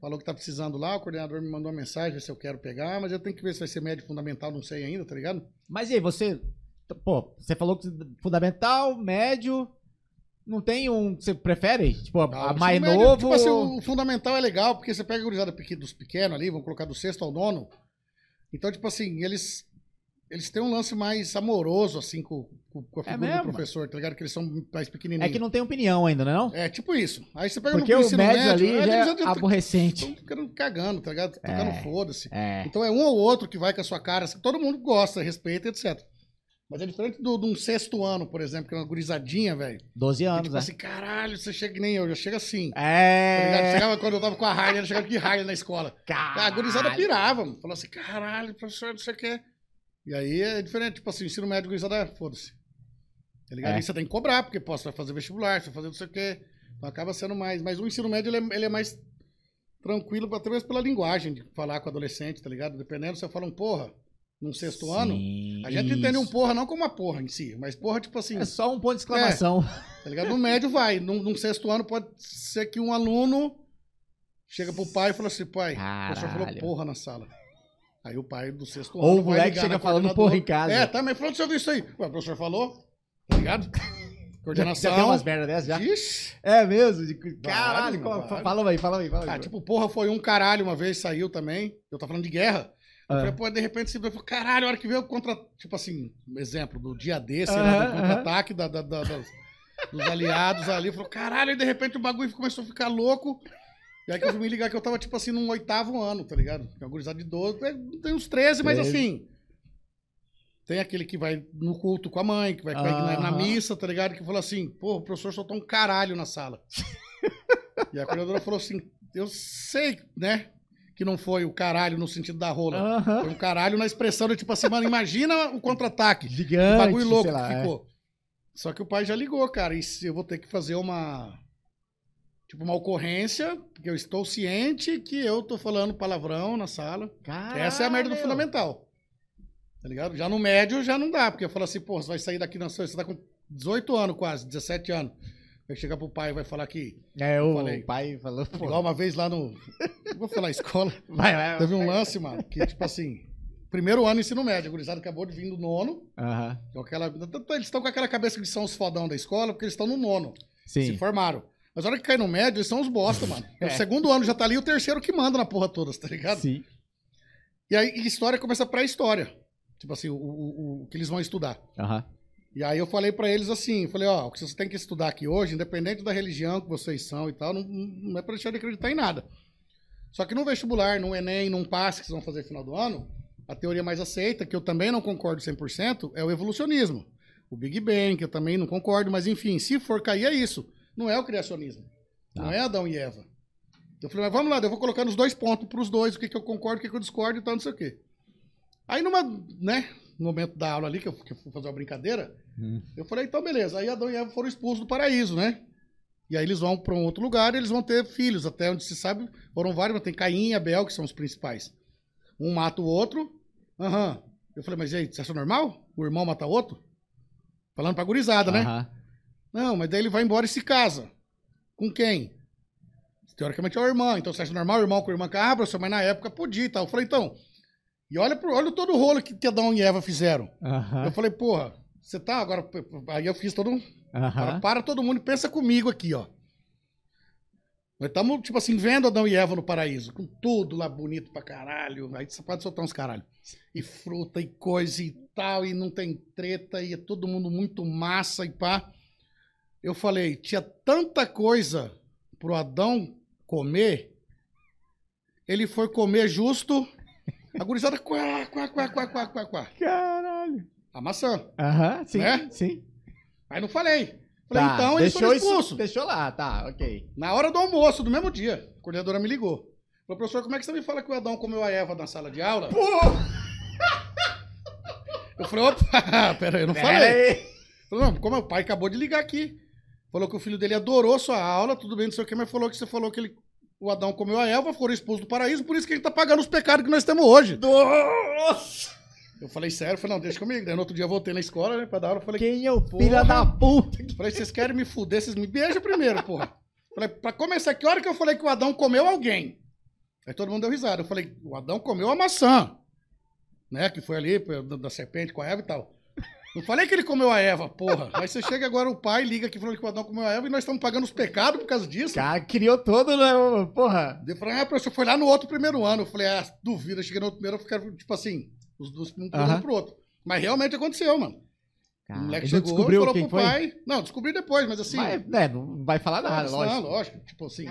falou que tá precisando lá, o coordenador me mandou uma mensagem se eu quero pegar, mas eu tenho que ver se vai ser médio fundamental, não sei ainda, tá ligado? Mas e aí, você. Pô, você falou que fundamental, médio. Não tem um que você prefere? Tipo, a, Não, a o mais ensino médio, novo. Tipo assim, o fundamental é legal, porque você pega a gurizada dos pequenos ali, vamos colocar do sexto ao nono. Então, tipo assim, eles. Eles têm um lance mais amoroso, assim, com, com a É figura mesmo? do professor, tá ligado? Que eles são mais pequenininhos. É que não tem opinião ainda, né? Não? É, tipo isso. Aí você pega Porque no o ensino médio, médio, ali é, já é aborrecente. Estão ficando cagando, tá ligado? Tocando É. foda-se. É. Então é um ou outro que vai com a sua cara. assim, Todo mundo gosta, respeita, etc. Mas é diferente do, de um sexto ano, por exemplo, que é uma gurizadinha, velho. 12 Que, anos, Tipo né? assim, caralho, você chega que nem eu, já chega assim. Tá? É. Chegava quando eu tava com a Harley, ela chegava de Harley na escola. A gurizada Caralho. pirava, mano. Falou assim, caralho, professor, não sei o quê. E aí é diferente, tipo assim, ensino médio, gurizada, foda-se. Tá ligado? É. Aí você tem que cobrar, porque pô, você vai fazer vestibular, você vai fazer não sei o quê. Então acaba sendo mais. Mas o ensino médio, ele é, ele é mais tranquilo, até mesmo pela linguagem de falar com o adolescente, tá ligado? Dependendo, você fala um porra num sexto ano. Sim, A gente entende um isso. porra não como uma porra em si, mas porra, tipo assim, É só um ponto de exclamação. Tá ligado? No médio vai. Num, num sexto ano pode ser que um aluno chega pro pai e fala assim, pai, o professor falou Caralho. porra na sala. Aí o pai do sexto Ou ano o vai moleque chega falando porra em casa. É, também falou que você ouviu isso aí. Ué, o professor falou, tá ligado? Já, Coordenação. já tem umas merdas dessas já? Ixi. É mesmo? De- Caralho, vários. fala aí, fala aí, fala aí. Ah, tipo, porra foi um caralho uma vez, saiu também. Eu tô falando de guerra. Eu Ah. falei, pô, de repente você falou, caralho, a hora que veio contra. Tipo assim, um exemplo do dia desse, Aham, lá, do contra-ataque da- da- da- das- dos aliados ali. Falou, caralho, e de repente o bagulho começou a ficar louco. E aí que eu fui me ligar que eu tava, tipo assim, num oitavo ano, tá ligado? Tem gurizada de 12, tem- tem uns 13, mas 13. assim. Tem aquele que vai no culto com a mãe, que vai na, na missa, tá ligado? Que falou assim, pô, o professor soltou um caralho na sala. e a coordenadora falou assim, eu sei, né? Que não foi o caralho no sentido da rola. Foi um caralho na expressão de tipo assim, mano, imagina o contra-ataque. Gigante, O bagulho louco lá, que é. ficou. Só que o pai já ligou, cara, e eu vou ter que fazer uma. Tipo, uma ocorrência, porque eu estou ciente que eu tô falando palavrão na sala. Essa é a merda do Caralho. fundamental. Tá ligado? Já no médio já não dá, porque eu falo assim, pô, você vai sair daqui na sua. Você tá com 18 anos quase, 17 anos. Vai chegar pro pai e vai falar que. É, o Falei. pai falou, pô, Igual uma vez lá no. Vou falar escola. vai, vai. Teve um lance, mano, que tipo assim. Primeiro ano ensino médio, a gurizada acabou de vir do nono. Aham, com aquela, eles estão com aquela cabeça que são os fodão da escola, porque eles estão no nono. Se sim. formaram. Mas a hora que cai no médio, eles são os bosta, mano. É. O segundo ano já tá ali e o terceiro que manda na porra toda, tá ligado? Sim. E aí, história começa a pré-história. Tipo assim, o, o, o- o que eles vão estudar. Aham. E aí eu falei pra eles assim, eu falei, ó, o que vocês têm que estudar aqui hoje, independente da religião que vocês são e tal, não, não é pra deixar de acreditar em nada. Só que no vestibular, no Enem, num passe que vocês vão fazer no final do ano, a teoria mais aceita, que eu também não concordo 100%, é o evolucionismo. O Big Bang, que eu também não concordo, mas enfim, se for cair é isso. Não é o criacionismo. Não Tá. é Adão e Eva. Eu falei, mas vamos lá, eu vou colocando os dois pontos pros dois, o que, que eu concordo, o que, que eu discordo e tal, não sei o quê. Aí numa, né, no momento da aula ali, que eu, que eu fui fazer uma brincadeira, Hum. eu falei, então beleza. Aí Adão e Eva foram expulsos do paraíso, né? E aí eles vão pra um outro lugar e eles vão ter filhos. Até onde se sabe, foram vários, mas tem Caim e Abel, que são os principais. Um mata o outro. Aham. Eu falei, mas e aí, você acha normal? O irmão mata o outro? Falando pra gurizada, né? Não, mas daí ele vai embora e se casa. Com quem? Teoricamente é o irmão. Então você acha normal o irmão com a irmã cabra, mas na época podia e tal. Eu falei, então. E olha, pro- olha todo o rolo que, Adão e Eva fizeram. Eu falei, porra, você tá agora. Aí eu fiz todo um. Para, para todo mundo e pensa comigo aqui, ó. Nós estamos, tipo assim, vendo Adão e Eva no paraíso, com tudo lá bonito pra caralho. Aí você pode soltar uns caralho. E fruta e coisa e tal, e não tem treta, e é todo mundo muito massa e pá. Eu falei, tinha tanta coisa pro Adão comer, ele foi comer justo. A gurizada, quá, quá, quá, quá, quá, quá, quá. Caralho. A maçã. Aham, sim, Né? sim. Aí não falei. Falei, Tá, então eles foram isso, expulsos. deixou lá, tá, ok. Na hora do almoço, do mesmo dia, a coordenadora me ligou. Falou, professor, como é que você me fala que o Adão comeu a Eva na sala de aula? Eu falei, opa, pera aí, eu não Pera falei. aí. Falei, não, como o pai acabou de ligar aqui. Falou que o filho dele adorou sua aula, tudo bem, não sei o que, mas falou que você falou que ele, o Adão comeu a Eva, foram expulsos do paraíso, por isso que a gente tá pagando os pecados que nós temos hoje. Nossa! Eu falei, sério? Falei, não, deixa comigo. Daí no outro dia eu voltei na escola, né, pra dar aula, eu falei, Quem é o Porra. filho da puta? Falei, vocês querem me fuder, vocês me beijam primeiro, porra. Falei, pra começar, que hora que eu falei que o Adão comeu alguém? Aí todo mundo deu risada. Eu falei, o Adão comeu a maçã. Né? Que foi ali, da, da serpente com a Eva e tal. Não falei que ele comeu a Eva, porra. Aí você chega agora, o pai liga aqui falando que o Adão comeu a Eva e nós estamos pagando os pecados por causa disso. Cara, criou todo, né? Porra. Eu falei, ah, professor, foi lá no outro primeiro ano. Eu falei, ah, duvido. Eu cheguei no outro primeiro, ficaram, tipo assim, os dois um um pro outro. Mas realmente aconteceu, mano. o Cara, moleque ele não chegou e descobriu falou quem pro foi? pai. Não, descobri depois, mas assim. Mas, né, não vai falar nada, Não, lógico. lógico. Tipo assim.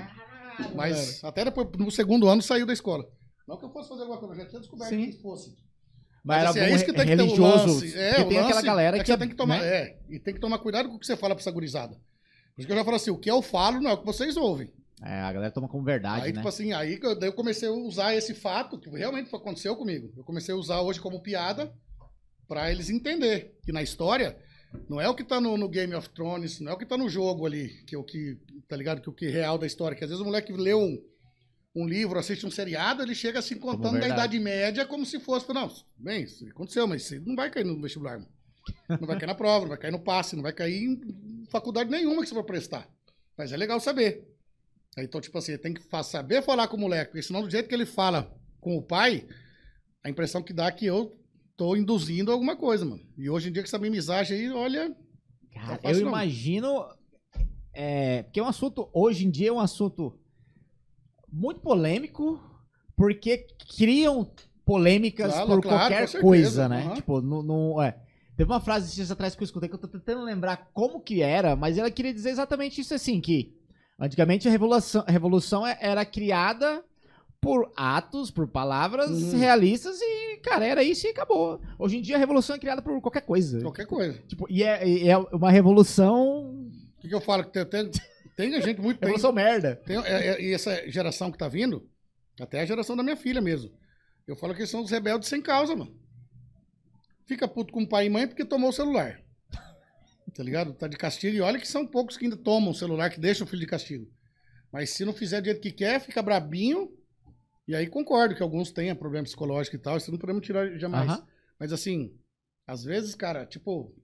Mas até depois, no segundo ano, saiu da escola. Não que eu fosse fazer alguma coisa, eu já tinha descoberto Sim. que fosse. Mas era assim, é isso que tem que ter o lance. É, que o tem aquela lance galera é que, você tem que tomar, né? é, e tem que tomar cuidado com o que você fala pra essa gurizada. Por isso que eu já falo assim, o que eu falo não é o que vocês ouvem. É, a galera toma como verdade, aí, né? tipo assim, aí que eu, eu comecei a usar esse fato, que realmente aconteceu comigo. Eu comecei a usar hoje como piada pra eles entender que na história não é o que tá no, no Game of Thrones, não é o que tá no jogo ali, que é o que, tá ligado? Que o que é real da história. Que às vezes o moleque lê um, um livro, assiste um seriado, ele chega assim contando da. Idade Média como se fosse, não, bem, isso aconteceu, mas isso não vai cair no vestibular. Não vai cair na prova, não vai cair no passe, não vai cair em faculdade nenhuma que você for prestar. Mas é legal saber. Aí, Então, tipo assim, tem que saber falar com o moleque, porque senão do jeito que ele fala com o pai, a impressão que dá é que eu tô induzindo alguma coisa, mano. E hoje em dia com essa mimizagem aí, olha, Cara, Não eu imagino. É, porque é um assunto. Hoje em dia é um assunto muito polêmico, porque criam polêmicas Claro, por claro, qualquer certeza, coisa, né? aham. Tipo, não. não- é. Teve uma frase esses dias atrás que eu escutei que eu tô tentando lembrar como que era, mas ela queria dizer exatamente isso assim: que antigamente a revolução, a revolução é- era criada por atos, por palavras Uhum. realistas e, cara, era isso e acabou. Hoje em dia a revolução é criada por qualquer coisa. qualquer coisa. Tipo, e é, é uma revolução. O que, que eu falo? Que tem, tem, tem gente muito. Tem, Revolução merda. tem- é- é- e essa geração que tá vindo, até a geração da minha filha mesmo. Eu falo que eles são os rebeldes sem causa, mano. Fica puto com pai e mãe porque tomou o celular. Tá ligado? Tá de castigo. E olha que são poucos que ainda tomam o celular, que deixam o filho de castigo. Mas se não fizer do jeito que quer, fica brabinho. E aí concordo que alguns tenham problema psicológico e tal. Isso não podemos tirar jamais. Mas assim, às vezes, cara, tipo,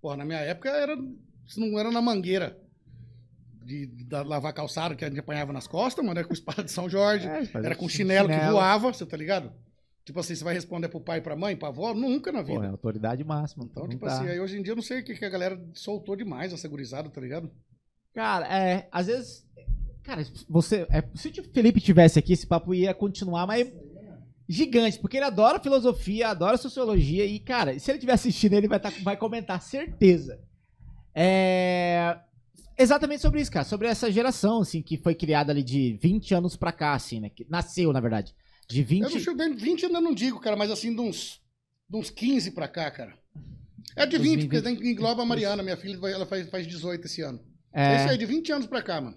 porra, na minha época era. Isso não era na mangueira de, de da- lavar calçado que a gente apanhava nas costas, mano. Era com espada de São Jorge. É, era com um chinelo, que chinelo. voava, você tá ligado? Tipo assim, você vai responder pro pai pra mãe, pra avó? Nunca na vida. Pô, é autoridade máxima. Então, tipo dá. assim, aí hoje em dia eu não sei o que, que a galera soltou demais essa gurizada, tá ligado? Cara, é, às vezes. Cara, você. É, se o Felipe tivesse aqui, esse papo ia continuar, mas. Gigante, porque ele adora filosofia, adora sociologia e, cara, se ele estiver assistindo, ele vai, tá, vai comentar, certeza. É. Exatamente sobre isso, cara. Sobre essa geração, assim, que foi criada ali de 20 anos pra cá, assim, né? Que nasceu, na verdade. De 20. Eu não chego nem 20 ainda não digo, cara, mas assim, de uns, de uns 15 pra cá, cara. É de 20, 2020. porque engloba a Mariana, minha filha, ela faz, faz 18 esse ano. é, É isso aí, de 20 anos pra cá, mano.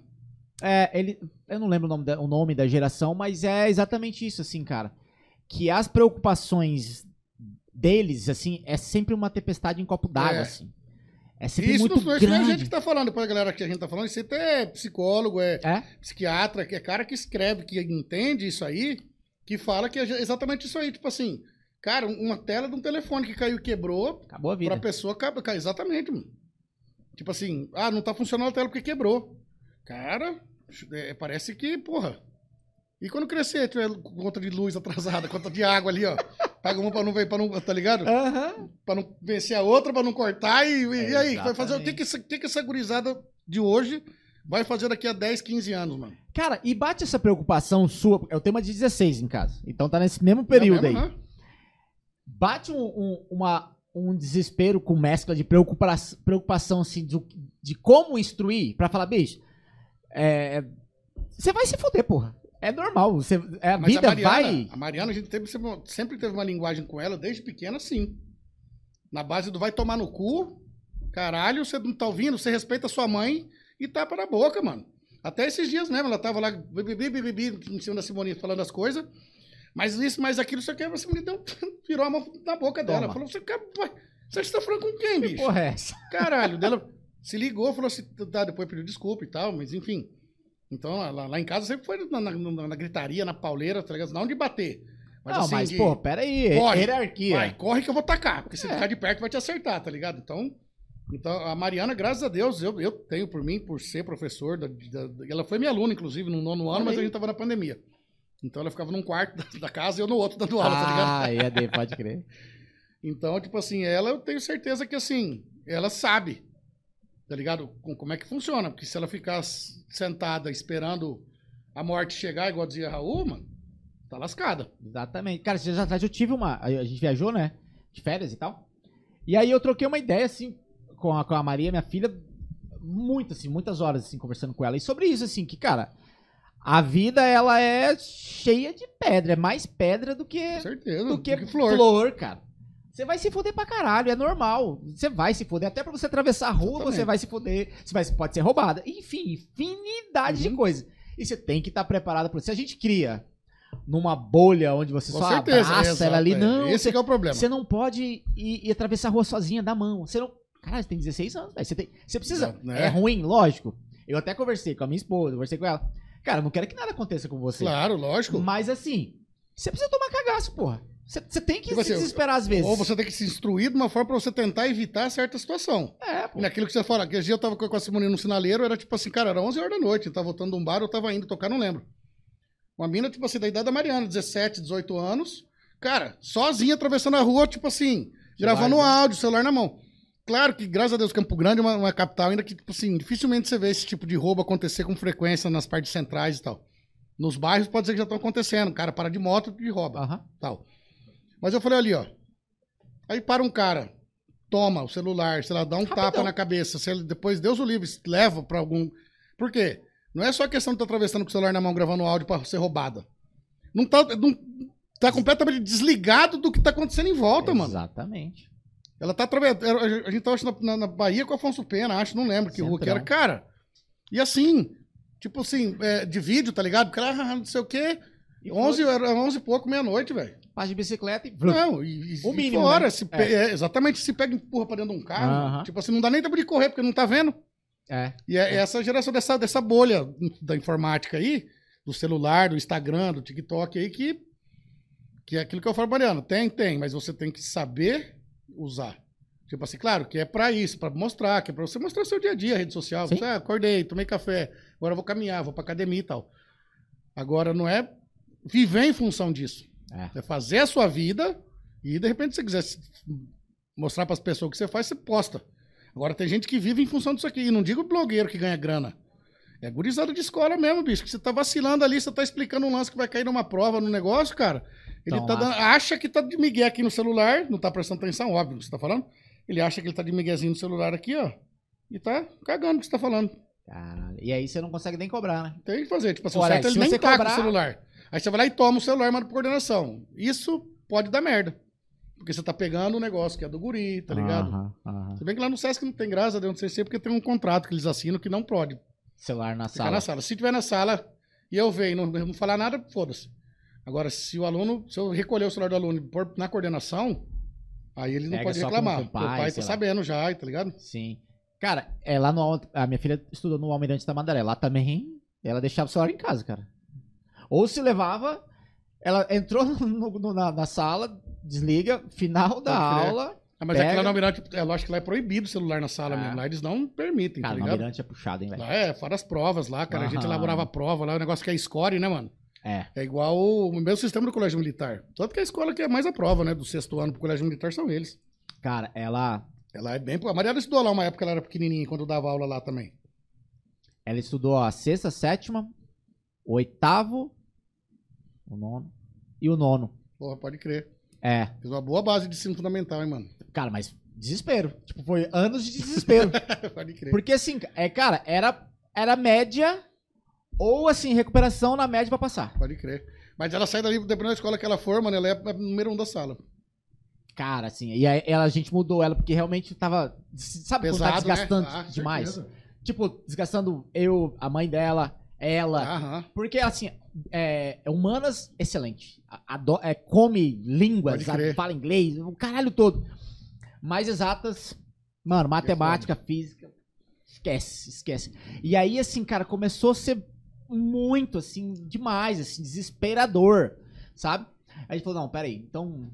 É, ele. Eu não lembro o nome, da, o nome da geração, mas é exatamente isso, assim, cara. Que as preocupações deles, assim, é sempre uma tempestade em copo d'água, É. assim. É sempre Isso muito não, isso não é a grande. gente que tá falando, depois a galera que a gente tá falando, isso é psicólogo, é É? psiquiatra, que é cara que escreve, que entende isso aí, que fala que é exatamente isso aí. Tipo assim, cara, uma tela de um telefone que caiu e quebrou, Acabou a pra vida. pessoa acaba, cai- exatamente, mano. Tipo assim, ah, não tá funcionando a tela porque quebrou. Cara, é, parece que, porra. E quando crescer, tiver conta de luz atrasada, conta de água ali, ó. Paga uma pra não ver, pra não, tá ligado? Aham. Pra não vencer a outra, pra não cortar. E, e É, aí, vai fazer o que que, essa, que que essa gurizada de hoje vai fazer daqui a 10, 15 anos, mano? Cara, e bate essa preocupação sua. É o tema de 16 em casa. Então tá nesse mesmo período É aí. mesmo, né? Bate um, um- uma, um desespero com mescla de preocupa preocupação assim, do- de como instruir pra falar, bicho, é, você vai se fuder, porra. É normal. Você, é, a Mas vida a Mariana, vai. a Mariana, a gente teve, sempre- teve uma linguagem com ela, desde pequena, sim. Na base do vai tomar no cu, caralho, você não tá ouvindo, você respeita a sua mãe e tapa na boca, mano. Até esses dias mesmo, ela tava lá, bibi, bibi, bibi, em cima da Simone falando as coisas. Mas isso, mas aquilo, você quer, a Simone deu, virou a mão na boca dela. Toma. Falou, você quer, você está falando com quem, bicho? Porra, é essa? Caralho, dela se ligou, falou assim, tá, depois pediu desculpa e tal, mas enfim. Então, lá, lá em casa sempre foi na, na- na- gritaria, na pauleira, tá ligado? Não de bater. Mas não, assim, mas, de, pô, pera aí. Corre, Hierarquia. vai, corre que eu vou tacar, porque se É. ficar de perto vai te acertar, tá ligado? Então, então a Mariana, graças a Deus, eu, eu tenho por mim, por ser professor, da, da- ela foi minha aluna, inclusive, no nono ano, Olha mas aí. a gente tava na pandemia. Então ela ficava num quarto da, da casa e eu no outro dando aula, tá ligado? Ah, EAD, pode crer. Então, tipo assim, ela eu tenho certeza que assim, ela sabe, tá ligado? Com- Como é que funciona. Porque se ela ficar sentada esperando a morte chegar, igual dizia Raul, mano, tá lascada. Exatamente. Cara, esses dias atrás eu tive uma. A gente viajou, né? De férias e tal. E aí eu troquei uma ideia, assim, com a, com a Maria, minha filha, muito, assim, muitas horas, assim, conversando com ela. E sobre isso, assim, que, cara, a vida, ela é cheia de pedra. É mais pedra do que, certeza. do que, flor. flor. cara. Você vai se foder pra caralho, é normal. Você vai se foder. Até pra você atravessar a rua, Exatamente. você vai se foder. Você vai, pode ser roubada. Enfim, infinidade de Uhum. coisas. E você tem que estar preparado pra isso. Se a gente cria numa bolha onde você Com só certeza. abraça exato, ela ali, é. não. Esse você, que é o problema. você não pode ir, ir atravessar a rua sozinha, da mão. Você não. Caralho, você tem 16 anos, velho. Você, tem, você precisa. Exato, né? É ruim, lógico. Eu até conversei com a minha esposa, conversei com ela. Cara, eu não quero que nada aconteça com você. Claro, lógico. Mas assim, você precisa tomar cagaço, porra. Você, você tem que Tipo se assim, desesperar às vezes. Ou você tem que se instruir de uma forma pra você tentar evitar certa situação. É, pô. Naquilo que você fala, que dia eu tava com a Simone no sinaleiro, era tipo assim, cara, era 11 horas da noite, eu tava voltando de um bar, eu tava indo tocar, não lembro. Uma mina, tipo assim, da idade da Mariana, 17, 18 anos, cara, sozinha atravessando a rua, tipo assim, gravando um Celular, né? áudio, celular na mão. Claro que, graças a Deus, Campo Grande é uma, uma capital ainda que, tipo assim, dificilmente você vê esse tipo de roubo acontecer com frequência nas partes centrais e tal. Nos bairros pode ser que já estão acontecendo, o cara para de moto e rouba Aham. tal. Mas eu falei ali, ó. Aí para um cara, toma o celular, sei lá, dá um Rapidão. tapa na cabeça, se ele, depois Deus o livre, leva pra algum. Por quê? Não é só questão de estar atravessando com o celular na mão gravando áudio pra ser roubada. Não tá, não, tá completamente desligado do que tá acontecendo em volta, mano. Exatamente. Ela tá atravessando. A gente tava na, na, Bahia com o Afonso Pena, acho, não lembro que rua que era. Cara, e assim, tipo assim, é, de vídeo, tá ligado? Porque ela, não sei o quê. E 11, era 11 e pouco, meia-noite, velho. Paz de bicicleta e. Não, e, O e mínimo, fora, né? se pe- É. é, exatamente, se pega e empurra pra dentro de um carro, Aham. tipo assim, não dá nem tempo de correr, porque não tá vendo. É. E é, essa geração dessa, dessa bolha da informática aí, do celular, do Instagram, do TikTok aí, que, que é aquilo que eu falo, Mariano, tem, tem, mas você tem que saber usar. Tipo assim, claro, que é pra isso, pra mostrar, que é pra você mostrar seu dia a dia, rede social. Sim. Você, ah, acordei, tomei café, agora eu vou caminhar, vou pra academia e tal. Agora não é viver em função disso. É. É fazer a sua vida e de repente se você quiser se- mostrar para as pessoas o que você faz, você posta. Agora tem gente que vive em função disso aqui. E não digo blogueiro que ganha grana. É gurizada de escola mesmo, bicho. Que você tá vacilando ali, você tá explicando um lance que vai cair numa prova, num negócio, cara. Ele Então, tá dando- acha que tá de migué aqui no celular, não tá prestando atenção, óbvio, o que você tá falando. Ele acha que ele tá de miguezinho no celular aqui, ó. E tá cagando o que você tá falando. Caralho. E aí você não consegue nem cobrar, né? Tem que fazer. Tipo assim, o Olha, certo ele nem tá com cobrar- o celular. Aí você vai lá e toma o celular e manda pra coordenação. Isso pode dar merda. Porque você tá pegando um negócio que é do guri, tá ligado? Aham, aham. Se bem que lá no Sesc não tem graça, dentro do CC, porque tem um contrato que eles assinam que não pode Celular na sala. na sala. Se tiver na sala e eu ver e não, não falar nada, foda-se. Agora, se o aluno, se eu recolher o celular do aluno e pôr na coordenação, Aí ele não Pega pode só reclamar. como com o o pai, pai sei tá lá. sabendo já, tá ligado? Sim. Cara, é lá no. Al- A minha filha estudou no Almirante Tamandaré. Lá também, ela deixava o celular em casa, cara. Ou se levava, ela entrou no- no- na, na sala, desliga, final da Pode crer. aula. Ah, mas é Pega. lá no Almirante, é lógico que lá é proibido o celular na sala Ah. mesmo. Lá eles não permitem, Cara, tá ligado? Almirante é puxado, hein, velho. Lá é, fora as provas lá, cara. A gente Aham. elaborava a prova lá, o negócio que é score, né, mano? É. É igual o mesmo sistema do colégio militar. Tanto que a escola que é mais a prova, né? Do sexto ano pro colégio militar são eles. Cara, ela. Ela é bem. A Mariana estudou lá uma época, ela era pequenininha, quando eu dava aula lá também. Ela estudou a sexta, sétima, o oitavo, o nono e o nono. Porra, pode crer. É. Fez uma boa base de ensino fundamental, hein, mano? Cara, mas desespero. Tipo, foi anos de desespero. pode crer. Porque assim, é, cara, era, era média ou assim, recuperação na média pra passar. Pode crer. Mas ela sai dali, dependendo da escola que ela for, mano, ela é a número um da sala. Cara, assim, e aí ela, a gente mudou ela porque realmente tava. Sabe quando tá Pesado, né? desgastando Ah, demais? certeza. Tipo, desgastando eu, a mãe dela, ela. Aham. Porque, assim, é, é humanas, excelente. Ado- é, come línguas, Pode crer. a- fala inglês, o caralho todo. Mais exatas, mano, matemática, física, esquece, esquece. E aí, assim, cara, começou a ser muito, assim, demais, assim, desesperador, sabe? Aí a gente falou, não, peraí, então,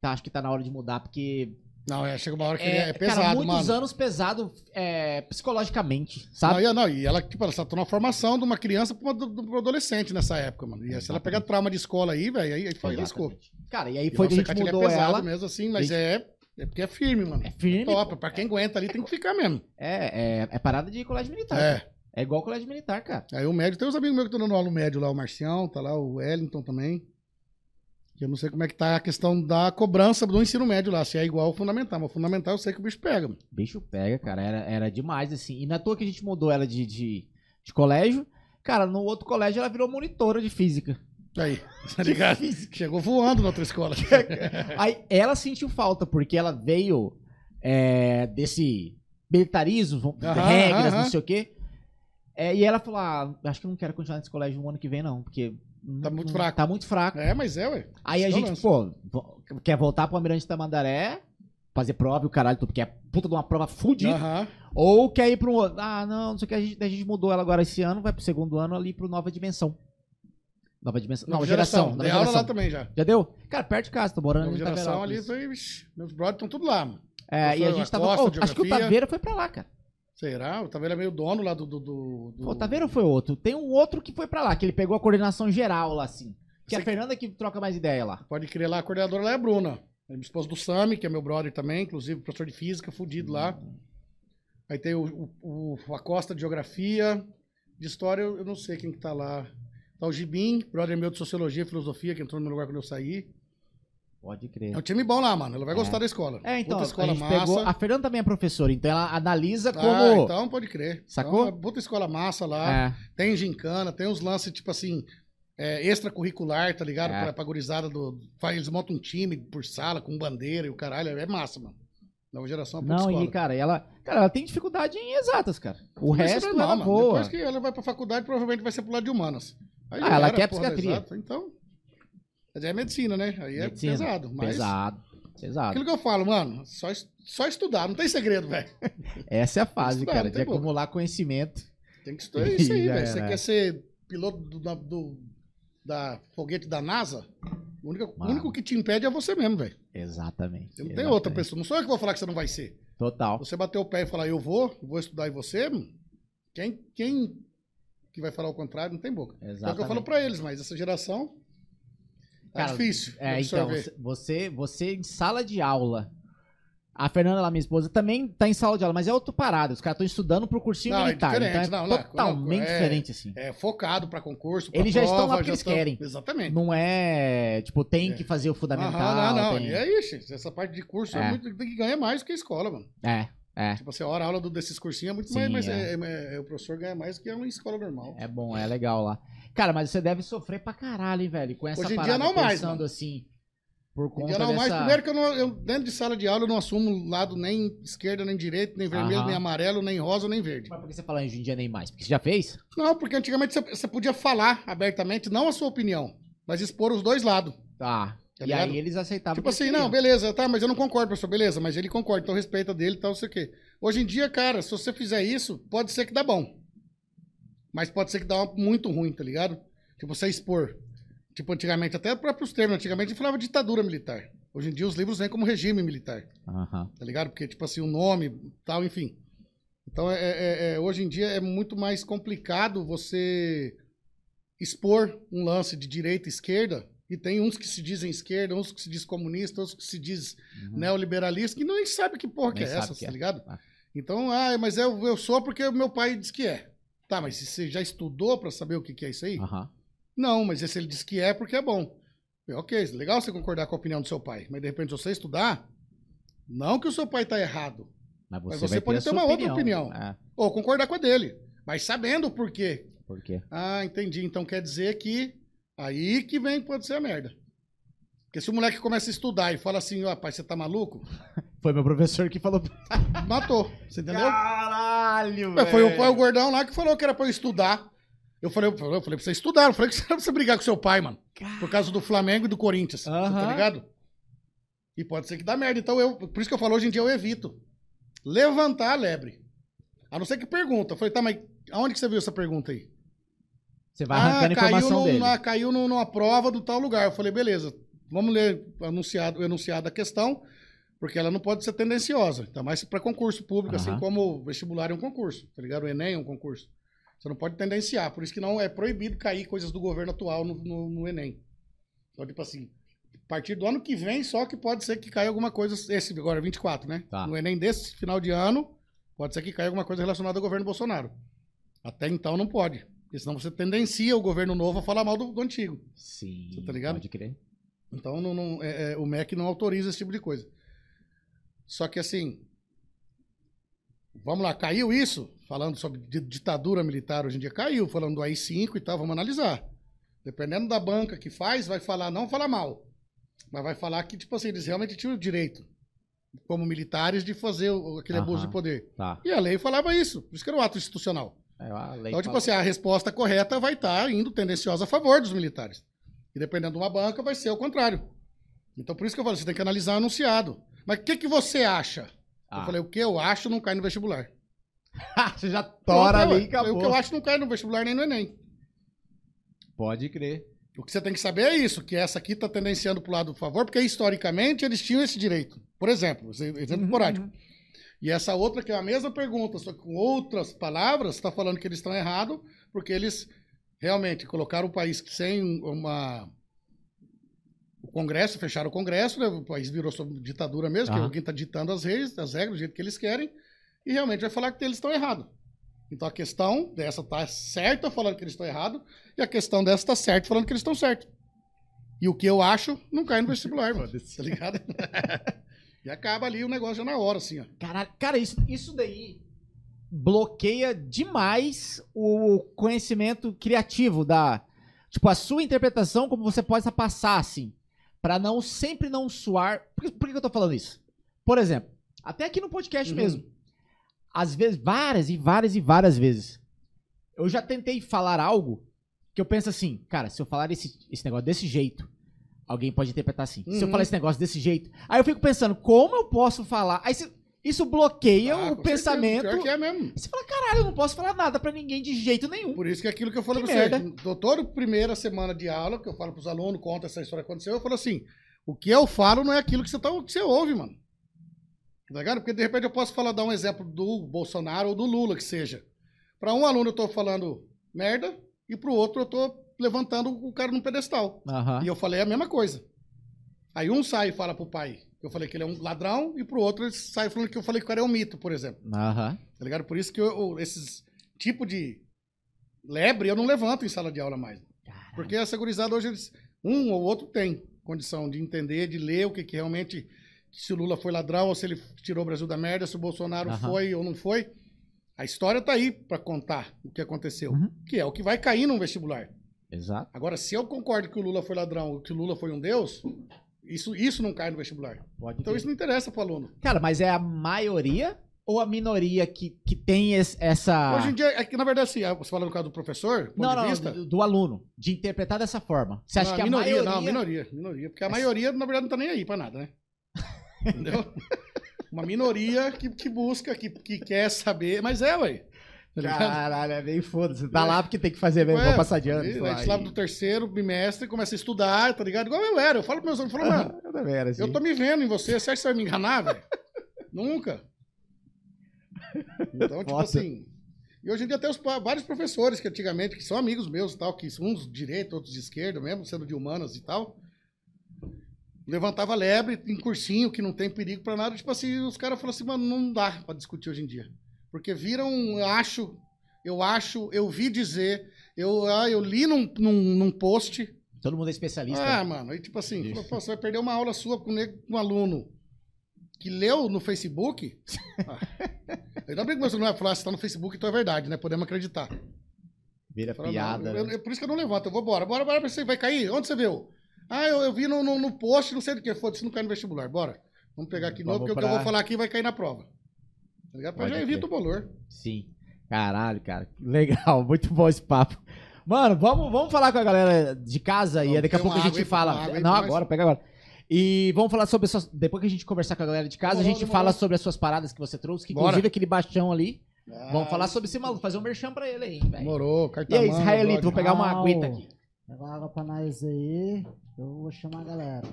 tá, acho que tá na hora de mudar, porque Não, é, chega uma hora que é, é pesado, cara, muitos mano. anos pesado é, psicologicamente, Não, sabe? e, não, e ela, tipo, ela tá na formação de uma criança pra uma, um adolescente nessa época, mano. E se ela pegar trauma de escola aí, velho, aí, aí foi. Exatamente. Cara, e aí E foi que a gente é mudou pesado ela. mesmo assim, mas Gente- é, é porque é firme, mano. É firme. Top, pra quem aguenta ali tem que ficar mesmo. É, é, é parada de colégio militar. É. É igual colégio militar, cara. Aí o médio, tem uns amigos meus que estão dando aula no médio lá, o Marcião, tá lá, o Wellington também. Eu não sei como é que tá a questão da cobrança do ensino médio lá, se é igual ao fundamental. Mas o fundamental eu sei que o bicho pega, mano. Bicho pega, cara. Era, era demais, assim. E na toa que a gente mudou ela de, de, de colégio. Cara, no outro colégio ela virou monitora de física. Aí, tá ligado? Chegou voando na outra escola. Aí ela sentiu falta, porque ela veio é, desse militarismo, Aham, regras, aham. não sei o quê. É, e ela falou: ah, acho que eu não quero continuar nesse colégio no ano que vem, não, porque. Tá muito não- fraco. Tá muito fraco. É, mas é, ué. Aí a é gente, lance. pô, quer voltar pro Almirante Tamandaré, fazer prova e o caralho tudo, que é puta de uma prova fudida. Ou quer ir pro outro. Ah, não, não sei o que, a gente, a gente mudou ela agora esse ano, vai pro segundo ano ali pro Nova Dimensão. Nova Dimensão. Nova, geração. Nova Dei aula geração. lá também já. Já deu? Cara, perto de casa, tô morando Nova ali em geração ali, foi, meus brothers estão tudo lá, mano. É, e a gente tava. Acosta, oh, acho que o. Taveira foi pra lá, cara. Será? O Taveira é meio dono lá do... do, do, do- O Taveira foi outro. Tem um outro que foi pra lá, que ele pegou a coordenação geral lá, assim. Que é a Fernanda que troca mais ideia lá. Pode crer lá, a coordenadora lá é a Bruna. É minha esposa do Sami, que é meu brother também, inclusive professor de física, fudido lá. Aí tem o, o, o Acosta de geografia. De história, eu, eu não sei quem que tá lá. Tá o Gibim, brother meu de sociologia e filosofia, que entrou no meu lugar quando eu saí. Pode crer. É um time bom lá, mano. Ela vai É. gostar da escola. É, então, Puta a escola gente massa. pegou. A Fernanda também é professora, então ela analisa como. Ah, então pode crer. Sacou? Então, é puta escola massa lá. É. Tem gincana, tem uns lances, tipo assim, é, extracurricular, tá ligado? É. Pra, pra gurizada do. faz- Eles montam um time por sala, com bandeira e o caralho. É massa, mano. Nova geração é Não, escola. e cara, ela, cara, ela tem dificuldade em exatas, cara. O Isso é resto normal, ela mano. voa. Depois que ela vai pra faculdade, provavelmente vai ser pro lado de humanas. Aí Ah, ela era, quer porra psiquiatria. exata. Então. Mas é medicina, né? Aí é Medicina. pesado. Mas Pesado. Pesado. aquilo que eu falo, mano, só, só estudar, não tem segredo, velho. Essa é a fase, Estudar, cara, de boca. acumular conhecimento. Tem que estudar isso aí, velho. Você quer ser piloto do, da, do- da foguete da NASA? O único, o único que te impede é você mesmo, velho. Exatamente. Você não tem exatamente. outra pessoa. Não sou eu que vou falar que você não vai ser. Total. Você bater o pé e falar, eu vou, vou estudar e você, quem, quem que vai falar o contrário não tem boca. É o que eu Exatamente. falo pra eles, mas essa geração tá Cara, difícil. de É, então, você, você em sala de aula. A Fernanda, lá, minha esposa, também tá em sala de aula, mas é outra parada. Os caras estão estudando pro cursinho Não, é militar. diferente, então é não, totalmente não, é- diferente, assim. É focado pra concurso, pra Eles já estão lá prova, porque eles estão- querem. Exatamente. Não é, tipo, tem É. que fazer o fundamental. Aham, não, não. tem- E é isso. Essa parte de curso é. É. muito, tem que ganhar mais do que a escola, mano. É, é. Tipo, você hora a aula desses cursinhos é muito Sim, mais, mas é. é- é- é- o professor ganha mais do que uma escola normal. É bom, é legal lá. Cara, mas você deve sofrer pra caralho, hein, velho? Com essa Hoje em dia não mais, pensando mano. assim, por Hoje em conta dia não dessa... mais. Primeiro que eu, não, eu, dentro de sala de aula, eu não assumo lado nem esquerda, nem direito, nem vermelho, Aham. nem amarelo, nem rosa, nem verde. Mas por que você fala hoje em dia nem mais? Porque você já fez? Não, porque antigamente você, você podia falar abertamente, não a sua opinião, mas expor os dois lados. Tá. Tá e ligado? aí eles aceitavam. Tipo assim, não, beleza, tá, mas eu não concordo, professor, beleza, mas ele concorda, então respeita dele e tal, não sei o quê. Hoje em dia, cara, se você fizer isso, pode ser que dá bom. Mas pode ser que dá muito ruim, tá ligado? Tipo, você expor. Tipo, antigamente, até próprios termos, antigamente falava ditadura militar. Hoje em dia os livros vêm como regime militar, Aham. tá ligado? Porque, tipo assim, o nome, tal, enfim. Então, é, é- é- hoje em dia é muito mais complicado você expor um lance de direita e esquerda, e tem uns que se dizem esquerda, uns que se dizem comunista, uns que se dizem neoliberalista, que nem sabe que porra que é essa, que tá é. ligado? Ah. Então, ah, mas eu, eu sou porque o meu pai diz que é. Tá, mas se você já estudou pra saber o que, que é isso aí? Aham. Não, mas se ele diz que é, porque é bom. É, ok, legal você concordar com a opinião do seu pai, mas de repente se você estudar, não que o seu pai tá errado, Mas você, Mas você vai pode ter uma outra opinião. É, ou concordar com a dele, mas sabendo o porquê. por quê? Ah, entendi. Então quer dizer que aí que vem pode ser a merda. Porque se o moleque começa a estudar e fala assim, ó, pai, você tá maluco? Foi meu professor que falou. Matou. Você entendeu? Caralho, É, foi, o, foi o gordão lá que falou que era pra eu estudar. Eu falei, eu falei, eu falei pra você estudar, eu falei que você era pra você brigar com seu pai, mano. Por causa do Flamengo e do Corinthians. Você tá Aham. ligado? E pode ser que dá merda. Então, eu, por isso que eu falo, hoje em dia eu evito. Levantar a lebre. A não ser que pergunta. Eu falei, tá, mas aonde que você viu essa pergunta aí? Você vai arrancando ah, caiu, informação num- dele. na- caiu num- numa prova do tal lugar. Eu falei, beleza, vamos ler o anunciado, o enunciado da questão, porque ela não pode ser tendenciosa. Ainda mais para concurso público, assim Aham. como o vestibular é um concurso, tá ligado? O Enem é um concurso. Você não pode tendenciar. Por isso que não é proibido cair coisas do governo atual no, no- no Enem. Então, tipo assim, a partir do ano que vem, só que pode ser que caia alguma coisa, esse agora, 24, né? Tá. No Enem desse final de ano, pode ser que caia alguma coisa relacionada ao governo Bolsonaro. Até então não pode. Porque senão você tendencia o governo novo a falar mal do, do antigo. Sim. Você tá ligado? Pode crer. Então não, não- é- é, o MEC não autoriza esse tipo de coisa. Só que assim. Vamos lá, caiu isso? Falando sobre di- ditadura militar hoje em dia, caiu, falando do AI-5 e tal, vamos analisar. Dependendo da banca que faz, vai falar, não falar mal. Mas vai falar que, tipo assim, eles realmente tinham o direito, como militares, de fazer aquele abuso de poder. Tá. E a lei falava isso. Por isso que era o ato institucional. É, Então, tipo fala- assim, a resposta correta vai estar indo tendenciosa a favor dos militares. E dependendo de uma banca, vai ser o contrário. Então, por isso que eu falo, você tem que analisar o anunciado. Mas o que, que você acha? Ah. Eu falei, o que eu acho não cai no vestibular. Você já tora Pronto, ali e acabou. O que eu acho não cai no vestibular nem no Enem. Pode crer. O que você tem que saber é isso, que essa aqui está tendenciando para o lado do favor, porque historicamente eles tinham esse direito. Por exemplo, Uhum, exemplo esporádico. E essa outra, que é a mesma pergunta, só que com outras palavras, está falando que eles estão errados, porque eles realmente colocaram o país sem uma. O Congresso, fecharam o Congresso, né? o país virou sob ditadura mesmo, que Aham. alguém está ditando as reis, as regras, do jeito que eles querem, e realmente vai falar que eles estão errados. Então a questão dessa está certa falando que eles estão errados, e a questão dessa está certa falando que eles estão certos. E o que eu acho não cai no vestibular, mano. Tá ligado? e acaba ali o negócio já na hora, assim, ó. Caralho, cara, isso, isso daí bloqueia demais o conhecimento criativo da. Tipo, a sua interpretação, como você possa passar, assim. Pra não sempre não suar. Por, que- por que eu tô falando isso? Por exemplo, até aqui no podcast Uhum. mesmo. Às vezes, várias e várias e várias vezes. Eu já tentei falar algo que eu penso assim, cara, se eu falar esse, esse negócio desse jeito, alguém pode interpretar assim. Se eu Uhum. falar esse negócio desse jeito. Aí eu fico pensando, como eu posso falar? Aí se- isso bloqueia Ah, o pensamento. certeza, Pior que é mesmo. Você fala, caralho, eu não posso falar nada pra ninguém de jeito nenhum. Por isso que é aquilo que eu falei Que pra você. merda. do- Toda primeira semana de aula, que eu falo pros alunos, conta essa história que aconteceu, eu falo assim: o que eu falo não é aquilo que você, tá, que você ouve, mano. Tá ligado? Porque de repente eu posso falar, dar um exemplo do Bolsonaro ou do Lula, que seja. Pra um aluno eu tô falando merda, e pro outro eu tô levantando o cara num pedestal. Aham. E eu falei a mesma coisa. Aí um sai e fala pro pai eu falei que ele é um ladrão, e pro outro ele sai falando que eu falei que o cara é um mito, por exemplo. Aham. Tá ligado? Por isso que eu, eu- esses tipo de lebre eu não levanto em sala de aula mais. Porque essa gurizada hoje, eles, um ou outro tem condição de entender, de ler o que, que realmente, se o Lula foi ladrão, ou se ele tirou o Brasil da merda, se o Bolsonaro Aham. foi ou não foi. A história tá aí pra contar o que aconteceu. Uhum. Que é o que vai cair num vestibular. Exato. Agora, se eu concordo que o Lula foi ladrão, que o Lula foi um deus, isso, isso não cai no vestibular. Pode Então isso não interessa pro aluno. Cara, mas é a maioria ou a minoria que, que tem esse- essa. Hoje em dia, é que na verdade, assim, você fala no caso do professor, não, não, vista. do, do aluno, de interpretar dessa forma. Você acha não, que a minoria, maioria... não, minoria, minoria. Porque a maioria, na verdade, não tá nem aí pra nada, né? Entendeu? Uma minoria que, que busca, que, que quer saber, mas é, ué. Tá? Caralho, é meio foda-se. Tá lá porque tem que fazer mesmo, vou passar de ano. sei A gente lá e- do terceiro bimestre, começa a estudar, tá ligado? Igual eu era. Eu falo pros meus eu falo, mano, Eu também era assim. eu tô me vendo em você, você acha que você vai me enganar, velho? Nunca. Então, tipo Foda. assim. E hoje em dia tem os, vários professores que antigamente, que são amigos meus e tal, que uns de direita, outros de esquerda, mesmo sendo de humanas e tal. Levantava lebre em cursinho, que não tem perigo pra nada. Tipo assim, os caras falaram assim, mano, não dá pra discutir hoje em dia. Porque viram, eu acho, eu acho, eu vi dizer, eu, ah, eu li num, num, num post. Todo mundo é especialista. Ah, mano, aí tipo assim, falou, "Pô, você vai perder uma aula sua com um com aluno que leu no Facebook. Ah. Ainda bem que você não vai falar, se tá no Facebook, então é verdade, né? Podemos acreditar. Vira Fala, não, piada. eu- né? eu- por isso que eu não levanto, eu vou embora. Bora, bora, você vai cair? Onde você viu? Ah, eu, eu vi no, no, no post, não sei do que, foda-se, não cai no vestibular. Bora. Vamos pegar aqui de novo, porque o que eu pra- vou falar aqui vai cair na prova. Tá ligado? Pode já evita o bolor. Sim. Caralho, cara. Legal, muito bom esse papo. Mano, vamos, vamos falar com a galera de casa aí. Não, Daqui a pouco a gente água fala. água Não, agora, pega agora. E vamos falar sobre. Suas... Depois que a gente conversar com a galera de casa, a Demorou, gente demorou. fala sobre as suas paradas que você trouxe. Que Bora. inclusive aquele baixão ali. vamos Ah, falar sobre esse maluco, fazer um merchan pra ele aí, velho. Demorou, E aí. Israelito, vou pegar uma aguenta aqui. Pega uma água pra nós aí. Eu vou chamar a galera.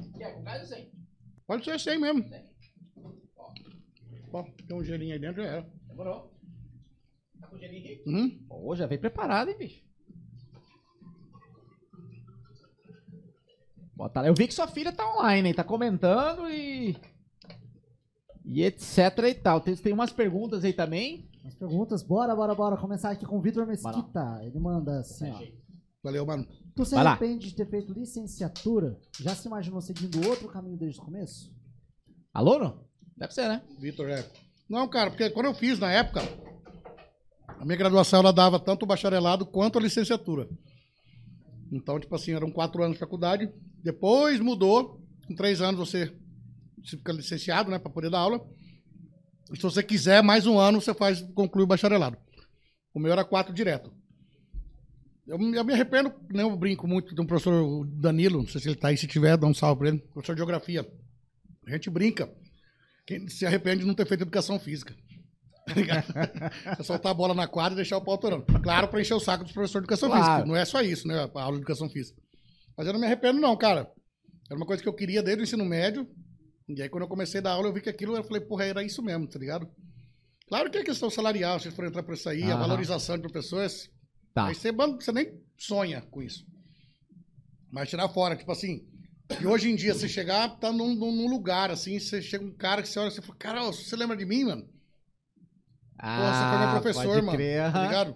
Pode ser assim mesmo. Tem um gelinho aí dentro, já era. Demorou. Tá com gelinho aqui? Uhum. Pô, já veio preparado, hein, bicho. Bota lá. Eu vi que sua filha tá online, hein? Tá comentando e. E etc e tal. Tem, tem umas perguntas aí também. As perguntas, bora, bora, bora. Começar aqui com o Vitor Mesquita. Ele manda assim, ó. Valeu, mano. Tu se Vai lá. arrepende de ter feito licenciatura? Já se imaginou seguindo outro caminho desde o começo? Aluno? Deve ser, né? Vitor, é. Não, cara, porque quando eu fiz na época, a minha graduação ela dava tanto o bacharelado quanto a licenciatura. Então, tipo assim, eram quatro anos de faculdade. Depois mudou. Com três anos você, fica licenciado, né, para poder dar aula. E se você quiser, mais um ano você faz, conclui o bacharelado. O meu era quatro direto. Eu, eu me arrependo, né, eu brinco muito de um professor Danilo, não sei se ele tá aí, se tiver, dá um salve pra ele, professor de geografia. A gente brinca. Quem se arrepende de não ter feito educação física. Tá? É soltar a bola na quadra e deixar o pau atorando. Claro, pra encher o saco dos professores de educação Claro. física. Não é só isso, né? A aula de educação física. Mas eu não me arrependo, não, cara. Era uma coisa que eu queria desde o ensino médio. E aí, quando eu comecei a dar aula, eu vi que aquilo, eu falei, porra, era isso mesmo, tá ligado? Claro que é questão salarial, se forem entrar por isso aí, a valorização de professores. Tá. Aí você, você nem sonha com isso. Mas tirar fora, tipo assim. E hoje em dia, você chegar, tá num, num- lugar, assim, você chega um cara que você olha e você fala, cara, você lembra de mim, mano? Pô, você foi meu professor, Ah, pode mano. crer, Tá ligado?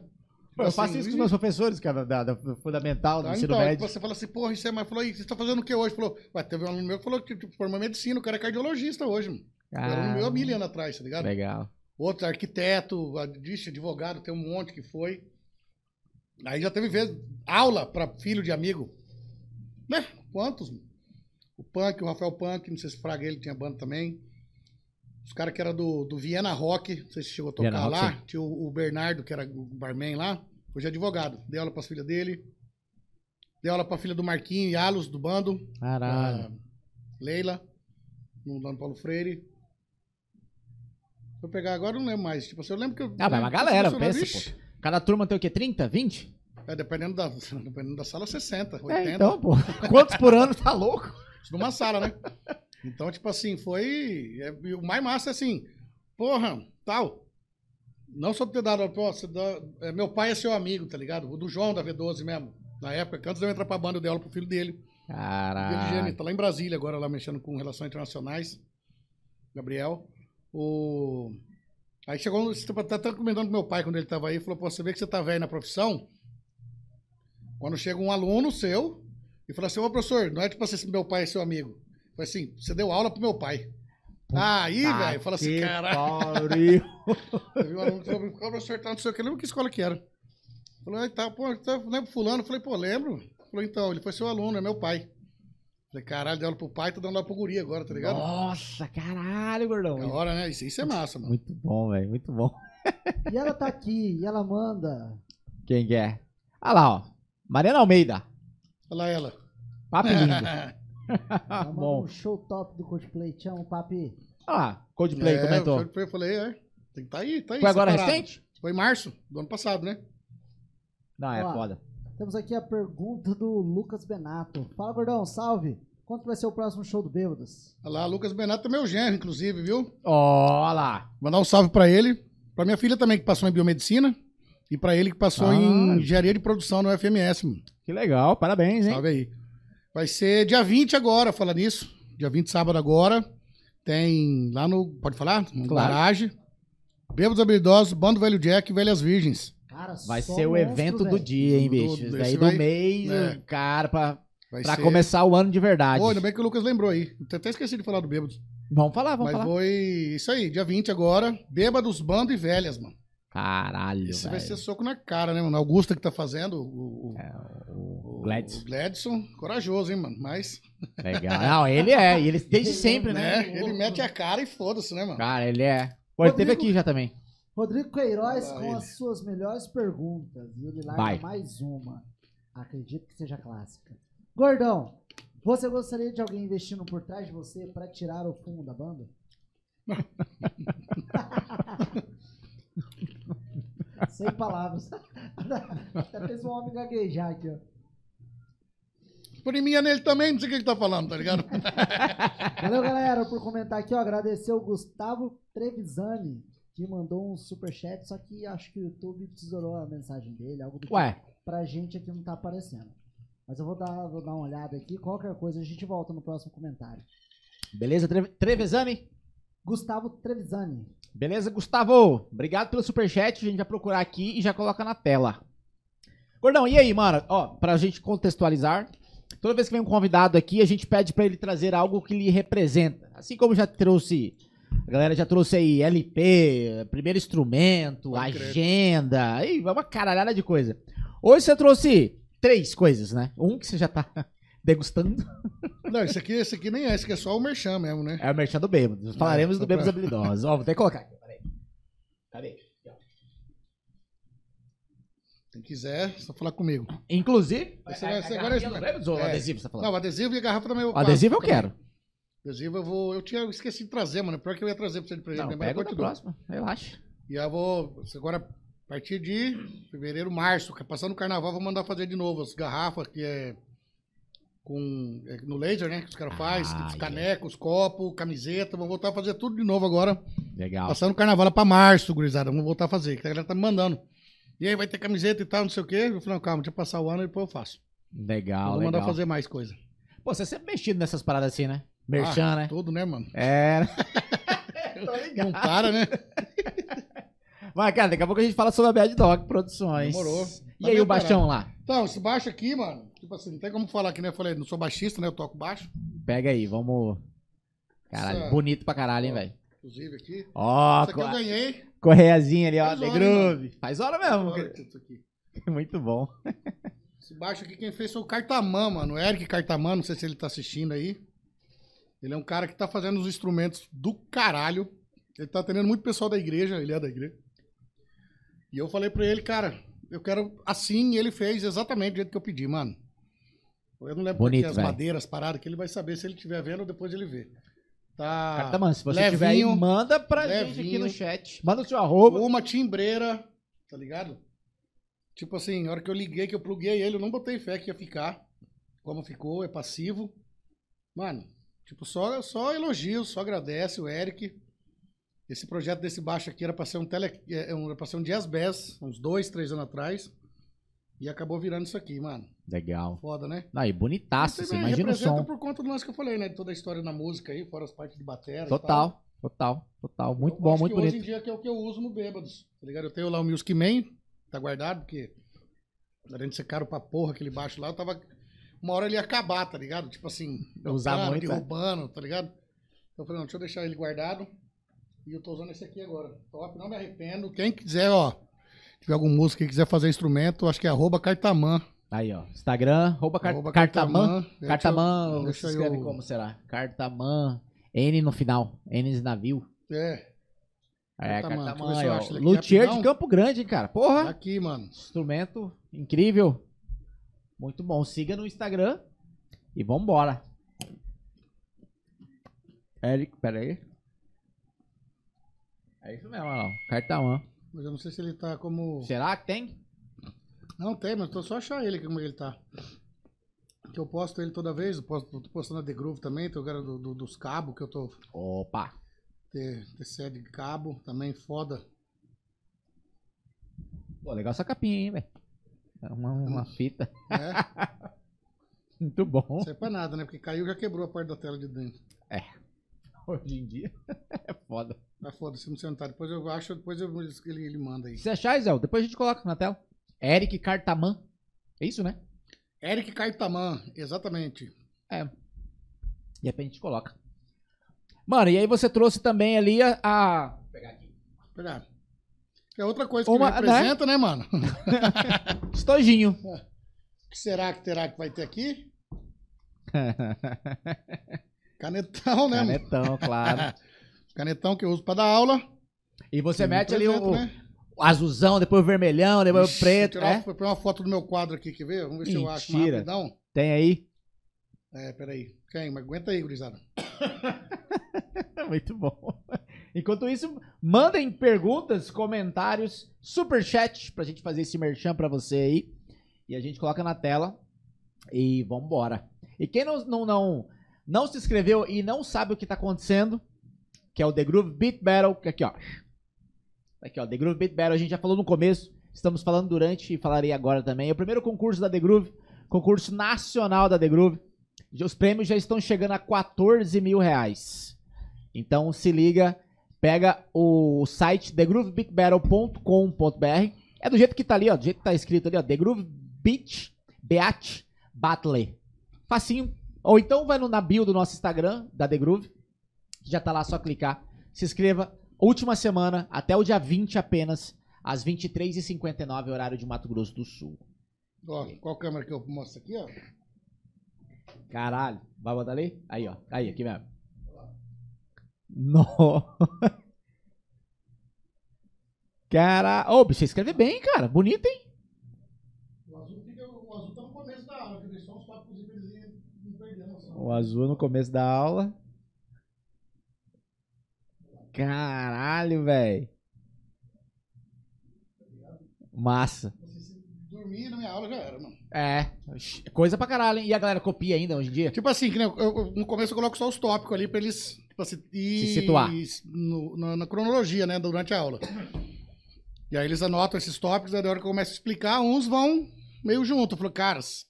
Eu faço Assim, isso com meus professores, cara, da, da fundamental, do Tá, ensino então, médio. você fala assim, porra, isso é mais. Falou, "E você tá fazendo o que hoje? Falou, ué, teve um aluno meu que falou que tipo, formou medicina, o cara é cardiologista hoje, mano. Era um aluno meu há mil anos atrás, tá ligado? Legal. Outro arquiteto, advogado, tem um monte que foi. Aí já teve vez, aula para filho de amigo. Né? Quantos? O Punk, o Rafael Punk, não sei se Fraga ele tinha banda também. Os caras que eram do, do Viena Rock, não sei se chegou a tocar Viena Rock, lá. Tinha o, o Bernardo, que era o barman lá. Hoje é advogado. Dei aula para as filhas dele. Dei aula para a filha do Marquinho e Alos, do bando. Caralho. Leila, no Dona Paulo Freire. Vou pegar agora, eu não lembro mais. Tipo assim, eu lembro que eu. Ah, mas lembro uma que galera, pensa, Ixi, Cada turma tem o quê? 30? 20? É, dependendo da, dependendo da sala, 60, 80. É, então, pô. Quantos por ano tá louco? Numa sala, né? Então, tipo assim, foi. é, o mais massa é assim, porra, tal. Não só ter dado. Pô, dá- é, meu pai é seu amigo, tá ligado? O do João da V12 mesmo. Na época, que antes de eu entrar pra banda, eu dei aula pro filho dele. Caralho. Virgínia, tá lá em Brasília agora, lá mexendo com relações internacionais. Gabriel. O... Aí chegou, você tá até até comentando com meu pai quando ele tava aí, falou, pô, você vê que você tá velho na profissão? Quando chega um aluno seu e fala assim, ô professor, não é tipo assim, meu pai é seu amigo. Foi assim, você deu aula pro meu pai. Ah, aí, Tá velho, fala assim, que caralho. Teve um aluno que falou, "Qual professor tá, não sei o que, lembra que escola que era? Falou, ah, tá, pô, tá, lembra fulano? Eu falei, pô, lembro. Falou, então, ele foi seu aluno, é meu pai. Falei, caralho, deu aula pro pai, tô dando aula pro guri agora, tá ligado? Nossa, caralho, gordão. Da hora, né? Isso, isso é massa, mano. Muito bom, velho. Muito bom. E ela tá aqui, e ela manda. Quem que é? Olha lá, ó. Mariana Almeida. Olha lá ela. Papo lindo. Bom. um show top do Coldplay. Te amo, papi. Olha lá, Coldplay É, comentou. Eu falei, é. Tem que tá aí, tá aí. Foi agora separado. recente? Foi em março do ano passado, né? Não, é Ó. foda. Temos aqui a pergunta do Lucas Benato. Fala, gordão, salve. Quanto vai ser o próximo show do Bêbados? Olha lá, Lucas Benato é meu genro, inclusive, viu? Ó lá. Mandar um salve pra ele. Pra minha filha também, que passou em biomedicina. E pra ele que passou Ah. em engenharia de produção no FMS, mano. Que legal, parabéns, hein? Salve aí. Vai ser dia 20 agora, fala nisso. Dia 20, sábado agora. Tem lá no. Pode falar? No Claro. garagem. Bêbados habilidosos, Bando Velho Jack e Velhas Virgens. Cara, Vai ser o evento do dia, hein, Do- bicho? do- Isso daí do vai- mês, é. cara, pra, pra ser... começar o ano de verdade. Pô, ainda bem que o Lucas lembrou aí. Eu até esqueci de falar do Bêbados. Vamos falar, vamos Mas falar. foi isso aí, dia 20 agora. Bêbados, Bando e Velhas, mano. Caralho, Esse vai ser soco na cara, né, mano? Augusta que tá fazendo, o, o, O o- o Gladson. Corajoso, hein, mano? Mas, Legal. Não, ele é. E ele desde sempre, né? né? Ele mete a cara e foda-se, né, mano? Cara, ele é. Pô, ele teve aqui já também. Rodrigo Queiroz lá com ele. as suas melhores perguntas. E ele larga Vai. mais uma. Acredito que seja clássica. Gordão, você gostaria de alguém investindo por trás de você pra tirar o fumo da banda? Sem palavras. Até fez um homem gaguejar aqui, ó. Por mim é nele também, não sei o que ele tá falando, tá ligado? Valeu, galera, por comentar aqui, ó. Agradecer o Gustavo Trevisani, que mandou um superchat, só que acho que o YouTube tesourou a mensagem dele, algo do tipo. Ué, Pra gente aqui não tá aparecendo. Mas eu vou dar, vou dar uma olhada aqui. Qualquer coisa a gente volta no próximo comentário. beleza, Tre Trevezani? Gustavo Trevisani. Beleza, Gustavo? Obrigado pelo superchat. A gente vai procurar aqui e já coloca na tela. Gordão, e aí, mano? Ó, pra gente contextualizar, toda vez que vem um convidado aqui, a gente pede pra ele trazer algo que lhe representa. Assim como já trouxe, a galera já trouxe aí LP, primeiro instrumento, agenda, aí uma caralhada de coisa. Hoje você trouxe três coisas, né? Um que você já tá degustando, Não, esse aqui, esse aqui nem é, esse aqui é só o merchan mesmo, né? é o merchan do Bêbado. Falaremos É, do pra- Bêbados Habilidosos. Ó, vou ter que colocar aqui, peraí. Cadê? Quem quiser, é só falar comigo. Inclusive, vai garrafinha agora Bêbados ou o é. adesivo você tá falando? Não, o adesivo e a garrafa também eu o adesivo eu quero. Adesivo eu vou. Eu tinha eu esqueci de trazer, mano. Pior que eu ia trazer pra você de presente, Não, pega eu da próxima, relaxa. E eu vou. Agora, a partir de fevereiro, março, que passando o carnaval, vou mandar fazer de novo as garrafas, que é. Com, é no laser, né? Que os caras fazem, Ah, os yeah. canecos, copo, camiseta. Vamos voltar a fazer tudo de novo agora. Legal. Passando o carnaval pra março, gurizada. Vamos voltar a fazer. Que a galera tá me mandando. E aí, vai ter camiseta e tal, não sei o quê. Eu falei, não, calma, deixa eu passar o ano e depois eu faço. eu Legal, vou legal. mandar fazer mais coisa. Pô, você é sempre mexido nessas paradas assim, né? Merchan, Ah, né? Tudo, né, mano? É. Não para, né? Mas, cara, daqui a pouco a gente fala sobre a Bad Dog Produções. Demorou. E aí, o baixão lá? Então, esse baixo aqui, mano, tipo assim, não tem como falar que nem eu falei, não sou baixista, né? Eu toco baixo. Pega aí, vamos. Caralho, Essa- bonito pra caralho, hein, velho? Inclusive aqui. Ó, Isso aqui eu co- ganhei. correiazinha ali, ó, Faz The hora, Groove. Faz hora mesmo. Olha isso aqui. Muito bom. Esse baixo aqui quem fez foi o Cartamã, mano. O Eric Cartamã, não sei se ele tá assistindo aí. Ele é um cara que tá fazendo os instrumentos do caralho. Ele tá atendendo muito pessoal da igreja, ele é da igreja. E eu falei pra ele, cara, eu quero assim, e ele fez exatamente do jeito que eu pedi, mano. Eu não lembro Bonito, as velho. madeiras paradas, que ele vai saber se ele estiver vendo, depois ele vê. Tá. Cara, tá, se você tiver aí, levinho, manda pra gente aqui levinho. no chat. Manda o seu arroba. Uma timbreira, tá ligado? Tipo assim, na hora que eu liguei, que eu pluguei ele, eu não botei fé que ia ficar. Como ficou, é passivo. Mano, tipo, só, só elogio, só agradece o Eric. Esse projeto desse baixo aqui era pra ser um tele, é, um- era pra ser um jazz bass, uns dois, três anos atrás. E acabou virando isso aqui, mano. Legal. Foda, né? Aí, bonitaço, você imagina o som. por conta do lance que eu falei, né? De toda a história na música aí, fora as partes de bateria. Total, total, total. Muito Eu bom, muito que Hoje em bonito. dia que é o que eu uso no Bêbados, tá ligado? Eu tenho lá o Music Man, tá guardado, porque além de ser caro pra porra aquele baixo lá, eu tava... Uma hora ele ia acabar, tá ligado? Tipo assim, Usar muito, é. derrubando, tá ligado? Então eu falei, não, deixa eu deixar ele guardado. E eu tô usando esse aqui agora. Top, não me arrependo. Quem quiser, ó, tiver algum músico que quiser fazer instrumento, acho que é arroba Cartamã. Aí, ó. Instagram, arroba, car Arroba Cartaman. Eu- Cartaman, deixa se escreve eu- como será? Cartaman. N no final. N de navio. É, É, Cartaman, Cartaman. aí, ó. Luthier de. Campo Grande, hein, cara. tá Porra. aqui, mano. Instrumento incrível. Muito bom. Siga no Instagram. E vambora. Eric, pera aí. É isso mesmo, ó. Cartaman. Mas eu não sei se ele tá como. Será que tem? Não tem, mas tô só achar ele como ele tá. Que eu posto ele toda vez, eu posto, tô postando a The Groove também, tem o cara do, do- dos cabos que eu tô. Opa. Sede de cabo, também foda. Pô, legal essa capinha, hein, velho. É uma, uma fita. É, Muito bom. não serve pra nada, né? Porque caiu já quebrou a parte da tela de dentro. Hoje em dia é foda. Tá foda, se não sentar. Depois eu acho, depois eu, ele, ele manda aí. Se achar, Zé, depois a gente coloca na tela. Eric Cartaman. É isso, né? Eric Cartaman, exatamente. E aí a gente coloca. Mano, e aí você trouxe também ali a. a- Vou pegar aqui. Pegar. Que é outra coisa que Uma- representa, né, mano? Estojinho. O que será que terá que vai ter aqui? Canetão, né, mano? Canetão, claro. Canetão que eu uso pra dar aula. E você me mete ali o, né? o azulzão, depois o vermelhão, depois Ixi, o preto. Tirar, É? Vou pegar uma foto do meu quadro aqui, quer ver? Vamos ver se eu acho Mentira. rapidão. Tem aí. É, peraí. Quem? Mas aguenta aí, gurizada. Muito bom. Enquanto isso, mandem perguntas, comentários, superchat pra gente fazer esse merchan pra você aí. E a gente coloca na tela. E vambora. E quem não, não, não, não se inscreveu e não sabe o que tá acontecendo, que é o The Groove Beat Battle, que aqui, ó. Aqui, ó, The Groove Beat Battle, a gente já falou no começo, estamos falando durante e falarei agora também. É o primeiro concurso da The Groove, concurso nacional da The Groove. Os prêmios já estão chegando a 14 mil reais. Então se liga, pega o site thegroovebeatbattle.com.br. É do jeito que tá ali, ó, do jeito que tá escrito ali, ó, The Groove Beat Beat Battle. Facinho. Ou então vai no na bio do nosso Instagram, da The Groove, que já tá lá, só clicar. Se inscreva. Última semana, até o dia 20 apenas, às 23h59, horário de Mato Grosso do Sul. Ó, qual câmera que eu mostro aqui, ó? Caralho. Vai botar ali? Aí, ó. Aí, aqui mesmo. No. Cara. Ô, bicho, você escreve bem, cara. Bonito, hein? O azul, fica, o azul tá no começo da aula, que eu dei só uns papos pra eles não perderem a noção. O azul no começo da aula. Caralho, velho. Massa. Dormir na minha aula já era, mano. É. Coisa pra caralho, hein? E a galera copia ainda hoje em dia? Tipo assim, que nem eu, eu- no começo eu coloco só os tópicos ali pra eles tipo assim, ir Se situar. no- na, na cronologia, né, durante a aula. E aí eles anotam esses tópicos, aí na hora que eu começo a explicar, uns vão meio junto. Eu falo, cara, se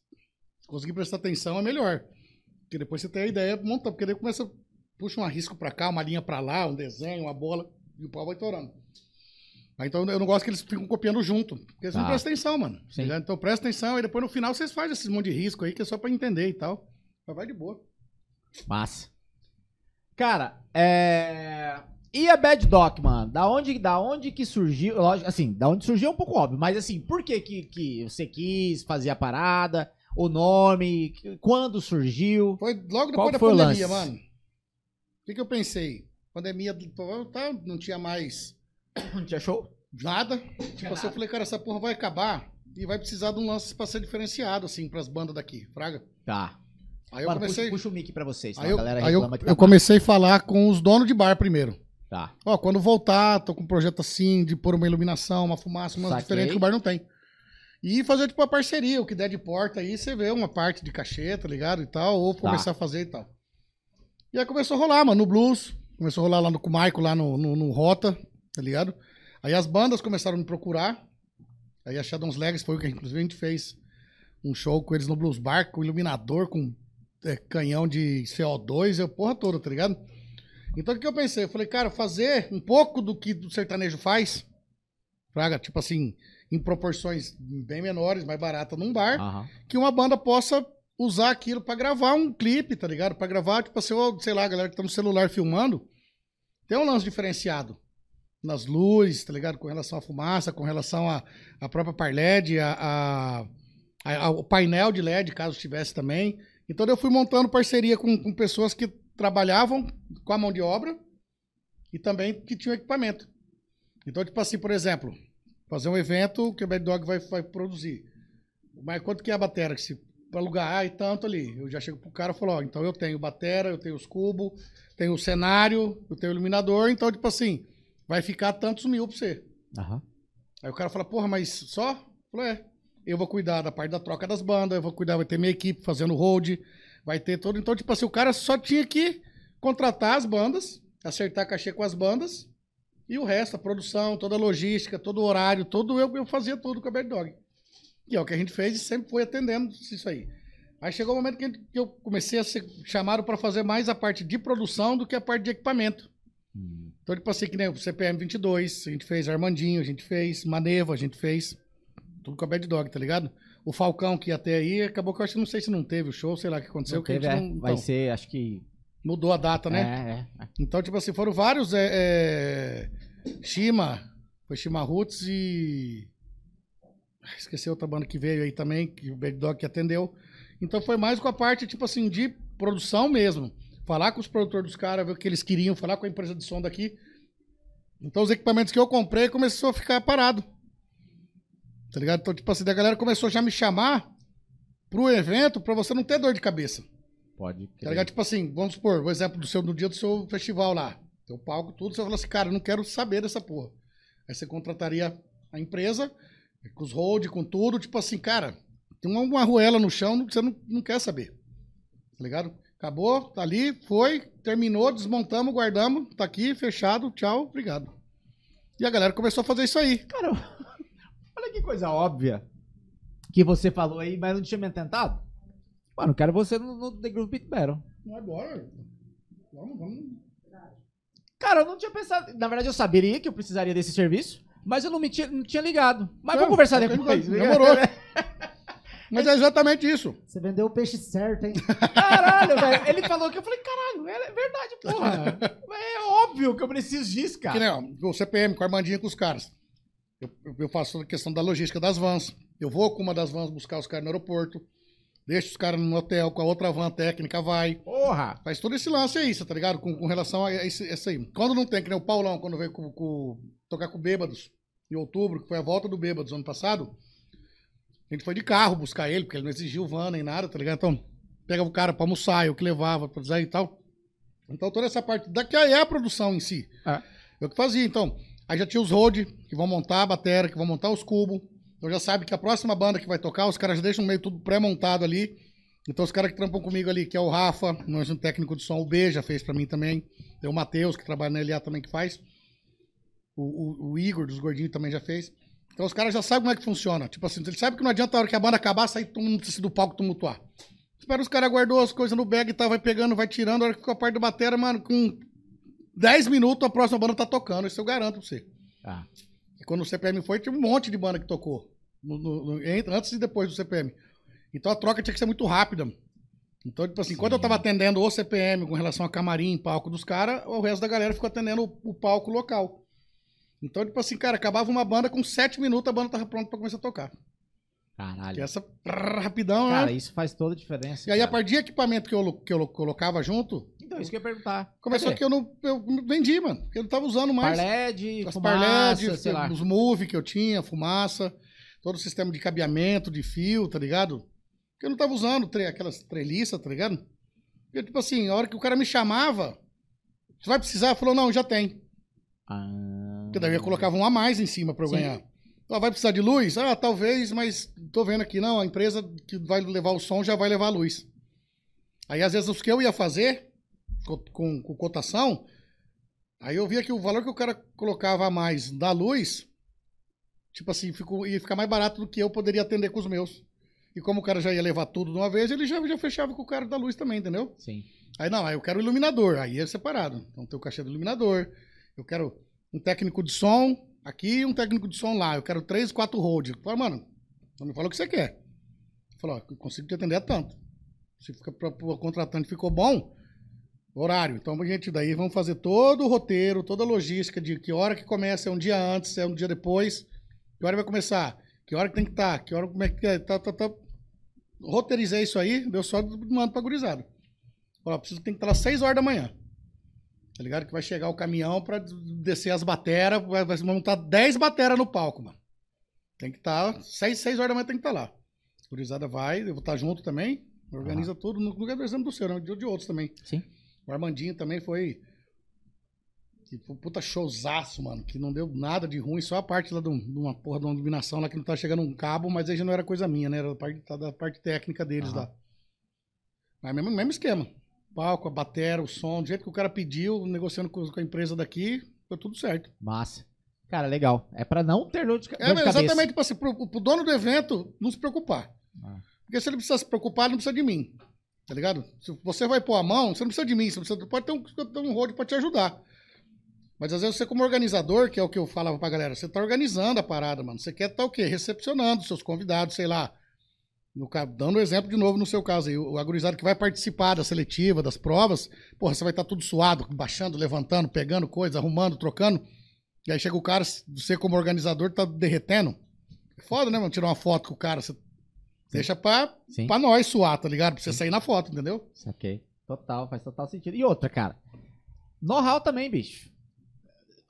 conseguir prestar atenção é melhor. Porque depois você tem a ideia, monta, porque daí começa, puxa um risco pra cá, uma linha pra lá, um desenho, uma bola, e o pau vai torando. Então eu não gosto que eles ficam copiando junto, porque eles não Tá. prestam atenção, mano. Sim. Então presta atenção, e depois no final vocês fazem esses monte de risco aí, que é só pra entender e tal. Mas vai de boa. Massa. Cara, é. E a Bad Doc, mano? Da onde, da onde que surgiu? Lógico, assim, da onde surgiu é um pouco óbvio, mas assim, por que, que, que você quis fazer a parada? O nome? Quando surgiu? Foi logo depois da pandemia, mano. O que, que eu pensei? Pandemia tá, não tinha mais Não tinha show? nada. Tipo assim, eu falei, cara, essa porra vai acabar e vai precisar de um lance pra ser diferenciado, assim, pras bandas daqui, Fraga. Tá. Aí eu comecei. puxa, puxa o mic pra vocês, Aí eu, a galera aí eu, que eu tá comecei a falar com os donos de bar primeiro. Tá. Ó, quando voltar, tô com um projeto assim, de pôr uma iluminação, uma fumaça, uma Saquei. diferente que o bar não tem. E fazer, tipo, uma parceria, o que der de porta aí, você vê uma parte de cachê, tá ligado? E tal, ou começar a fazer e tal. E aí começou a rolar, mano, no blues. Começou a rolar lá no, com o Maico, lá no, no, no Rota, tá ligado? Aí as bandas começaram a me procurar. Aí a Shadows Legacy foi o que, inclusive, a gente fez um show com eles no Blues Bar, com iluminador, com é, canhão de CO2, e a porra toda, tá ligado? Então o que eu pensei? Eu falei, cara, fazer um pouco do que o sertanejo faz, Fraga, tipo assim, em proporções bem menores, mais barata num bar, Aham. que uma banda possa usar aquilo pra gravar um clipe, tá ligado? Pra gravar, tipo assim, ou, sei lá, a galera que tá no celular filmando, tem um lance diferenciado. Nas luzes, tá ligado? Com relação à fumaça, com relação à à própria par LED, a, a, a- a- o painel de LED, caso tivesse também. Então eu fui montando parceria com, com pessoas que trabalhavam com a mão de obra e também que tinham equipamento. Então, tipo assim, por exemplo, fazer um evento que o Bad Dog vai, vai produzir. Mas quanto que é a bateria? Que se pra alugar, ah, e tanto ali. Eu já chego pro cara e falo, ó, então eu tenho bateria, eu tenho os cubos, tenho o cenário, eu tenho o iluminador, então, tipo assim, vai ficar tantos mil pra você. Aham. Aí o cara fala, porra, mas só? Eu falo, é. Eu vou cuidar da parte da troca das bandas, eu vou cuidar, vai ter minha equipe fazendo hold, vai ter todo. Então, tipo assim, o cara só tinha que contratar as bandas, acertar cachê com as bandas, e o resto, a produção, toda a logística, todo o horário, todo eu, eu fazia tudo com a Bad Dog. E é o que a gente fez e sempre foi atendendo isso aí. Aí chegou o momento que, eu comecei a ser chamado para fazer mais a parte de produção do que a parte de equipamento. Então, tipo assim, que nem o CPM 22, a gente fez Armandinho, a gente fez Maneva, a gente fez. Tudo com a Bad Dog, tá ligado? O Falcão que ia ter aí, acabou que eu acho que não sei se não teve o show, sei lá o que aconteceu. Não que teve, é. não- Vai então, ser, acho que. Mudou a data, né? É, é. Então, tipo assim, foram vários. É, é, Shima, foi Shima Roots e. Ah, Esqueci outra banda que veio aí também, que o Bad Dog que atendeu. Então foi mais com a parte, tipo assim, de produção mesmo. Falar com os produtores dos caras, ver o que eles queriam, falar com a empresa de som daqui. Então os equipamentos que eu comprei começou a ficar parado. Tá ligado? Então, tipo assim, a galera começou já a me chamar pro evento pra você não ter dor de cabeça. Pode. Tá ligado? Tipo assim, vamos supor, o exemplo do seu, no dia do seu festival lá. Teu palco, tudo, você fala assim, cara, eu não quero saber dessa porra. Aí você contrataria a empresa, com os hold, com tudo, tipo assim, cara, tem uma, uma arruela no chão, você não, não quer saber. Tá ligado? Acabou, tá ali, foi, terminou, desmontamos, guardamos, tá aqui, fechado, tchau, obrigado. E a galera começou a fazer isso aí. Cara, olha que coisa óbvia que você falou aí, mas não tinha me tentado. Mano, quero você no, no The Groove Beat Battle. Não agora. Vamos, vamos. Cara, eu não tinha pensado. Na verdade, eu saberia que eu precisaria desse serviço, mas eu não, me tinha, não tinha ligado. Mas É, vamos conversar depois. demorou. Mas é exatamente isso. Você vendeu o peixe certo, hein? Caralho, velho. Ele falou que eu falei, caralho, é verdade, porra. é óbvio que eu preciso disso, Que cara. nem, ó, o CPM, com a Armandinha com os caras. Eu, eu- eu faço a questão da logística das vans. Eu vou com uma das vans buscar os caras no aeroporto. Deixo os caras no hotel, com a outra van técnica vai. Porra. Faz todo esse lance aí, tá ligado? Com, com relação a esse, esse aí. Quando não tem, que nem o Paulão, quando veio com, com- tocar com o Bêbados, em outubro, que foi a volta do Bêbados ano passado, a gente foi de carro buscar ele, porque ele não exigiu van nem nada, tá ligado? Então, pegava o cara pra almoçar, eu que levava, pra dizer e tal. Então, toda essa parte daqui é a produção em si. É. Eu que fazia, então. Aí já tinha os road, que vão montar a bateria, que vão montar os cubos. Então já sabe que a próxima banda que vai tocar, os caras já deixam meio tudo pré-montado ali. Então os caras que trampam comigo ali, que é o Rafa, nós um técnico de som, o B já fez pra mim também. Tem o Matheus, que trabalha na LA também, que faz. O, o- o Igor, dos gordinhos, também já fez. Então os caras já sabem como é que funciona. Tipo assim, ele sabe que não adianta a hora que a banda acabar, sair todo mundo do palco tumultuar. Espera os caras guardou as coisas no bag e tal, vai pegando, vai tirando. A hora que ficou a parte da bateria, mano, com 10 minutos a próxima banda tá tocando. Isso eu garanto pra você. Ah. E quando o CPM foi, tinha um monte de banda que tocou. No- no- no- antes e depois do CPM. Então a troca tinha que ser muito rápida. Então, tipo assim, quando eu tava atendendo o CPM com relação a camarim, palco dos caras, o resto da galera ficou atendendo o, o palco local. Então, tipo assim, cara, acabava uma banda com sete minutos, a banda tava pronta pra começar a tocar. Caralho. Que essa prrr, rapidão, Cara, né? isso faz toda a diferença. E aí, a cara. parte de equipamento que eu, que eu lo- colocava junto, Então, isso que eu ia perguntar. começou Cadê? que eu não eu vendi, mano. Porque eu não tava usando mais. Parled, As fumaça, parledes, sei lá. os move que eu tinha, fumaça, todo o sistema de cabeamento, de fio, tá ligado? Porque eu não tava usando tre- aquelas treliças, tá ligado? Porque, tipo assim, a hora que o cara me chamava, você vai precisar? Falou, não, já tem. Ah. Porque daí eu colocava um a mais em cima pra eu Sim. ganhar. Então, vai precisar de luz? Ah, talvez, mas tô vendo aqui, não, a empresa que vai levar o som já vai levar a luz. Aí, às vezes, os que eu ia fazer, co- com, com cotação, aí eu via que o valor que o cara colocava a mais da luz, tipo assim, ficou, ia ficar mais barato do que eu poderia atender com os meus. E como o cara já ia levar tudo de uma vez, ele já, já fechava com o cara da luz também, entendeu? Sim. Aí não, aí eu quero o iluminador, aí é separado. Então tem o cachê do iluminador, eu quero um técnico de som aqui e um técnico de som lá, eu quero três, quatro hold. Fala, mano, não me fala o que você quer. Falou, ó, eu consigo te atender a tanto. Se fica para o contratante ficou bom, horário. Então a gente daí vamos fazer todo o roteiro, toda a logística de que hora que começa, é um dia antes, é um dia depois, que hora vai começar, que hora que tem que estar, que hora como é que é, tá, tá, tá. roteirizei isso aí, deu só mando pra gurizada. Ó, preciso tem que estar às 6 horas da manhã. Tá ligado? Que vai chegar o caminhão pra descer as bateras, vai, vai montar 10 bateras no palco, mano. Tem que estar, 6, 6 horas da manhã tem que estar lá. A gurizada vai, eu vou estar junto também, organiza tudo, no lugar do exemplo do seu, né? de, de outros também. Sim. O Armandinho também foi. Que foi um puta showzaço, mano. Que não deu nada de ruim, só a parte lá de um- uma porra de uma iluminação lá que não tá chegando um cabo, mas aí já não era coisa minha, né? Era da parte, tá da parte técnica deles Aham. lá. Mas mesmo, mesmo esquema. Palco, a batera, o som, do jeito que o cara pediu, negociando com, com a empresa daqui, foi tudo certo. Massa. Cara, legal. É pra não ter dor de, É, dor de cabeça. exatamente, tipo assim, pro, pro dono do evento não se preocupar. Ah. Porque se ele precisa se preocupar, ele não precisa de mim. Tá ligado? Se você vai pôr a mão, você não precisa de mim. Você precisa, pode ter um, ter um road pra te ajudar. Mas às vezes você, como organizador, que é o que eu falava pra galera, você tá organizando a parada, mano. Você quer estar o quê? Recepcionando seus convidados, sei lá. No, dando exemplo de novo no seu caso aí, o agorizado que vai participar da seletiva, das provas, porra, você vai estar tudo suado, baixando, levantando, pegando coisa, arrumando, trocando. E aí chega o cara, você como organizador tá derretendo. É Foda, né, mano? Tirar uma foto com o cara. Você deixa pra, Sim. pra nós suar, tá ligado? Pra você sair na foto, entendeu? Saquei. Total, faz total sentido. E outra, cara. Know-how também, bicho.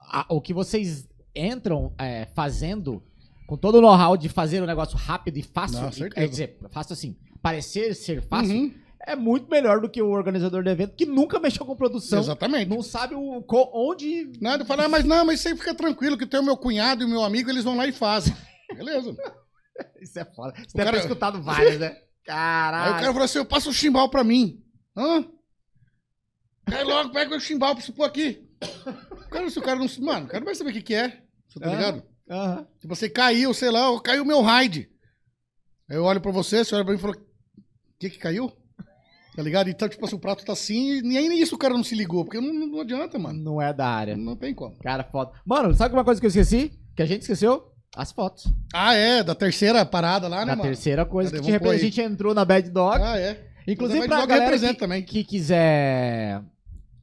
A- o que vocês entram é, fazendo, com todo o know-how de fazer o negócio rápido e fácil, Não, e- quer dizer, fácil assim, parecer ser fácil, Uhum, é muito melhor do que o organizador do evento que nunca mexeu com produção, exatamente. não sabe o, onde. Nada, falei, ah, mas não, mas isso aí fica tranquilo, que tem o meu cunhado e o meu amigo, eles vão lá e fazem. Beleza. Isso é foda. Você O deve cara- ter escutado várias, né? Aí o Caralho. cara falou assim: eu passo o chimbal pra mim. Hã? Cai logo, pega o chimbal pra você pôr aqui. Cara, se o cara não. Mano, o cara não vai saber o que, que é. Você tá Aham. ligado? Aham. Se você caiu, sei lá, caiu o meu raid. Aí eu olho pra você, você olha pra mim e fala: O que que caiu? Tá ligado? Então, tipo assim, o prato tá assim, e nem isso o cara não se ligou, porque não, não adianta, mano. Não é da área. Não tem como. Cara, foda. Mano, sabe uma coisa que eu esqueci? Que a gente esqueceu? As fotos. Ah, é, da terceira parada lá, né, Na mano? terceira coisa Cadê? que de repente a gente entrou na Bad Dog. Ah, é. Inclusive pra Dog galera que, também. que quiser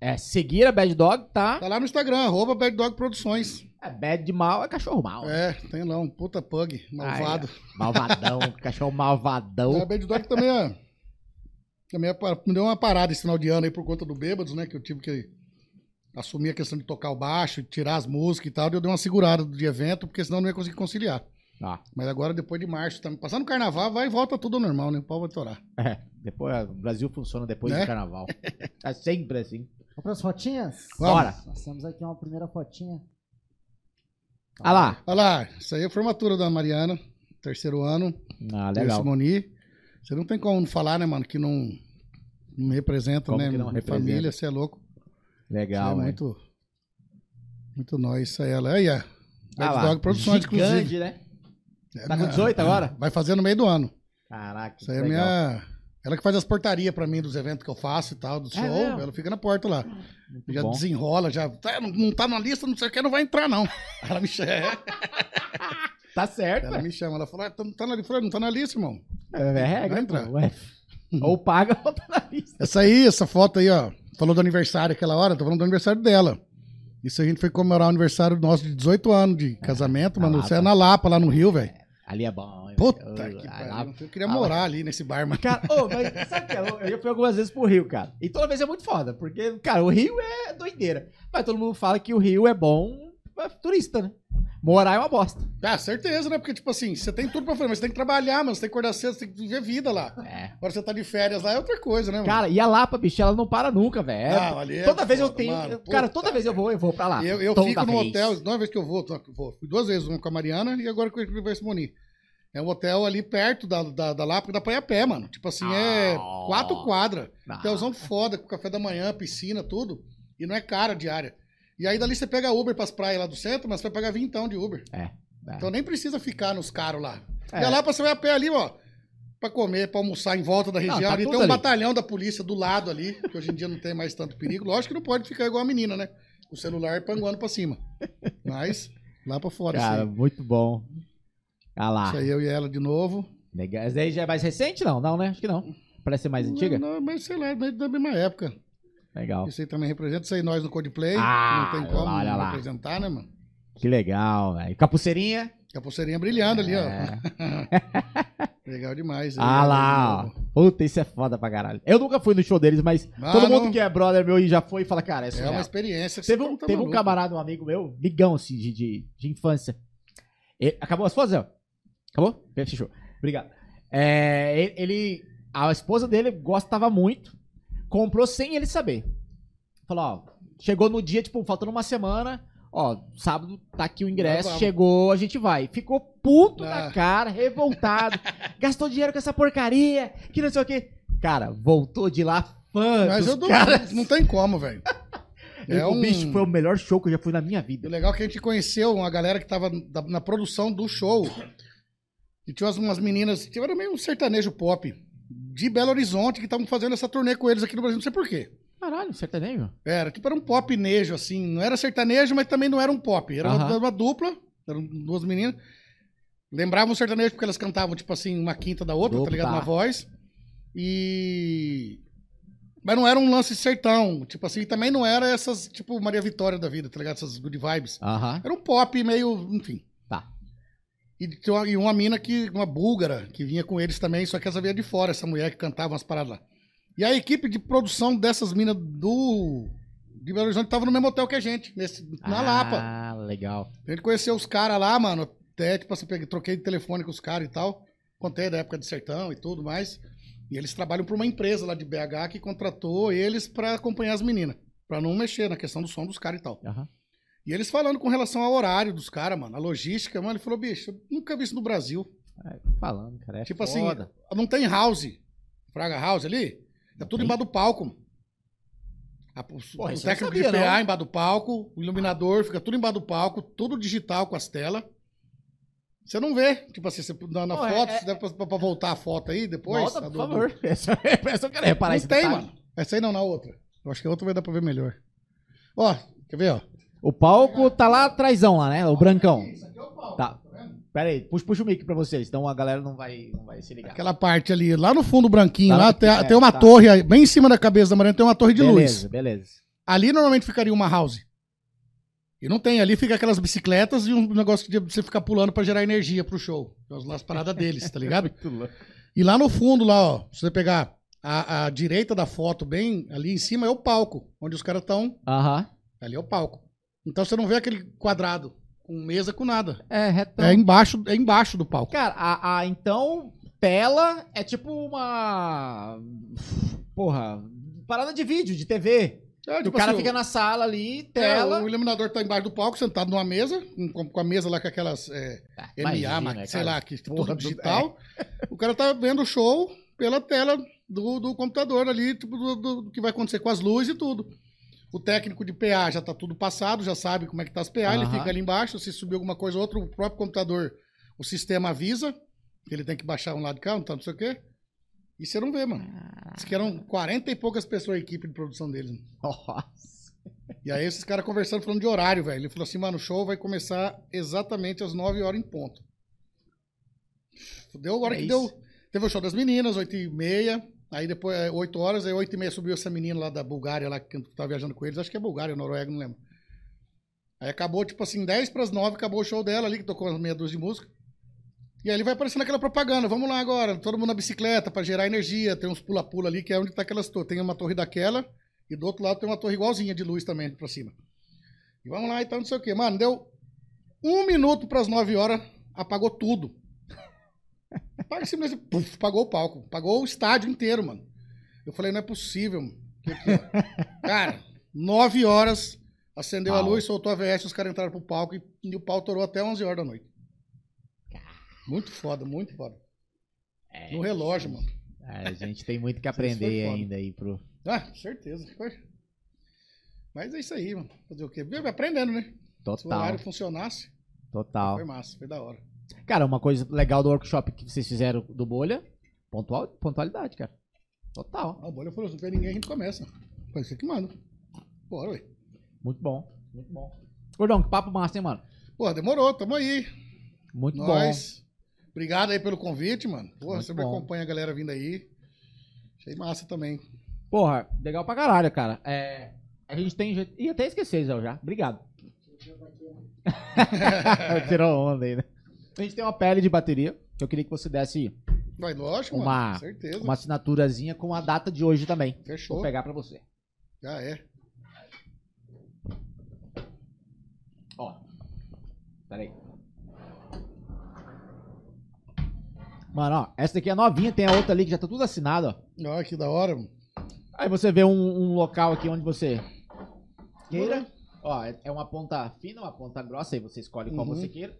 é, seguir a Bad Dog, tá? Tá lá no Instagram, arroba Bad Dog Produções. É Bad de mal, é cachorro mal. É, tem lá um puta pug, malvado. Malvadão, cachorro malvadão. A Bad Dog também é. Também é me deu uma parada esse final de ano aí por conta do Bêbados, né? Que eu tive que assumir a questão de tocar o baixo, tirar as músicas e tal. e Eu dei uma segurada de evento, porque senão eu não ia conseguir conciliar. Ah, Mas agora, depois de março, tá passando o carnaval, vai e volta tudo ao normal, né? O pau vai torar. é, depois é, o Brasil funciona depois Né? do carnaval. É sempre assim. Vamos para as fotinhas? Vamos. Bora. Nós temos aqui uma primeira fotinha. Ah lá. Olha lá, isso aí é a formatura da Mariana, terceiro ano. Ah, legal. Simoni. Você não tem como não falar, né, mano, que não, não me representa, Como né? que não minha representa? família, você é louco. Legal, Isso é velho. muito. Muito nós, isso aí. Ela aí, ó. Ah lá, Dog Produções, gigante, inclusive. né? É, Tá com minha- 18 agora? Vai fazer no meio do ano. Caraca, Isso aí é legal. minha. Ela que faz as portarias pra mim dos eventos que eu faço e tal, do É show. mesmo? ela fica na porta lá. Muito já bom. desenrola, já. Tá, não, não tá na lista, não sei o que, não vai entrar, não. Ela me chama. Tá certo, Ela me chama. Ela fala, ah, tá, tá na, eu falei, não tá na lista, irmão. É, é regra, Vai entrar. ué. Ou paga ou tá na lista. Essa aí, essa foto aí, ó. Falou do aniversário aquela hora, tô falando do aniversário dela. Isso a gente foi comemorar o aniversário nosso de 18 anos de casamento, mano. Lapa. Isso é na Lapa, lá no Rio, velho. Ali é bom. Puta velho. que Ah, pariu. Eu queria Ah, morar ali nesse bar, mano. Cara, ô, mas sabe o que? é? Eu, eu fui algumas vezes pro Rio, cara. E toda vez é muito foda, porque, cara, o Rio é doideira. Mas todo mundo fala que o Rio é bom pra turista, né? Morar é uma bosta. Ah, certeza, né? Porque, tipo assim, você tem tudo pra fazer, mas você tem que trabalhar, mano. Você tem que acordar cedo, você tem que viver vida lá. É. Agora você tá de férias lá, é outra coisa, né, mano? Cara, e a Lapa, bicho, ela não para nunca, velho. É- Não, ali é toda vez eu foda, tenho. mano. cara, toda vez eu vou, eu vou pra lá. eu eu fico no vez. hotel, toda vez que eu vou, vou, fui duas vezes, uma com a Mariana e agora com o Simoni. É um hotel ali perto da, da, da Lapa, que dá pra ir a pé, mano. Tipo assim, é Ah. quatro quadras. Ah. Hotelzão foda, com café da manhã, piscina, tudo. E não é cara diária. E aí dali você pega Uber pras praias lá do centro, mas você vai pagar vintão de Uber. É. é. Então nem precisa ficar nos caros lá. É. E Lapa você vai a pé ali, ó. Pra comer, pra almoçar em volta da região. tá ali tem um ali. batalhão da polícia do lado ali, que hoje em dia não tem mais tanto perigo. Lógico que não pode ficar igual a menina, né? O celular panguando pra cima. Mas, lá pra fora. Cara, muito bom. Ah lá. isso aí eu e ela de novo. Legal. Essa aí já é mais recente, não? Não, né? Acho que não. Parece ser mais antiga. Não, não, mas sei lá, é da mesma época. Legal. Isso aí também representa. Isso aí nós no Codeplay. Ah, não tem como olha lá. representar, né, mano? Que legal, velho. Capuceirinha. A pulseirinha brilhando ali, ó. É. Legal demais. Ah lá, ó. Puta, isso é foda pra caralho. Eu nunca fui no show deles, mas Ah, todo mundo não. que é brother meu e já foi fala, cara, é É uma experiência. Teve, um, tá teve um camarada, um amigo meu, ligão, assim, de, de, de infância. Acabou as fotos, Zé? Acabou? Fechou. Obrigado. É, ele- a esposa dele gostava muito, comprou sem ele saber. Falou, ó, chegou no dia, tipo, faltando uma semana, ó, sábado tá aqui o ingresso, chegou, a gente vai. Ficou puto Ah. da cara, revoltado, gastou dinheiro com essa porcaria, que não sei o quê. Cara, voltou de lá fã Mas eu caras. não tem como, velho. É um- O bicho foi o melhor show que eu já fui na minha vida. o legal é que a gente conheceu uma galera que tava na produção do show. E tinha umas, umas meninas, tinha era meio um sertanejo pop de Belo Horizonte que estavam fazendo essa turnê com eles aqui no Brasil, não sei por quê. Caralho, sertanejo? Era, tipo, era um pop nejo, assim. Não era sertanejo, mas também não era um pop. Era uma, Aham. uma dupla, eram duas meninas. Lembravam o sertanejo porque elas cantavam, tipo assim, uma quinta da outra, Opa. tá ligado? Na voz. E. Mas não era um lance sertão. Tipo assim, também não era essas, tipo, Maria Vitória da vida, tá ligado? Essas good vibes. Aham. Era um pop meio, enfim. E, uma- e uma mina que, uma búlgara, que vinha com eles também, só que essa vinha de fora, essa mulher que cantava umas paradas lá. E a equipe de produção dessas minas do. De Belo Horizonte tava no mesmo hotel que a gente, nesse, na Lapa. Ah, legal. A gente conheceu os caras lá, mano. Até, tipo assim, peguei- troquei de telefone com os caras e tal. Contei da época de sertão e tudo mais. E eles trabalham pra uma empresa lá de BH que contratou eles pra acompanhar as meninas. Pra não mexer na questão do som dos caras e tal. Aham. E eles falando com relação ao horário dos caras, mano, a logística, mano, ele falou, bicho, eu nunca vi isso no Brasil. É, falando, cara. É tipo foda. assim, não tem house, Fraga House ali, é tudo tem? embaixo do palco. mano. A- o Porra, o técnico de sabia, PA não. embaixo do palco, o iluminador, fica tudo embaixo do palco, tudo digital com as telas. Você não vê, tipo assim, você, na, na Pô, é- foto, é- der pra, pra voltar a foto aí depois. Volta, por do- favor. Essa, essa eu quero reparar Não tem, detalhe. mano. Essa aí não, na outra. Eu acho que a outra vai dar pra ver melhor. Ó, quer ver, ó? O palco tá lá atrásão lá, né? O brancão. Tá. Pera aí, puxa, puxa o mic pra vocês, então a galera não vai, não vai se ligar. Aquela parte ali, lá no fundo branquinho, Tá lá tem, é, tem uma tá. torre, bem em cima da cabeça da Mariana tem uma torre de beleza, luz. beleza. Ali normalmente ficaria uma house. E não tem, ali fica aquelas bicicletas e um negócio de você ficar pulando pra gerar energia pro show. As, as paradas deles, tá ligado? E lá no fundo, lá, ó, se você pegar a, a direita da foto, bem ali em cima, é o palco, onde os caras estão. Aham. Ali é o palco. Então você não vê aquele quadrado com mesa com nada. É, retão. É embaixo, é embaixo do palco. Cara, a, a- então, tela é tipo uma. Porra, parada de vídeo, de TV. É, o tipo cara assim, fica na sala ali, É, tela. o iluminador tá embaixo do palco, sentado numa mesa, com, com a mesa lá com aquelas é, Ah, MA, sei cara. lá, que Porra tudo do- digital. O cara tá vendo o show pela tela do, do computador ali, tipo, do, do- do que vai acontecer com as luzes e tudo. O técnico de PA já tá tudo passado, já sabe como é que tá as PA, ele Aham. fica ali embaixo, se subir alguma coisa ou outra, o próprio computador, o sistema avisa que ele tem que baixar um lado de cá, um tanto, não sei o quê. E você não vê, mano. Diz que eram 40 e poucas pessoas a equipe de produção deles. Nossa. E aí esses caras conversando, falando de horário, velho. Ele falou assim, mano, o show vai começar exatamente às 9 horas em ponto. Deu a hora É que isso. deu. Teve o show das meninas, 8 e meia. Aí depois, é, 8 horas, aí 8 e meia subiu essa menina lá da Bulgária, lá que tava viajando com eles. Acho que é Bulgária, Noruega, não lembro. Aí acabou, tipo assim, 10 pras 9, acabou o show dela ali, que tocou umas meia dúzia de música. E aí ele vai aparecendo aquela propaganda, vamos lá agora, todo mundo na bicicleta pra gerar energia, tem uns pula-pula ali, que é onde tá aquelas torres. Tem uma torre daquela, e do outro lado tem uma torre igualzinha de luz também pra cima. E vamos lá, então, não sei o quê. Mano, deu um minuto pras 9 horas, apagou tudo. Apaga simplesmente, puf, apagou o palco. Apagou o estádio inteiro, mano. Eu falei, não é possível, mano. Que. Cara, 9 horas, acendeu a Pau. luz, soltou a VS, os caras entraram pro palco e, e o pau torou até 11 horas da noite. Muito foda, muito foda. É, No relógio, mano. a gente tem muito que aprender ainda aí pro. Ah, certeza. Foi. Mas é isso aí, mano. Fazer o quê? Aprendendo, né? Se o Total. horário funcionasse, Total. foi massa, foi da hora. Cara, uma coisa legal do workshop que vocês fizeram do Bolha, pontual, pontualidade, cara. Total. Ah, o bolha falou, se não tem ninguém, a gente começa. Foi você que manda. Bora, ué. Muito bom. Muito bom. Gordão, que papo massa, hein, mano? Pô, demorou, tamo aí. Muito Nós. Obrigado aí pelo convite, mano. Porra, Muito você bom. acompanha a galera vindo aí. Achei massa também. bom. Porra, legal pra caralho, cara. É, a gente tem. Ih, até esqueci, Zé, já. Obrigado. Tirou onda aí, né? A gente tem uma pele de bateria que eu queria que você desse Vai, lógico, Uma- mano. Uma assinaturazinha com a data de hoje também. Fechou. Vou pegar pra você. Já é. Ó. Peraí. Mano, ó, essa daqui é novinha, tem a outra ali que já tá tudo assinado, ó. Olha que da hora, mano. Aí você vê um, um local aqui onde você queira. Ó, é é uma ponta fina, uma ponta grossa, aí você escolhe qual Uhum. você queira.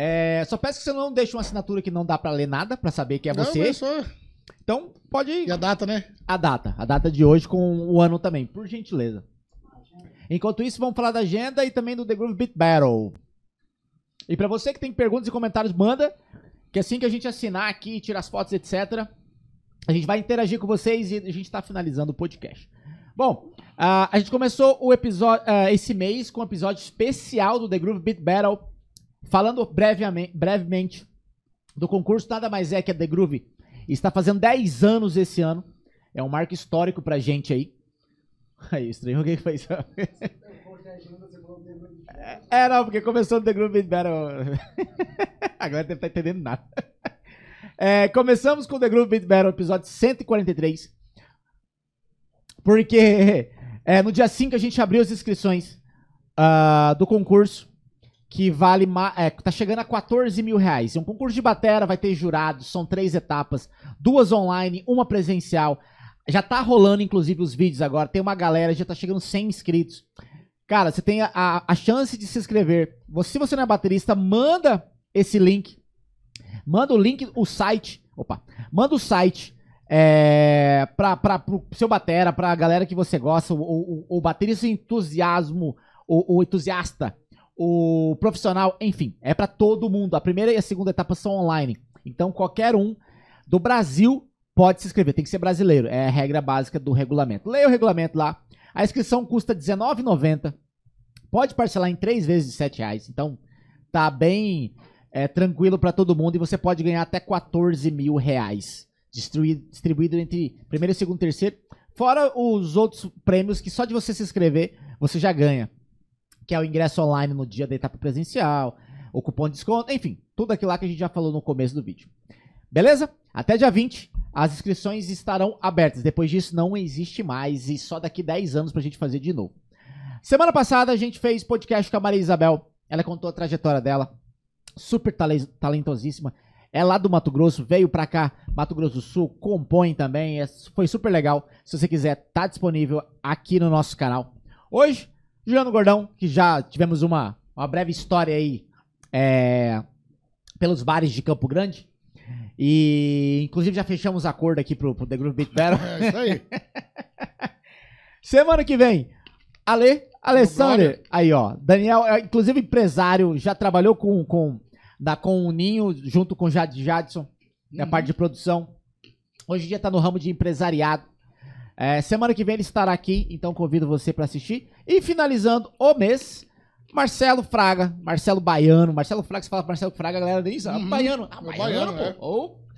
É, só peço que você não deixe uma assinatura que não dá pra ler nada, pra saber que é Não, você. só... Então, pode E a data, né? a data. A data de hoje com o ano também, por gentileza. Enquanto isso, vamos falar da agenda e também do The Groove Beat Battle. E pra você que tem perguntas e comentários, manda. Que assim que a gente assinar aqui, tirar as fotos, etc., a gente vai interagir com vocês e a gente tá finalizando o podcast. Bom, ah, a gente começou o episódio ah, esse mês com um episódio especial do The Groove Beat Battle, falando brevemente, brevemente do concurso. Nada mais é que a The Groove está fazendo 10 anos esse ano. É um marco histórico pra gente aí. Aí, estranho alguém fez. É, não, porque começou no The Groove Battle. Agora deve estar entendendo nada. É, começamos com o The Groove Beat Battle, episódio 143. Porque é, no dia 5 a gente abriu as inscrições ah, do concurso. Que vale. É, tá chegando a 14 mil reais. É um concurso de batera, vai ter jurados, são três etapas duas online, uma presencial. Já tá rolando, inclusive, os vídeos agora. Tem uma galera, já tá chegando 100 inscritos. Cara, você tem a, a- a chance de se inscrever. Você- se você não é baterista, manda esse link. Manda o link, o site. Opa. Manda o site é, pra, pra, pro seu batera, pra galera que você gosta, o, o, o baterista entusiasmo, o, o entusiasta, o profissional, enfim, é pra todo mundo. A primeira e a segunda etapa são online. Então, qualquer um do Brasil pode se inscrever. Tem que ser brasileiro. É a regra básica do regulamento. Leia o regulamento lá. A inscrição custa R$19,90. Pode parcelar em três vezes de 7 reais. Então, tá bem é, tranquilo para todo mundo. E você pode ganhar até 14 mil reais. Distribuído entre primeiro, segundo terceiro. Fora os outros prêmios que só de você se inscrever, você já ganha. Que é o ingresso online no dia da etapa presencial, o cupom de desconto, enfim, tudo aquilo lá que a gente já falou no começo do vídeo. Beleza? Até dia 20, as inscrições estarão abertas. Depois disso, não existe mais. E só daqui 10 anos pra gente fazer de novo. Semana passada, a gente fez podcast com a Maria Isabel. Ela contou a trajetória dela. Super tale- talentosíssima. É lá do Mato Grosso, veio pra cá, Mato Grosso do Sul, compõe também. é- foi super legal. Se você quiser, tá disponível aqui no nosso canal. Hoje, Juliano Gordão, que já tivemos uma, uma breve história aí é, pelos bares de Campo Grande. E inclusive já fechamos acordo aqui pro, pro The Groove Beat Battle. É isso aí. Semana que vem, Ale, Alessander, brother. aí ó, Daniel, é, inclusive empresário, já trabalhou com, com, da, com o Ninho, junto com o Jad Jadson, na Uhum. parte de produção. Hoje em dia tá no ramo de empresariado. É, semana que vem ele estará aqui, então convido você para assistir. E finalizando o mês, Marcelo Fraga, Marcelo Baiano. Marcelo Fraga, você fala Marcelo Fraga, a galera nem sabe. Uhum. Baiano, ah, É Baiano, Baiano, pô. Ou-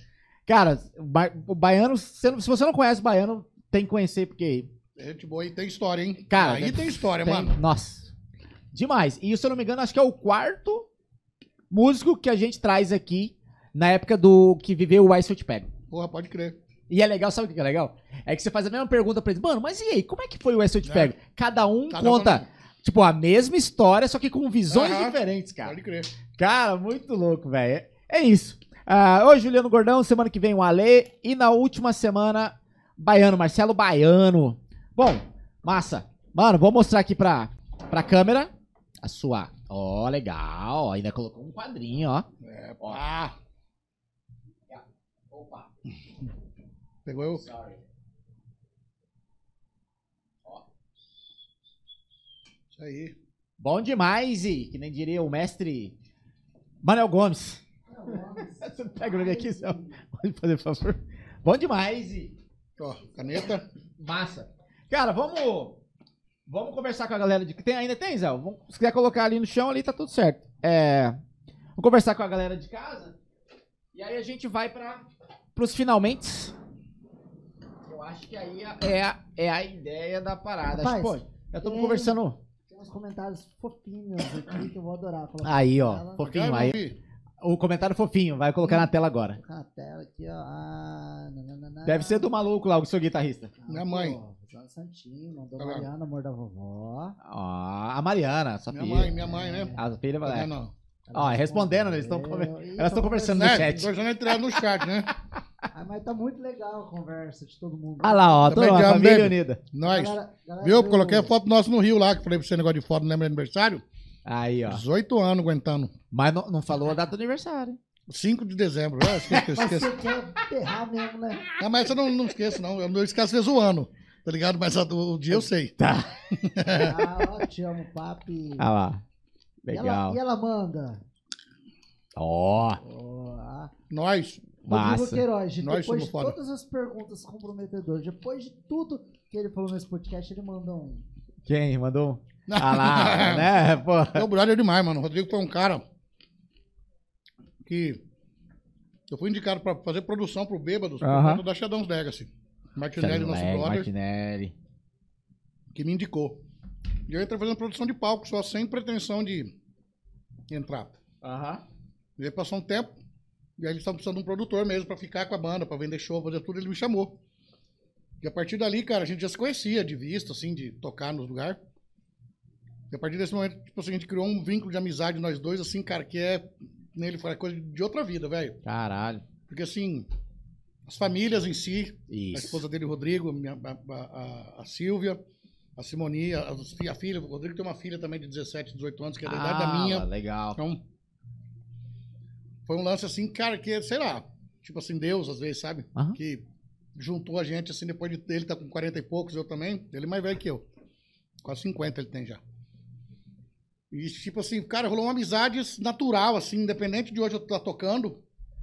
Cara, o, ba o Baiano, se se você não conhece o Baiano, tem que conhecer, porque Gente boa aí, tem história, hein? Cara, aí tem história, tem- mano. Nossa. Demais. E se eu não me engano, acho que é o quarto músico que a gente traz aqui na época do que viveu o Ice Eu Te Pego. Porra, pode crer. E é legal, sabe o que é legal? É que você faz a mesma pergunta pra eles, mano, mas e aí, como é que foi o Ice Eu Te É. Pego? Cada um Cada conta, um- tipo, a mesma história, só que com visões Aham. diferentes, cara. Pode crer. Cara, muito louco, velho. É, é isso. Ah, hoje, Juliano Gordão, semana que vem o Ale. E na última semana, Baiano, Marcelo Baiano. Bom, massa. Mano, vou mostrar aqui pra, pra câmera a sua. Ó, legal. Ó, ainda colocou um quadrinho, ó. É, Ó. pá. Opa, Pegou eu? sorry. Isso aí. Bom demais, e que nem diria o mestre Manuel Gomes. Você pega o nome aqui, Zé? Pode fazer, por favor. Bom demais, e Ó, caneta. Massa. Cara, vamos. Vamos conversar com a galera de. Tem, ainda tem, Zé? Vamos, se quiser colocar ali no chão, ali tá tudo certo. É. Vamos conversar com a galera de casa. E aí a gente vai para pros finalmente. Acho que aí é a, é a ideia da parada. Acho, que, pô, Rapaz, já estamos é- conversando. Tem uns comentários fofinhos aqui que eu vou adorar. colocar Aí, ó. tela. Fofinho. Vai, Aí. O comentário fofinho, vai colocar na tela agora. Colocar na tela aqui, ó. Ah, nananana. Deve ser do maluco lá, o seu guitarrista. Ah, Minha mãe. pô, João Santinho, mandou Tá lá. Mariana, amor da vovó. Ó, a Mariana, sua Minha filha. mãe, minha mãe, né? A filha Tá vai. vendo, ó? Respondendo, eles estão Ih, elas estão tão conversando no É, chat. tô já entrando no chat, né? Ah, mas tá muito legal a conversa de todo mundo. Ah lá, ó, Também toda a família baby. unida. Nós. Galera- galera Viu? do- Coloquei a foto nossa no Rio lá, que falei pra você negócio de foto, não lembra do aniversário? Aí, ó. 18 anos aguentando. Mas não, não falou a data do aniversário. 5 de dezembro. Eu eu Mas você quer ferrar mesmo, né? Ah, mas eu não, não esqueço, não. Eu não esqueço às vezes o ano. Tá ligado? Mas a- o, dia eu sei. Tá. Ah, ó, te amo, papi. Ah lá. E ela, Legal. e ela manda. Ó, Ó, ah. Nós. Rodrigo massa. Queiroz, Nós depois somos de foda. todas as perguntas comprometedoras, depois de tudo que ele falou nesse podcast, ele manda um. Quem mandou? um? Ah lá, né? Pô. É o brother demais, mano. O Rodrigo foi um cara que eu fui indicado pra fazer produção pro Bêbados por Aham. conta da Shadows Legacy. Martinelli, nosso Leg, brother, Martinelli. que me indicou. E eu entrei fazendo produção de palco, só sem pretensão de entrar. Aham. E aí passou um tempo, e aí eles estavam precisando de um produtor mesmo pra ficar com a banda, pra vender show, fazer tudo, ele me chamou. E a partir dali, cara, a gente já se conhecia de vista, assim, de tocar nos lugares. E a partir desse momento, tipo assim, a gente criou um vínculo de amizade nós dois, assim, cara, que é nele foi coisa de outra vida, velho. Caralho. Porque assim, as famílias em si, a Isso. esposa dele, o Rodrigo, a, minha- a, a- a Silvia, a Simoni, a, a filha, o Rodrigo tem uma filha também de 17, 18 anos, que é da idade da Ah, minha. legal. Então, foi um lance assim, cara, que, sei lá, tipo assim, Deus, às vezes, sabe? Aham. Que juntou a gente, assim, depois de ele tá com 40 e poucos, eu também. Ele é mais velho que eu. Quase 50 ele tem já. E, tipo assim, cara, rolou uma amizade natural, assim, independente de hoje eu estar tocando,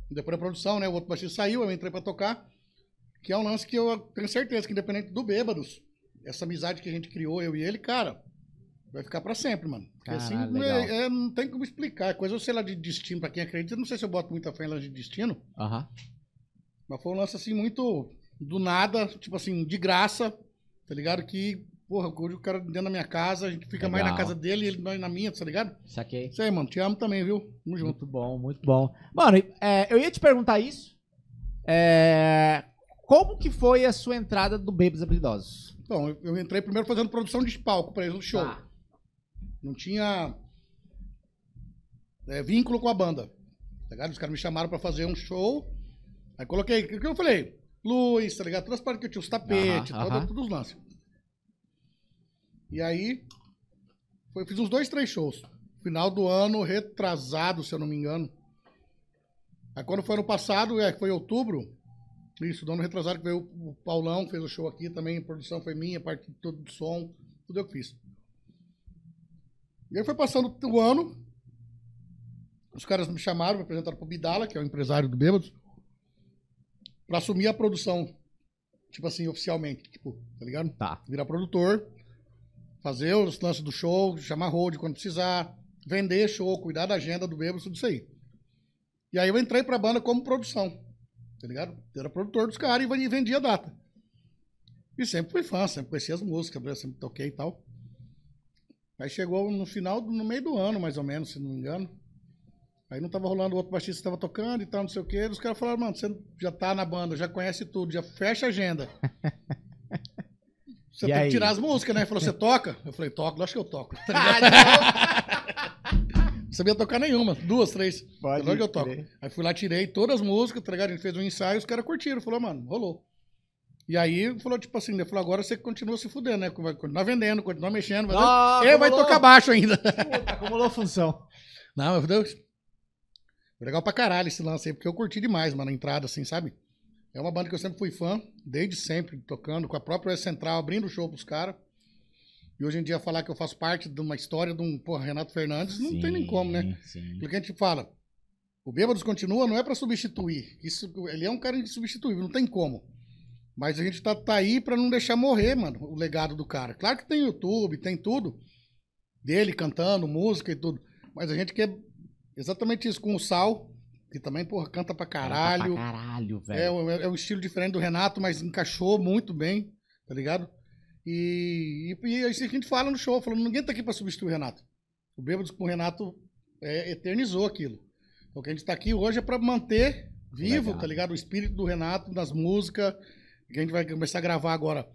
depois da produção, né? O outro baixista saiu, eu entrei pra tocar. Que é um lance que eu tenho certeza que, independente do Bêbados, essa amizade que a gente criou, eu e ele, cara, vai ficar pra sempre, mano. Porque assim, Caralho, legal. é- é- não tem como explicar. É coisa, sei lá, de destino pra quem acredita. Não sei se eu boto muita fé em lance de destino, Aham. mas foi um lance assim muito do nada, tipo assim, de graça, tá ligado? Que, porra, hoje o cara dentro da minha casa, a gente fica mais na Legal. casa dele e ele nós na minha, tá ligado? Saquei. Isso aí, mano. Te amo também, viu? Tamo junto. Muito bom, muito bom. Mano, é, eu ia te perguntar isso. É, como que foi a sua entrada do Babies Habilidosos? Então, eu, eu entrei primeiro fazendo produção de palco pra eles no show. Tá. Não tinha é, vínculo com a banda. Tá ligado? Os caras me chamaram pra fazer um show. Aí coloquei, o que eu falei? Luz, tá ligado? Todas as partes que eu tinha, os tapetes, Aham, toda- aham. todos os lances. E aí, foi, fiz uns dois, três shows. Final do ano, retrasado, se eu não me engano. Aí quando foi ano passado, é, foi outubro, isso, do ano retrasado, que veio o Paulão, fez o show aqui também, a produção foi minha, a parte de todo do som, tudo eu que fiz. E aí foi passando o ano, os caras me chamaram, me apresentaram pro Bidala, que é o empresário do Bêbados, pra assumir a produção, tipo assim, oficialmente, tipo, tá ligado? Tá. Virar produtor, fazer os lances do show, chamar hold quando precisar, vender show, cuidar da agenda do Bêbados, tudo isso aí. E aí eu entrei pra banda como produção, tá ligado? Eu era produtor dos caras e vendia a data. E sempre fui fã, sempre conhecia as músicas, sempre toquei e tal. Aí chegou no final, no meio do ano, mais ou menos, se não me engano. Aí não tava rolando, o outro baixista tava tocando e tal, não sei o quê. Os caras falaram, mano, você já tá na banda, já conhece tudo, já fecha a agenda. Você E tem aí? que tirar as músicas, né? Ele falou, você toca? Eu falei, toco, acho que eu toco. Tá? Não sabia tocar nenhuma, duas, três. Pode Pode que eu toco. Aí fui lá, tirei todas as músicas, tá ligado? A gente fez um ensaio, os caras curtiram. Falou, mano, rolou. E aí, falou, tipo assim, ele falou, agora você continua se fudendo, né? Vai continuar vendendo, continuar mexendo. Vai, Ah, Ele vai tocar baixo ainda. Puta, acumulou função. Não, meu Deus. Foi legal pra caralho esse lance aí, porque eu curti demais, mano, a entrada, assim, sabe? É uma banda que eu sempre fui fã, desde sempre, tocando, com a própria Central, abrindo show pros caras. E hoje em dia falar que eu faço parte de uma história de um, porra, Renato Fernandes, não tem nem como, né? Sim. Porque a gente fala, o Bêbados continua, não é pra substituir. Isso, ele é um cara insubstituível, não tem como. Mas a gente tá, tá aí pra não deixar morrer, mano, o legado do cara. Claro que tem YouTube, tem tudo dele cantando, música e tudo. Mas a gente quer exatamente isso com o Sal, que também, porra, canta pra caralho. Pra caralho, É, velho. um- é um estilo diferente do Renato, mas encaixou muito bem, tá ligado? E, e, e a gente fala no show, falando, ninguém tá aqui pra substituir o Renato. O Bêbados com o Renato é, eternizou aquilo. O que a gente tá aqui hoje é pra manter vivo, Legal. tá ligado? O espírito do Renato nas músicas. Que a gente vai começar a gravar agora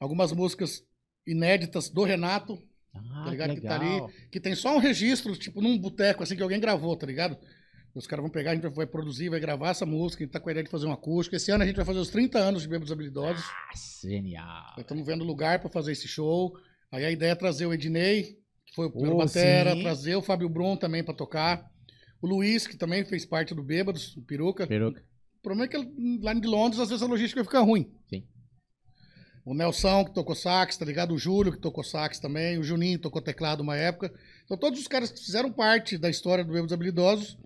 algumas músicas inéditas do Renato, Ah, tá ligado? que Que, tá ali, que tem só um registro, tipo, num boteco, assim, que alguém gravou, tá ligado? Os caras vão pegar, a gente vai produzir, vai gravar essa música, a gente tá com a ideia de fazer um acústico. Esse ano a gente vai fazer os 30 anos de Bêbados Habilidosos. Nossa, genial. Estamos vendo lugar pra fazer esse show. Aí a ideia é trazer o Ednei, que foi o primeiro Oh, batera, sim. trazer o Fábio Brum também pra tocar. O Luiz, que também fez parte do Bêbados, o Peruca. Peruca. O problema é que lá de Londres, às vezes a logística fica ruim. Sim. O Nelson, que tocou sax, tá ligado? O Júlio, que tocou sax também. O Juninho tocou teclado uma época. Então, todos os caras que fizeram parte da história do Bêbados Habilidosos,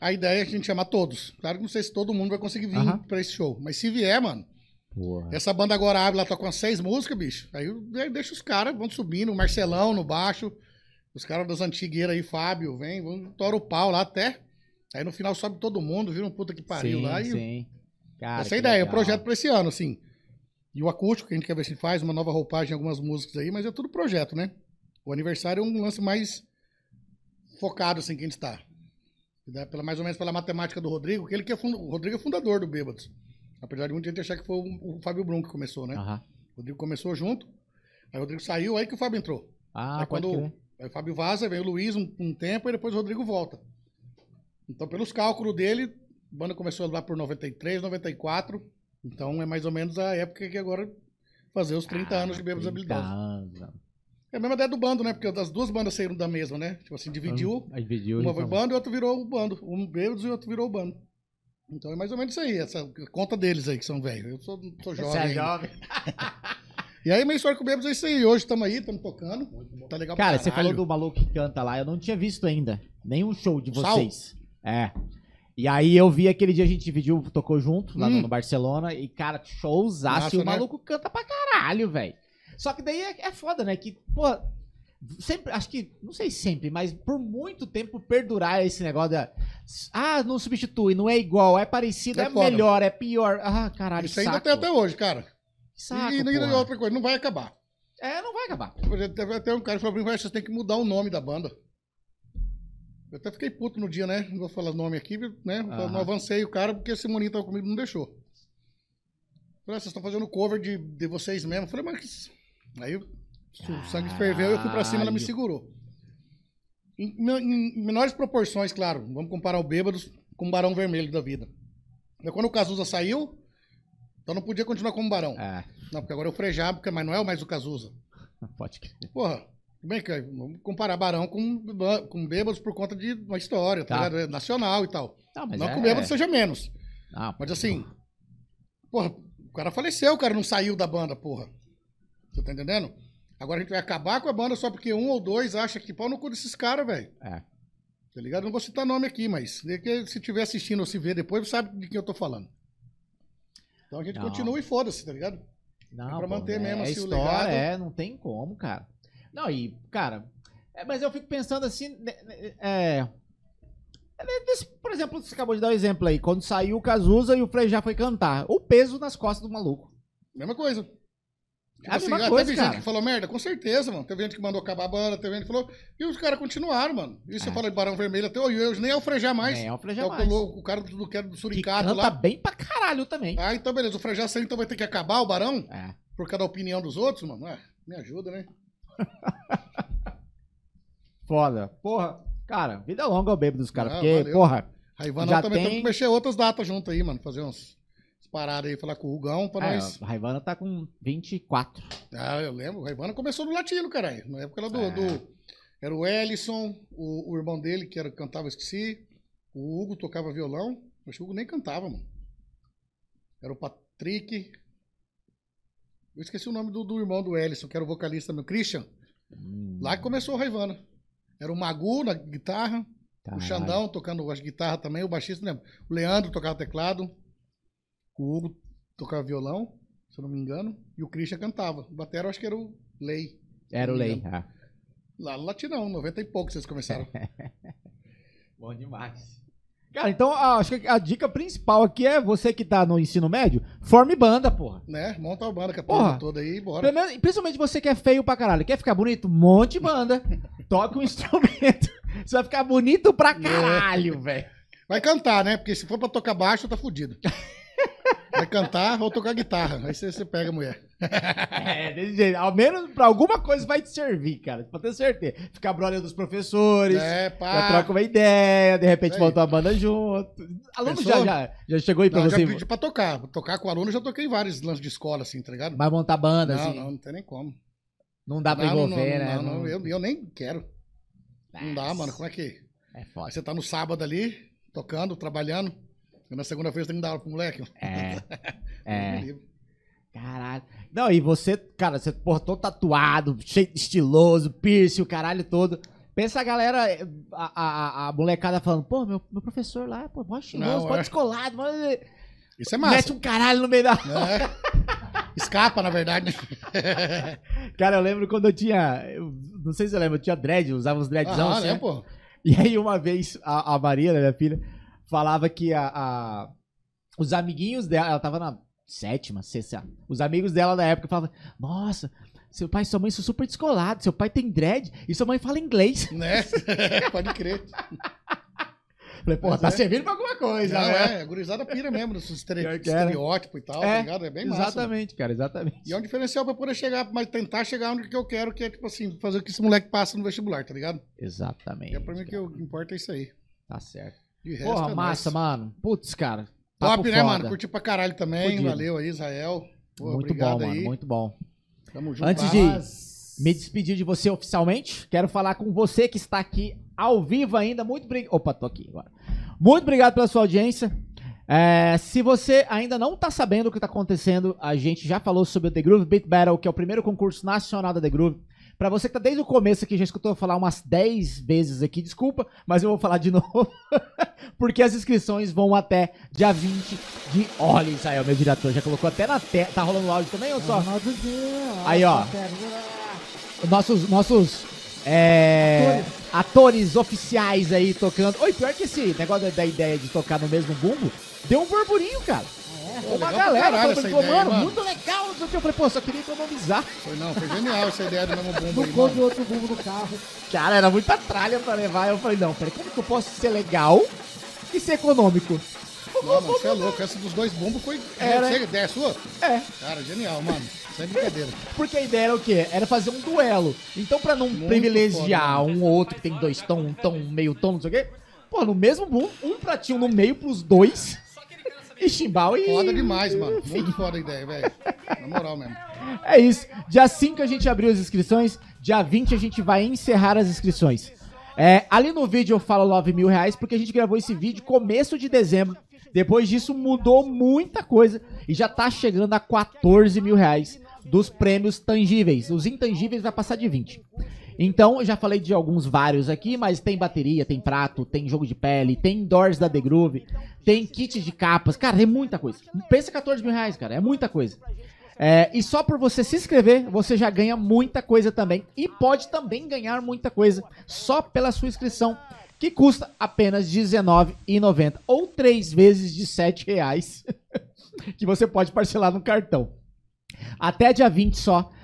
a ideia é a gente chamar todos. Claro que não sei se todo mundo vai conseguir vir Aham. pra esse show. Mas se vier, mano, Porra. essa banda agora abre, ela tá com as seis músicas, bicho. Aí aí deixa os caras, vão subindo, o Marcelão no baixo, os caras das antigueiras aí, Fábio, vem, vão tora o pau lá até. Aí no final sobe todo mundo, vira um puta que pariu sim, lá. E sim. Cara, essa é a ideia, o legal. projeto pra esse ano, assim. E o acústico, que a gente quer ver se faz, uma nova roupagem em algumas músicas aí, mas é tudo projeto, né? O aniversário é um lance mais focado, assim, que a gente tá. Né? Pela, mais ou menos pela matemática do Rodrigo, que ele que é funda- o Rodrigo é fundador do Bêbados. Apesar de muita gente achar que foi o, o Fábio Brum que começou, né? Aham. O Rodrigo começou junto, aí o Rodrigo saiu, aí que o Fábio entrou. Ah, aí quando aí o Fábio vaza, vem o Luiz um, um tempo, e depois o Rodrigo volta. Então, pelos cálculos dele, a banda começou lá por 93, 94. Então, é mais ou menos a época que agora fazer os 30 anos de Bêbados 30 Habilidosos. É a mesma ideia do bando, né? Porque as duas bandas saíram da mesma, né? Tipo assim, dividiu. Aí dividiu. Uma foi então. bando e outro virou o bando. Um Bêbados e outro virou o bando. Então é mais ou menos isso aí, essa conta deles aí, que são velhos. Eu sou, sou jovem. Você é jovem. E aí, minha história com o Bêbados é isso aí. Hoje estamos aí, estamos tocando. Tá legal pra Cara, você falou do maluco que canta lá, eu não tinha visto ainda. Nenhum show de Sal? É. E aí eu vi aquele dia a gente dividiu, tocou junto lá no- Hum. no Barcelona. E, cara, showzaço. Massa, E o né? maluco canta pra caralho, velho. Só que daí é, é foda, né? Que, pô, sempre, acho que, não sei sempre, mas por muito tempo perdurar esse negócio da. Ah, não substitui, não é igual, é parecido, É é, foda. melhor, é pior. Ah, caralho, Isso ainda saco. tem até hoje, cara. Saco, e, e porra. outra coisa, não vai acabar. É, não vai acabar. Por exemplo, Teve até um cara que falou pra mim, "Vai, vocês têm que mudar o nome da banda. Eu até fiquei puto no dia, né? Não vou falar o nome aqui, né? Eu. Não avancei o cara porque esse Simoninho tava comigo e não deixou. Falei, "Ah, vocês estão fazendo cover de, de vocês mesmo. Eu falei, mas... Aí o sangue ferveu, eu fui pra cima, ela me segurou. Em, em menores proporções, claro. Vamos comparar o Bêbados com o Barão Vermelho da vida. Mas quando o Cazuza saiu, então não podia continuar como Barão. É, Não, porque agora o Frejá, porque, mas não é mais o Cazuza. pode crer. Porra, tudo bem que vamos comparar Barão com, com Bêbados por conta de uma história, tá, Tá. ligado? É nacional e tal. Não, mas não é... que o Bêbado seja menos. Não, Mas assim, porra, o cara faleceu, o cara não saiu da banda, porra. Você tá entendendo? Agora a gente vai acabar com a banda só porque um ou dois acha que pau no cu desses caras, velho. É. Tá ligado? Não vou citar nome aqui, mas se tiver assistindo ou se ver depois, sabe de quem eu tô falando. Então a gente Não. continua e foda-se, tá ligado? Não, pra pô, manter é, mesmo, é assim, o história, legado. é, não tem como, cara. Não, e, cara, é, mas eu fico pensando assim, né, né, é, é, desse- por exemplo, você acabou de dar o exemplo aí, quando saiu o Cazuza e o Frejá foi cantar, o peso nas costas do maluco. Mesma coisa. Tipo É a mesma ah, coisa, teve cara. gente que falou merda? Com certeza, mano. Teve gente que mandou acabar a banda, teve gente que falou. E os caras continuaram, mano. E você É. fala de Barão Vermelho até hoje, nem é o Frejá mais. Nem é o Frejá é o, mais. colo- o cara do, que era do Que Suricato canta lá. bem pra caralho também. Ah, então beleza. O Frejá saiu, então vai ter que acabar o Barão? É. Por causa da opinião dos outros, mano? Ah, me ajuda, né? Foda. Porra, cara, vida longa ao bêbado dos caras, Ah, porque, valeu. porra, Raivana Já também tem- tem que mexer outras datas junto aí, mano. Fazer uns umas paradas aí, falar com o Rugão pra é, nós. a Raivana tá com 24. Ah, eu lembro. O Raivana começou no latino, caralho. Na época era do. É. do- era o Ellison, o, o irmão dele, que era, cantava, eu esqueci. O Hugo tocava violão. Acho que o Hugo nem cantava, mano. Era o Patrick. Eu esqueci o nome do, do irmão do Ellison, que era o vocalista meu, Christian. Hum, Lá que começou o Raivana. Era o Magu na guitarra, o. Xandão tocando as guitarras também, o baixista, lembra? O Leandro tocava teclado, o Hugo tocava violão, se eu não me engano, e o Christian cantava. O batera eu acho que era o Lei. Era o Lei. ah. Lá no Latinão, 90 e pouco vocês começaram. Bom demais. Cara, então ah, acho que a dica principal aqui é você que tá no ensino médio, forme banda, porra. né? Monta a banda com a Porra. toda aí e bora. Menos- Principalmente você que é feio pra caralho. Quer ficar bonito? Monte banda. Toca um instrumento. Você vai ficar bonito pra caralho, velho. Vai cantar, né? Porque se for pra tocar baixo, tá fudido. Vai cantar ou tocar guitarra. Aí você, você pega a mulher. É, desse jeito. Ao menos pra alguma coisa vai te servir, cara. Pode ter certeza. Ficar brother dos professores. É, pá. troca uma ideia, de repente Aí. monta uma banda junto. Aluno já, já, já chegou aí pra Não, você já pedi pra tocar. Tocar com aluno, já toquei em vários lances de escola, assim, tá ligado? vai montar banda, não, assim. não, não tem nem como. Não dá pra não, envolver, não, né? Não, não, eu, eu nem quero. Não dá, mano. Como é que. É Aí foda. você tá no sábado ali, tocando, trabalhando. Na segunda-feira tem que dar aula pro moleque. É. É. Caralho. Não, e você, cara, você, porra, todo tatuado, cheio de estiloso, piercing, o caralho todo. Pensa a galera, a, a, a molecada falando, pô, meu, meu professor lá, pô, mó estiloso, Não, mó é. descolado, mó... Isso é massa. mete um caralho no meio da... É. Escapa, na verdade. Cara, eu lembro quando eu tinha, eu não sei se você lembra, eu tinha dread, eu usava uns dreadzão Ah, assim, né? pô? E aí uma vez a, a Maria, né, minha filha, falava que a, a- os amiguinhos dela, ela tava na sétima, sexta, os amigos dela na época falavam, nossa, seu pai e sua mãe são super descolados, seu pai tem dread e sua mãe fala inglês. Né? Pode crer. Falei, porra, tá é. servindo pra alguma coisa, Não, né? é, a gurizada pira mesmo, nesses estere- Pior que era. estereótipo e tal, tá ligado? É bem massa. mano. Exatamente, cara, exatamente. E é um diferencial pra poder chegar, mas tentar chegar onde que eu quero, que é, tipo assim, fazer o que esse moleque passa no vestibular, tá ligado? Exatamente. E é pra mim que o que importa é isso aí. Tá certo. De resto Porra, é massa, nóis. mano. Putz, cara. Top, né, foda. mano? Curti pra caralho também. Fudido. Valeu aí, Israel. Muito bom, aí. mano, muito bom. Tamo junto. Antes de me despedir de você oficialmente, quero falar com você que está aqui ao vivo ainda. Muito obrigado. Opa, tô aqui agora. Muito obrigado pela sua audiência. É, se você ainda não tá sabendo o que tá acontecendo, a gente já falou sobre o The Groove Beat Battle, que é o primeiro concurso nacional da The Groove. Pra você que tá desde o começo aqui, já escutou falar umas 10 vezes aqui, desculpa, mas eu vou falar de novo. porque as inscrições vão até dia 20 de. Olha, Israel, meu diretor, já colocou até na tela. Tá rolando o áudio também ou só? Ronaldinho, Aí, ó. nossos nossos é, atores. oficiais aí tocando. Oi, pior que esse negócio da ideia de tocar no mesmo bumbo deu um burburinho, cara. Pô, Uma galera caralho falou, mano, mano. muito legal. Eu falei, pô, só queria economizar. Foi, não, foi genial essa ideia do mesmo bumbo Não coube outro bumbo no carro. Cara, era muita tralha pra levar. Eu falei, não, peraí, como que eu posso ser legal e ser econômico? Não, mano, você é louco. Essa dos dois bumbos foi. Era. Você, ideia sua? É, Cara, genial, mano. Sem brincadeira. porque a ideia era o quê? Era fazer um duelo. Então, pra não Muito privilegiar foda, um ou outro que tem dois tons, um tom, meio tom, não sei o quê, pô, no mesmo bumbo, um pratinho no meio pros dois. E chimbal e. Foda demais, mano. Muito foda a ideia, velho. Na moral mesmo. É isso. Dia 5 a gente abriu as inscrições. Dia 20 a gente vai encerrar as inscrições. É, ali no vídeo eu falo 9 mil reais porque a gente gravou esse vídeo começo de dezembro. Depois disso mudou muita coisa e já tá chegando a 14 mil reais dos prêmios tangíveis. Os intangíveis vai passar de 20. Então, eu já falei de alguns vários aqui, mas tem bateria, tem prato, tem jogo de pele, tem doors da The Groove, tem kit de capas. Cara, tem muita coisa. Pensa 14 mil reais, cara. É muita coisa. É, e só por você se inscrever, você já ganha muita coisa também. E pode também ganhar muita coisa só pela sua inscrição, que custa apenas R$19,90. Ou três vezes de 7 reais, que você pode parcelar no cartão. Até dia 20 só, é,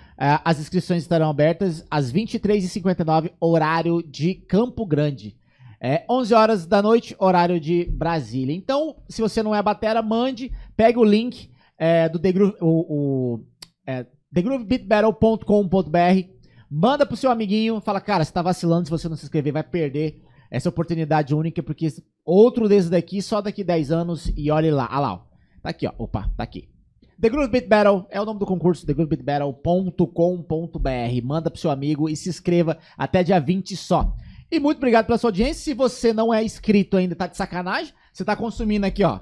as inscrições estarão abertas às 23h59, horário de Campo Grande. É 11 horas da noite, horário de Brasília. Então, se você não é batera, mande, pegue o link é, do The Groove, o, é, thegroovebeatbattle.com.br, manda pro seu amiguinho, fala, cara, você tá vacilando, se você não se inscrever, vai perder essa oportunidade única, porque outro desses daqui, só daqui 10 anos, e olhe lá, ah lá, ó. tá aqui, ó, opa, tá aqui. The Groove Beat Battle é o nome do concurso, thegroovebeatbattle.com.br. Manda pro seu amigo e se inscreva até dia 20 só. E muito obrigado pela sua audiência. Se você não é inscrito ainda, tá de sacanagem, você tá consumindo aqui, ó.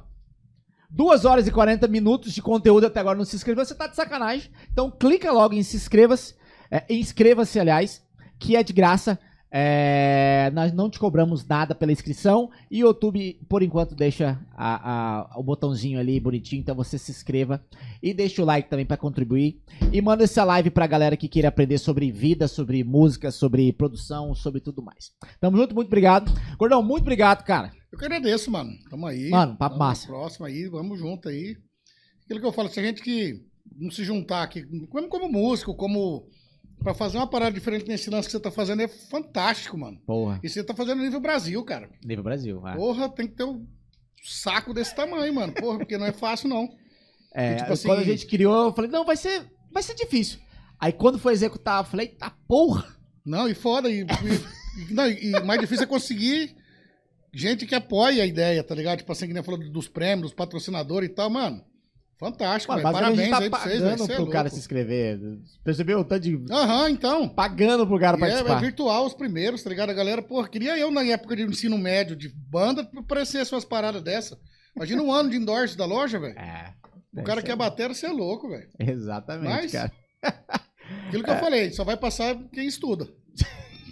2 horas e 40 minutos de conteúdo até agora não se inscreveu, você tá de sacanagem. Então clica logo em se inscreva-se, é, inscreva-se, aliás, que é de graça. É, nós não te cobramos nada pela inscrição e o YouTube, por enquanto, deixa a- a- o botãozinho ali bonitinho, então você se inscreva e deixa o like também para contribuir e manda essa live pra galera que queira aprender sobre vida, sobre música, sobre produção, sobre tudo mais. Tamo junto, muito obrigado. Gordão, muito obrigado, cara. Eu que agradeço, mano. Tamo aí. Mano, papo Tamo massa. Próximo aí, vamos junto aí. Aquilo que eu falo, se a gente que não se juntar aqui, como, como músico, como pra fazer uma parada diferente nesse lance que você tá fazendo é fantástico, mano. Porra. E você tá fazendo nível Brasil, cara. Nível Brasil. ah. Porra, tem que ter um saco desse tamanho, mano. Porra, porque não é fácil, não. É, E, tipo assim- quando a gente criou, eu falei, não, vai ser, vai ser difícil. Aí quando foi executar, eu falei, tá porra. Não, e foda. E, e, não, e mais difícil é conseguir gente que apoia a ideia, tá ligado? Tipo assim, que nem falou dos prêmios, dos patrocinadores e tal, mano. Fantástico, velho. basicamente Parabéns a aí gente tá pra vocês, pagando é pro cara louco. se inscrever. Percebeu o tanto de... Aham, então. Pagando pro cara E é, é participar. virtual os primeiros, tá ligado? A galera, porra, queria eu na época de ensino médio de banda aparecer umas paradas dessa. Imagina um ano de endorse da loja, velho. É. O cara que é batera, você é louco, velho. Exatamente, Mas- cara. Aquilo É. que eu falei, só vai passar quem estuda.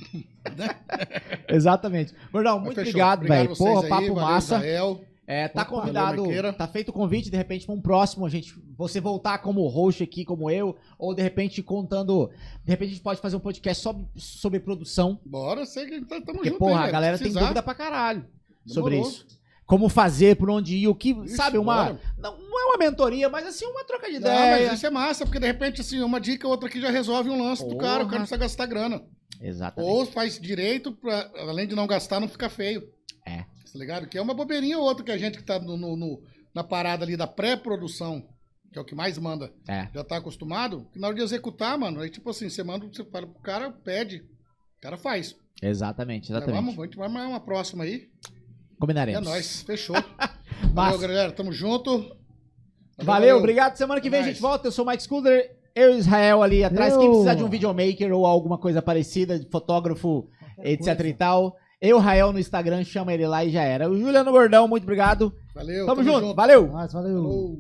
Exatamente. Gordão, muito fechou. obrigado, velho. Porra, aí, papo massa. Israel. É, tá Opa, convidado, tá feito o convite, de repente, pra um próximo, a gente, você voltar como host aqui, como eu, ou de repente contando, de repente a gente pode fazer um podcast só sobre produção, Bora, sei que tá, tamo porque, junto porra, aí, a galera Se tem precisar, dúvida pra caralho sobre Demorou. isso. Como fazer, por onde ir, o que, sabe, uma, bora. não, não é uma mentoria, mas assim, uma troca de Não, mas isso é massa, porque de repente, assim, uma dica, outra aqui já resolve um lance do cara, o cara Porra. não precisa gastar grana. Exatamente. Ou faz direito, pra, além de não gastar, não fica feio. É. Tá ligado? Que é uma bobeirinha ou outra que a gente que tá no, no- no- na parada ali da pré-produção, que é o que mais manda, É. já tá acostumado, que na hora de executar, mano, aí tipo assim, você manda, você fala pro cara, pede, o cara faz. Exatamente, Mas exatamente. Vamos, a gente vai mais uma próxima aí. Combinaremos. É nóis, fechou. Valeu, galera, tamo junto. Valeu, obrigado. Semana que vem a gente volta. Eu sou o Mike Scooter, eu e Israel ali atrás. Quem Eu. precisar de um videomaker ou alguma coisa parecida, de fotógrafo, etc e tal. Eu, Rael, no Instagram, chama ele lá e já era. O Juliano Gordão, muito obrigado. Valeu, Tamo, junto. valeu. Mas valeu. Falou.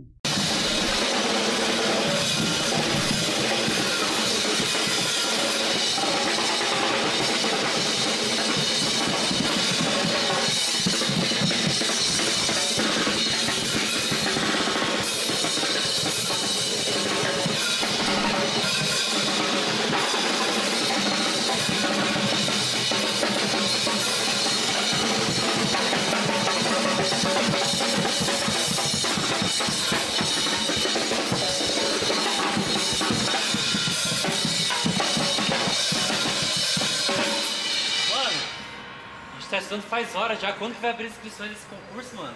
Quando que vai abrir inscrições desse concurso, mano?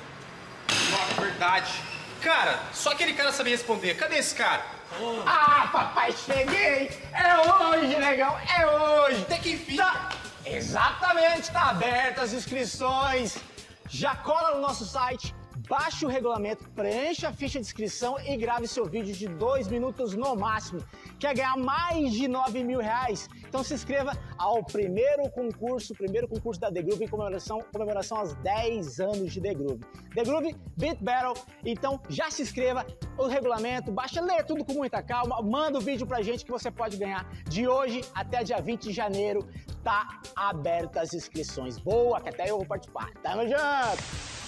Nossa, verdade. Cara, só aquele cara sabia responder. Cadê esse cara? Ah, papai, cheguei! É hoje, negão, é hoje! Até que enfim. Tá, exatamente, tá abertas as inscrições. Já cola no nosso site, baixe o regulamento, preencha a ficha de inscrição e grave seu vídeo de dois minutos no máximo. Quer ganhar mais de 9 mil reais? Então se inscreva ao primeiro concurso, primeiro concurso da The Groove em comemoração, comemoração aos 10 anos de The Groove. The Groove Beat Battle. Então já se inscreva, o regulamento, baixa, lê tudo com muita calma, manda o vídeo pra gente que você pode ganhar. De hoje até dia 20 de janeiro, tá aberta as inscrições. Boa, que até eu vou participar. Tamo junto!